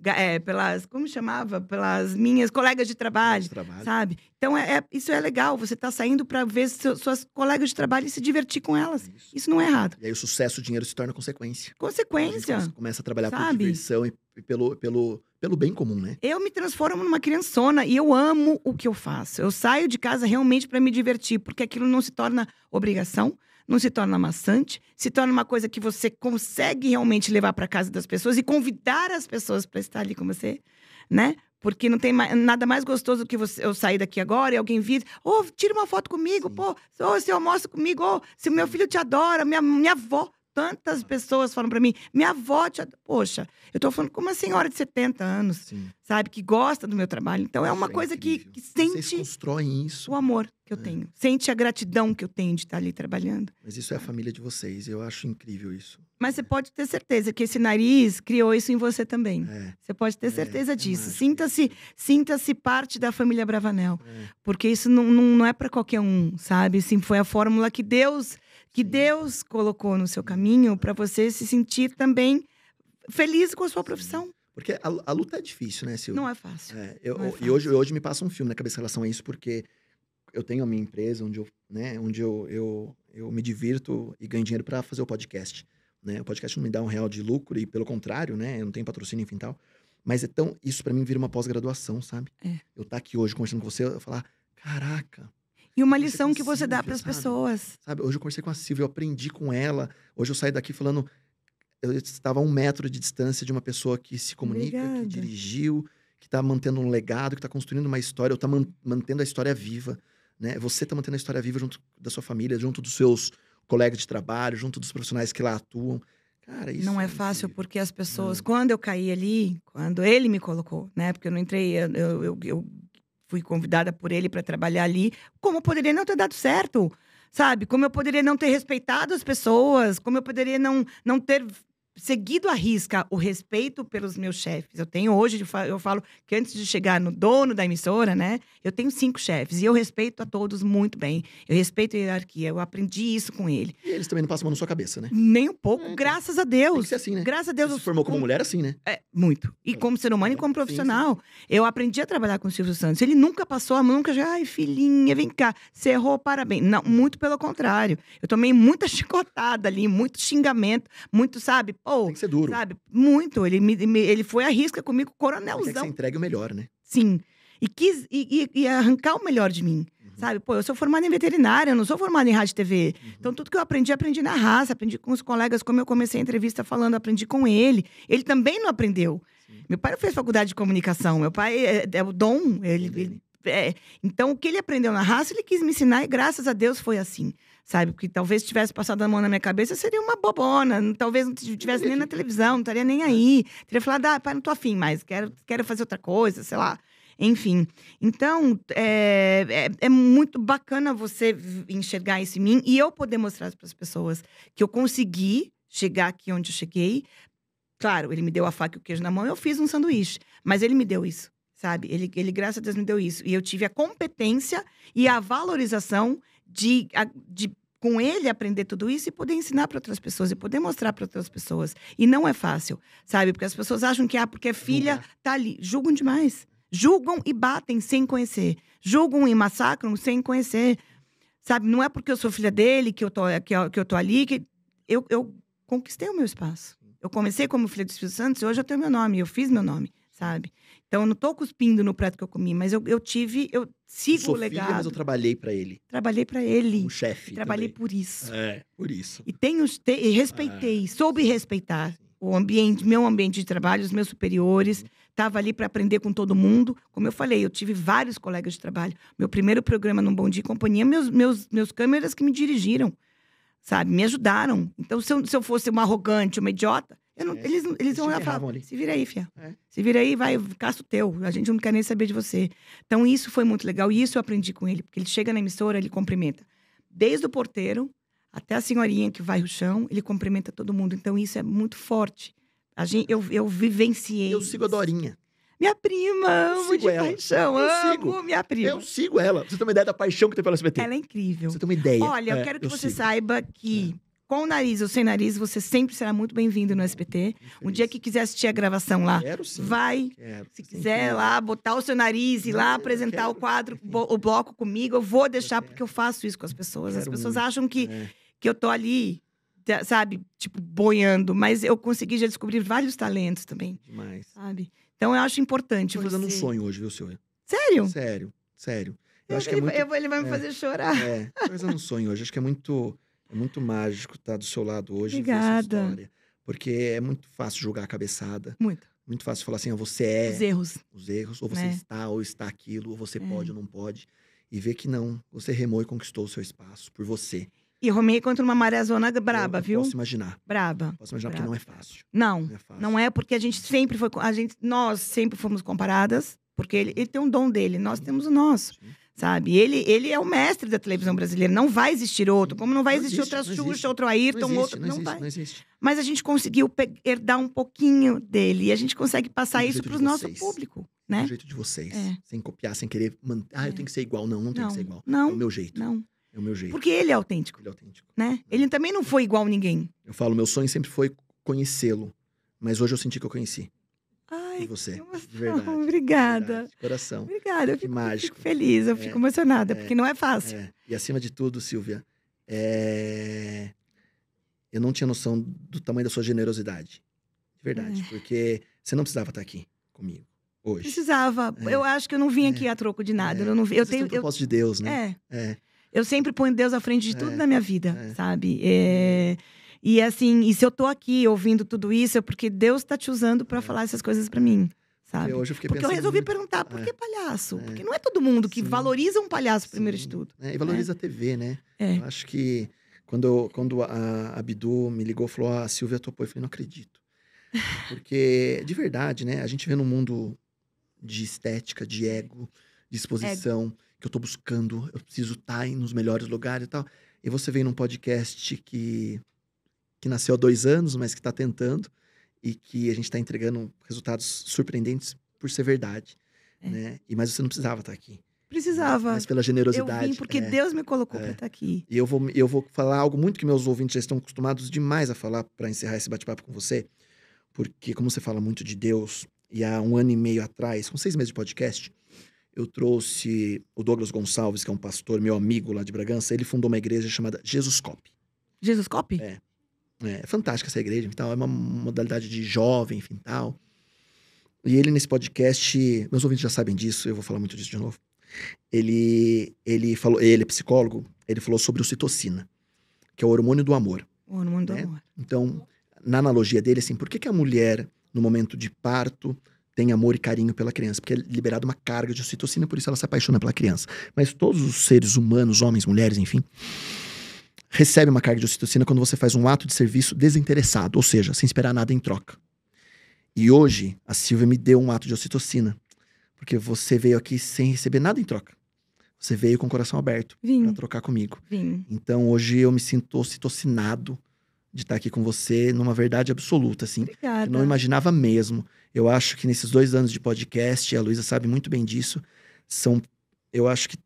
Speaker 3: é, pelas, como chamava? Pelas minhas colegas de trabalho,
Speaker 2: trabalho.
Speaker 3: sabe? Então, é, é- isso é legal. Você tá saindo para ver seu- suas colegas de trabalho e se divertir com elas.
Speaker 2: Isso.
Speaker 3: Isso não é errado.
Speaker 2: E aí o sucesso, o dinheiro se torna consequência. A
Speaker 3: Consequência.
Speaker 2: come- começa a trabalhar por
Speaker 3: sabe?
Speaker 2: diversão e, e pelo, pelo, pelo bem comum, né?
Speaker 3: Eu me transformo numa criançona e eu amo o que eu faço. Eu saio de casa realmente para me divertir, porque aquilo não se torna obrigação, não se torna maçante, se torna uma coisa que você consegue realmente levar para casa das pessoas e convidar as pessoas para estar ali com você, né? Porque não tem ma- nada mais gostoso que você, eu sair daqui agora e alguém vir, ô, tira uma foto comigo,
Speaker 2: Sim.
Speaker 3: pô, ô, você almoça comigo, ô, se meu filho te adora, minha, minha avó. Tantas pessoas falam para mim, minha avó te. Poxa, eu tô falando com uma senhora de 70 anos
Speaker 2: Sim.
Speaker 3: sabe? Que gosta do meu trabalho. Então é uma coisa que, que
Speaker 2: Vocês
Speaker 3: sente
Speaker 2: constroem isso.
Speaker 3: o amor que eu
Speaker 2: É.
Speaker 3: tenho. Sente a gratidão que eu tenho de estar ali trabalhando.
Speaker 2: Mas isso é a família de vocês. Eu acho incrível isso.
Speaker 3: Mas você pode ter certeza que esse nariz criou isso em você também.
Speaker 2: É,
Speaker 3: Você pode ter
Speaker 2: É,
Speaker 3: certeza
Speaker 2: é
Speaker 3: disso. Sinta-se sinta-se parte da família Bravanel.
Speaker 2: é.
Speaker 3: Porque isso não, não, não é para qualquer um, sabe? Sim, foi a fórmula que Deus que. Deus colocou no seu caminho para você se sentir também feliz com a sua profissão.
Speaker 2: Porque a, a luta é difícil, né, Silvia?
Speaker 3: Não é fácil.
Speaker 2: É, eu-
Speaker 3: Não é
Speaker 2: e hoje, hoje me passa um filme na cabeça em relação a isso, porque eu tenho a minha empresa onde eu, né, onde eu, eu, eu me divirto e ganho dinheiro para fazer o podcast. Né? O podcast não me dá um real de lucro e, pelo contrário, né, eu não tenho patrocínio, enfim tal. Mas então, isso para mim vira uma pós-graduação, sabe?
Speaker 3: É.
Speaker 2: Eu estar aqui hoje conversando com você, eu falar, caraca,
Speaker 3: E uma lição que você dá para as pessoas.
Speaker 2: sabe? Hoje eu conversei com a Silvia, eu aprendi com ela. Hoje eu saí daqui falando, eu estava a um metro de distância de uma pessoa que se comunica,
Speaker 3: Obrigada.
Speaker 2: que dirigiu, que está mantendo um legado, que está construindo uma história, ou está mantendo a história viva, né? Você está mantendo a história viva junto da sua família, junto dos seus colegas de trabalho, junto dos profissionais que lá atuam. Cara, isso
Speaker 3: não é fácil
Speaker 2: incrível.
Speaker 3: porque as pessoas,
Speaker 2: Não.
Speaker 3: quando eu caí ali, quando ele me colocou, né? Porque eu não entrei, eu, eu- eu fui convidada por ele para trabalhar ali, como poderia não ter dado certo, sabe? Como eu poderia não ter respeitado as pessoas, como eu poderia não, não ter seguido à risca o respeito pelos meus chefes. Eu tenho hoje, eu fa- eu falo que antes de chegar no dono da emissora, né? Eu tenho cinco chefes e eu respeito a todos muito bem. Eu respeito a hierarquia, eu aprendi isso com ele.
Speaker 2: E eles também não passam a mão na sua cabeça, né?
Speaker 3: Nem um pouco,
Speaker 2: É, tem-
Speaker 3: graças a
Speaker 2: Tem
Speaker 3: Deus.
Speaker 2: que ser assim, né?
Speaker 3: Graças a
Speaker 2: Você
Speaker 3: Deus.
Speaker 2: se
Speaker 3: eu
Speaker 2: formou como
Speaker 3: com-
Speaker 2: mulher assim, né?
Speaker 3: é, muito. E como ser humano e como
Speaker 2: Sim, sim.
Speaker 3: profissional. Eu aprendi a trabalhar com o Silvio Santos. Ele nunca passou a mão, nunca já, ai, filhinha, vem cá, você errou, parabéns. Não, muito pelo contrário. Eu tomei muita <laughs> chicotada ali, muito xingamento, muito, sabe?
Speaker 2: Tem que ser duro.
Speaker 3: sabe? Muito. Ele, me, me- ele foi à risca comigo,
Speaker 2: Ele quer que
Speaker 3: coronelzão.
Speaker 2: você entregue o melhor, né?
Speaker 3: Sim. E quis e, e- e arrancar o melhor de mim.
Speaker 2: Uhum.
Speaker 3: Sabe? Pô, eu sou formada em veterinária, eu não sou formada em rádio e TV.
Speaker 2: Uhum.
Speaker 3: Então, tudo que eu aprendi, aprendi na raça, aprendi com os colegas, como eu comecei a entrevista falando, aprendi com ele. Ele também não aprendeu.
Speaker 2: Sim.
Speaker 3: Meu pai não fez faculdade de comunicação, meu pai é, é o dom. Ele,
Speaker 2: dele.
Speaker 3: ele- é. Então, o que ele aprendeu na raça, ele quis me ensinar e graças a Deus foi assim. Sabe? Porque talvez se tivesse passado a mão na minha cabeça, seria uma bobona. Talvez não estivesse nem na televisão, não estaria nem aí. Teria falado, ah, pai, não tô afim mais, quero, quero fazer outra coisa, sei lá. Enfim. Então, é, é, é muito bacana você enxergar isso em mim e eu poder mostrar para as pessoas que eu consegui chegar aqui onde eu cheguei. Claro, ele me deu a faca e o queijo na mão, eu fiz um sanduíche. Mas ele me deu isso, sabe? Ele, ele graças a Deus, me deu isso. E eu tive a competência e a valorização de, de com ele aprender tudo isso e poder ensinar para outras pessoas e poder mostrar para outras pessoas. E não é fácil, sabe? Porque as pessoas acham que ah, porque a filha
Speaker 2: Julgar.
Speaker 3: tá ali, julgam demais. Julgam e batem sem conhecer. Julgam e massacram sem conhecer. Sabe? Não é porque eu sou filha dele que eu tô, que eu, que eu tô ali que eu, eu conquistei o meu espaço. Eu comecei como filha do Espírito Santo e hoje eu tenho meu nome, eu fiz meu nome, sabe? Então eu não tô cuspindo no prato que eu comi, mas eu, eu tive, eu
Speaker 2: Eu
Speaker 3: sigo
Speaker 2: sou
Speaker 3: o
Speaker 2: filha,
Speaker 3: legado.
Speaker 2: mas eu trabalhei pra ele.
Speaker 3: Trabalhei para ele.
Speaker 2: Como chefe.
Speaker 3: Trabalhei
Speaker 2: também.
Speaker 3: por isso.
Speaker 2: É, por isso.
Speaker 3: E tenho, te, e respeitei, soube respeitar o ambiente, meu ambiente de trabalho, os meus superiores. Estava ali para aprender com todo mundo. Como eu falei, eu tive vários colegas de trabalho. Meu primeiro programa no Bom Dia e Companhia, meus, meus, meus câmeras que me dirigiram, sabe? Me ajudaram. Então, se eu, se eu fosse uma arrogante, uma idiota, eu não-
Speaker 2: É,
Speaker 3: eles, eles vão lá falar, se vira aí, fia.
Speaker 2: É.
Speaker 3: Se vira aí, vai, caça o teu. A gente não quer nem saber de você. Então, isso foi muito legal. E isso eu aprendi com ele. Porque ele chega na emissora, ele cumprimenta. Desde o porteiro até a senhorinha que vai o chão, ele cumprimenta todo mundo. Então, isso é muito forte. A gente, eu, eu vivenciei.
Speaker 2: Eu sigo a. Dorinha.
Speaker 3: Minha prima, amo
Speaker 2: sigo
Speaker 3: de
Speaker 2: ela.
Speaker 3: paixão.
Speaker 2: Eu
Speaker 3: amo
Speaker 2: sigo.
Speaker 3: minha prima.
Speaker 2: Eu sigo ela. Você tem uma ideia da paixão que tem pelo SBT.
Speaker 3: Ela é incrível.
Speaker 2: Você tem uma ideia.
Speaker 3: Olha, eu
Speaker 2: É,
Speaker 3: quero que você
Speaker 2: sigo.
Speaker 3: saiba que com o nariz ou sem nariz, você sempre será muito bem-vindo no SBT. Um dia que quiser assistir a gravação lá,
Speaker 2: Quero sim.
Speaker 3: vai.
Speaker 2: Quero.
Speaker 3: Se quiser
Speaker 2: sim.
Speaker 3: lá botar o seu nariz e lá
Speaker 2: eu
Speaker 3: apresentar
Speaker 2: quero.
Speaker 3: o quadro, o bloco comigo, eu vou deixar
Speaker 2: quero.
Speaker 3: porque eu faço isso com as pessoas. As
Speaker 2: Quero
Speaker 3: pessoas
Speaker 2: muito.
Speaker 3: acham que,
Speaker 2: É.
Speaker 3: que eu tô ali, tá- sabe, tipo, boiando, mas eu consegui já descobrir vários talentos também,
Speaker 2: Demais.
Speaker 3: sabe? Então eu acho importante
Speaker 2: Tô
Speaker 3: você.
Speaker 2: realizando um sonho hoje, viu, Silvia?
Speaker 3: Sério?
Speaker 2: Sério, sério. Eu
Speaker 3: Eu-
Speaker 2: acho que é
Speaker 3: ele,
Speaker 2: muito.
Speaker 3: eu ele vai me
Speaker 2: é.
Speaker 3: fazer chorar.
Speaker 2: É, tô realizando um sonho hoje. Acho que é muito, é muito mágico estar do seu lado hoje e ver
Speaker 3: Obrigada.
Speaker 2: história. Porque é muito fácil julgar a cabeçada.
Speaker 3: Muito.
Speaker 2: Muito fácil falar assim, ó, você é
Speaker 3: Os erros.
Speaker 2: os erros, ou você
Speaker 3: né?
Speaker 2: está, ou está aquilo, ou você
Speaker 3: É.
Speaker 2: pode ou não pode. E ver que não, você remou e conquistou o seu espaço por você.
Speaker 3: E romei contra uma maré zona braba,
Speaker 2: eu, eu
Speaker 3: viu?
Speaker 2: Posso imaginar.
Speaker 3: Braba.
Speaker 2: Posso imaginar
Speaker 3: Brava,
Speaker 2: porque não é fácil.
Speaker 3: Não,
Speaker 2: Não é fácil.
Speaker 3: não é porque a gente sempre foi. A gente, nós sempre fomos comparadas, porque ele, ele tem um dom dele, nós temos o nosso.
Speaker 2: Sim.
Speaker 3: Sabe? Ele, ele é o mestre da televisão brasileira. Não vai existir outro. Como não vai
Speaker 2: Não
Speaker 3: existir
Speaker 2: existe,
Speaker 3: outra
Speaker 2: não
Speaker 3: Xuxa,
Speaker 2: existe.
Speaker 3: outro Ayrton,
Speaker 2: não existe,
Speaker 3: outro.
Speaker 2: não
Speaker 3: Não,
Speaker 2: existe,
Speaker 3: vai.
Speaker 2: não existe.
Speaker 3: Mas a gente conseguiu herdar um pouquinho dele. E a gente consegue passar
Speaker 2: Do
Speaker 3: isso para o nosso público.
Speaker 2: Do
Speaker 3: Né?
Speaker 2: jeito de vocês.
Speaker 3: É.
Speaker 2: Sem copiar, sem querer manter. Ah, eu
Speaker 3: É.
Speaker 2: tenho que ser igual. Não, não tem
Speaker 3: Não,
Speaker 2: que ser igual. É o
Speaker 3: não,
Speaker 2: meu jeito.
Speaker 3: não.
Speaker 2: É o meu jeito.
Speaker 3: Porque ele é autêntico,
Speaker 2: Ele é autêntico.
Speaker 3: né? Ele também não foi igual a ninguém.
Speaker 2: Eu falo, meu sonho sempre foi conhecê-lo. Mas hoje eu senti que eu conheci.
Speaker 3: Ai,
Speaker 2: E você? <laughs> verdade.
Speaker 3: Obrigada.
Speaker 2: Verdade, de coração.
Speaker 3: Obrigada. Eu fico,
Speaker 2: mágico.
Speaker 3: fico feliz, eu
Speaker 2: É,
Speaker 3: fico emocionada,
Speaker 2: é,
Speaker 3: porque não é fácil.
Speaker 2: É, E acima de tudo, Silvia, é, eu não tinha noção do tamanho da sua generosidade. De verdade.
Speaker 3: É.
Speaker 2: Porque você não precisava estar aqui comigo hoje.
Speaker 3: Precisava.
Speaker 2: É.
Speaker 3: Eu acho que eu não vim aqui a troco de nada. Eu, não, vi- eu tenho.
Speaker 2: um
Speaker 3: Eu,
Speaker 2: propósito de Deus, né?
Speaker 3: é. Eu sempre ponho Deus à frente de tudo na minha vida, sabe? É, E assim, e se eu tô aqui ouvindo tudo isso, é porque Deus tá te usando pra
Speaker 2: É.
Speaker 3: falar essas coisas pra mim, sabe?
Speaker 2: Porque hoje eu fiquei
Speaker 3: Porque eu resolvi
Speaker 2: muito.
Speaker 3: perguntar, por
Speaker 2: É.
Speaker 3: que palhaço?
Speaker 2: É.
Speaker 3: Porque não é todo mundo que
Speaker 2: Sim.
Speaker 3: valoriza um palhaço primeiro
Speaker 2: Sim.
Speaker 3: de tudo.
Speaker 2: É, e valoriza a TV, né?
Speaker 3: É.
Speaker 2: Eu acho que quando, eu- quando a, a Bidu me ligou falou, ah, a Silvia topou, eu falei, não acredito. <laughs> Porque, de verdade, né? A gente vê num mundo de estética, de ego, de exposição, que eu tô buscando, eu preciso estar nos melhores lugares e tal. E você vem num podcast que, que nasceu há dois anos, mas que tá tentando, e que a gente tá entregando resultados surpreendentes por ser verdade.
Speaker 3: É.
Speaker 2: Né? E, mas você não precisava estar aqui.
Speaker 3: Precisava.
Speaker 2: Mas pela
Speaker 3: Eu
Speaker 2: generosidade.
Speaker 3: vim porque
Speaker 2: é.
Speaker 3: Deus me colocou
Speaker 2: É.
Speaker 3: pra estar aqui.
Speaker 2: E eu vou, eu vou falar algo muito que meus ouvintes já estão acostumados demais a falar para encerrar esse bate-papo com você. Porque, como você fala muito de Deus, e há um ano e meio atrás, com seis meses de podcast, eu trouxe o Douglas Gonçalves, que é um pastor, meu amigo lá de Bragança. Ele fundou uma igreja chamada Jesus Cop.
Speaker 3: Jesus Cop?
Speaker 2: É. É fantástica essa igreja, então é uma modalidade de jovem, enfim, tal. E ele nesse podcast, meus ouvintes já sabem disso, eu vou falar muito disso de novo. Ele ele falou, ele é psicólogo, ele falou sobre ocitocina, que é o hormônio do amor.
Speaker 3: Oh, no mundo do
Speaker 2: É.
Speaker 3: amor.
Speaker 2: Então, na analogia dele, assim, por que, que a mulher, no momento de parto, tem amor e carinho pela criança? Porque é liberada uma carga de ocitocina, por isso ela se apaixona pela criança. Mas todos os seres humanos, homens, mulheres, enfim, recebem uma carga de ocitocina quando você faz um ato de serviço desinteressado, ou seja, sem esperar nada em troca. E hoje, a Silvia me deu um ato de ocitocina, porque você veio aqui sem receber nada em troca. Você veio com o coração aberto para trocar comigo.
Speaker 3: vim.
Speaker 2: Então hoje eu me sinto ocitocinado de estar aqui com você numa verdade absoluta, assim.
Speaker 3: Obrigada.
Speaker 2: Eu não imaginava mesmo. Eu acho que nesses dois anos de podcast, a Luísa sabe muito bem disso, são. Eu acho que.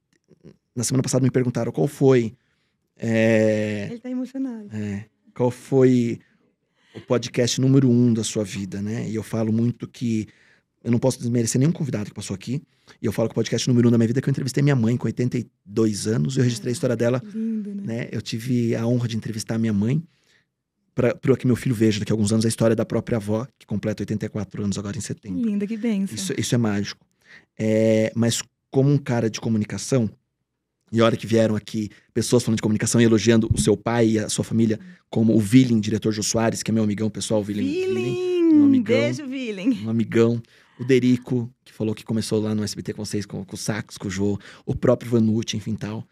Speaker 2: Na semana passada me perguntaram qual foi. É,
Speaker 3: Ele tá emocionado.
Speaker 2: é, qual foi o podcast número um da sua vida, né? E eu falo muito que eu não posso desmerecer nenhum convidado que passou aqui. E eu falo que o podcast número um da minha vida é que eu entrevistei minha mãe com 82 anos. Eu registrei a história dela
Speaker 3: Lindo, né?
Speaker 2: né? Eu tive a honra de entrevistar a minha mãe para que meu filho veja daqui a alguns anos a história da própria avó, que completa 84 anos agora em setembro.
Speaker 3: linda, que benção.
Speaker 2: Isso, isso é mágico. É, mas como um cara de comunicação, e a hora que vieram aqui pessoas falando de comunicação e elogiando o seu pai e a sua família, como o Vilim, diretor Jô Soares, que é meu amigão pessoal, o Vilim, Vilim! meu amigão.
Speaker 3: Beijo, Vilim.
Speaker 2: um amigão. O Derico, que falou que começou lá no SBT com vocês, com, com o Sax, com o Jô. O próprio Vanucci, enfim, tal.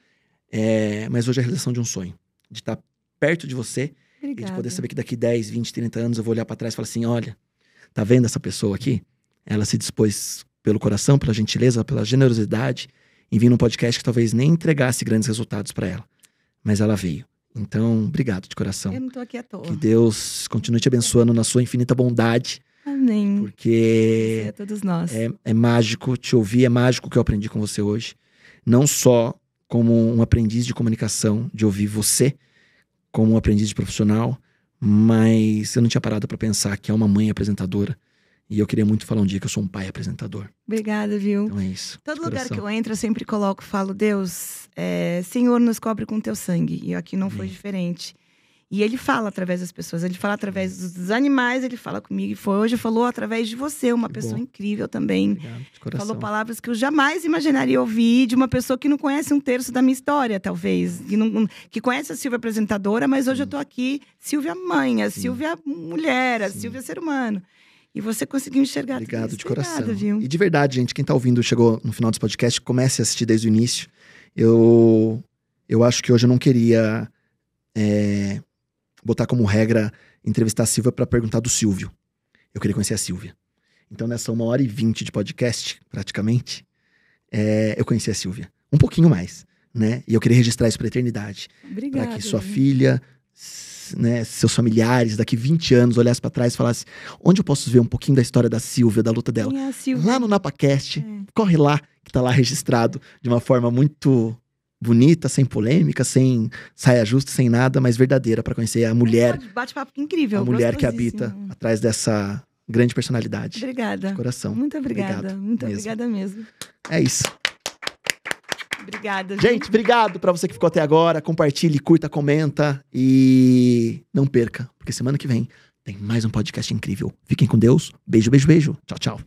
Speaker 2: É, mas hoje é a realização de um sonho. De estar perto de você e
Speaker 3: Obrigada.
Speaker 2: de poder saber que daqui 10, 20, 30 anos eu vou olhar pra trás e falar assim: olha, tá vendo essa pessoa aqui? Ela se dispôs pelo coração, pela gentileza, pela generosidade, em vir num podcast que talvez nem entregasse grandes resultados pra ela. Mas ela veio. Então, obrigado de coração.
Speaker 3: Eu não tô aqui à toa.
Speaker 2: Que Deus continue te abençoando na sua infinita bondade,
Speaker 3: Amém.
Speaker 2: Porque
Speaker 3: É todos nós.
Speaker 2: é, é mágico te ouvir, é mágico o que eu aprendi com você hoje. Não só como um aprendiz de comunicação, de ouvir você, como um aprendiz de profissional, mas eu não tinha parado pra pensar que é uma mãe apresentadora. E eu queria muito falar um dia que eu sou um pai apresentador.
Speaker 3: Obrigada, viu?
Speaker 2: Então é isso.
Speaker 3: Todo lugar que eu entro, eu sempre coloco, falo, Deus, é, Senhor, nos cobre com teu sangue. E aqui não foi
Speaker 2: Amém.
Speaker 3: diferente. E ele fala através das pessoas, ele fala através dos- animais, ele fala comigo. E foi hoje, falou através de você, uma
Speaker 2: Que
Speaker 3: pessoa
Speaker 2: bom.
Speaker 3: incrível também.
Speaker 2: Obrigado, de coração.
Speaker 3: Falou palavras que eu jamais imaginaria ouvir de uma pessoa que não conhece um terço da minha história, talvez. Que, não, que conhece a Silvia apresentadora, mas hoje eu tô aqui, Silvia mãe, a
Speaker 2: Sim.
Speaker 3: Silvia mulher, a
Speaker 2: Sim.
Speaker 3: Silvia ser humano. E você conseguiu enxergar tudo
Speaker 2: Obrigado
Speaker 3: isso.
Speaker 2: de coração.
Speaker 3: Viu?
Speaker 2: E de verdade, gente, quem tá ouvindo, chegou no final desse podcast, comece a assistir desde o início. Eu, eu acho que hoje eu não queria é, botar como regra entrevistar a Silvia para perguntar do Silvio. Eu queria conhecer a Silvia. Então, nessa uma hora e vinte de podcast, praticamente, é, eu conheci a Silvia. Um pouquinho mais, né? E eu queria registrar isso pra eternidade.
Speaker 3: Obrigada.
Speaker 2: Para que sua
Speaker 3: viu?
Speaker 2: filha, né, seus familiares, daqui 20 anos, olhassem para trás e falassem: onde eu posso ver um pouquinho da história da Silvia, da luta dela?
Speaker 3: É?
Speaker 2: Lá no NapaCast,
Speaker 3: É.
Speaker 2: corre lá, que tá lá registrado de uma forma muito bonita, sem polêmica, sem saia justa, sem nada, mas verdadeira, para conhecer a mulher,
Speaker 3: Bate-papo incrível.
Speaker 2: a mulher que habita atrás dessa grande personalidade.
Speaker 3: Obrigada.
Speaker 2: De coração.
Speaker 3: Muito obrigada.
Speaker 2: Obrigado
Speaker 3: Muito
Speaker 2: mesmo.
Speaker 3: obrigada mesmo.
Speaker 2: É isso.
Speaker 3: Obrigada. viu?
Speaker 2: Gente, obrigado para você que ficou até agora. Compartilhe, curta, comenta e não perca, porque semana que vem tem mais um podcast incrível. Fiquem com Deus. Beijo, beijo, beijo. Tchau, tchau.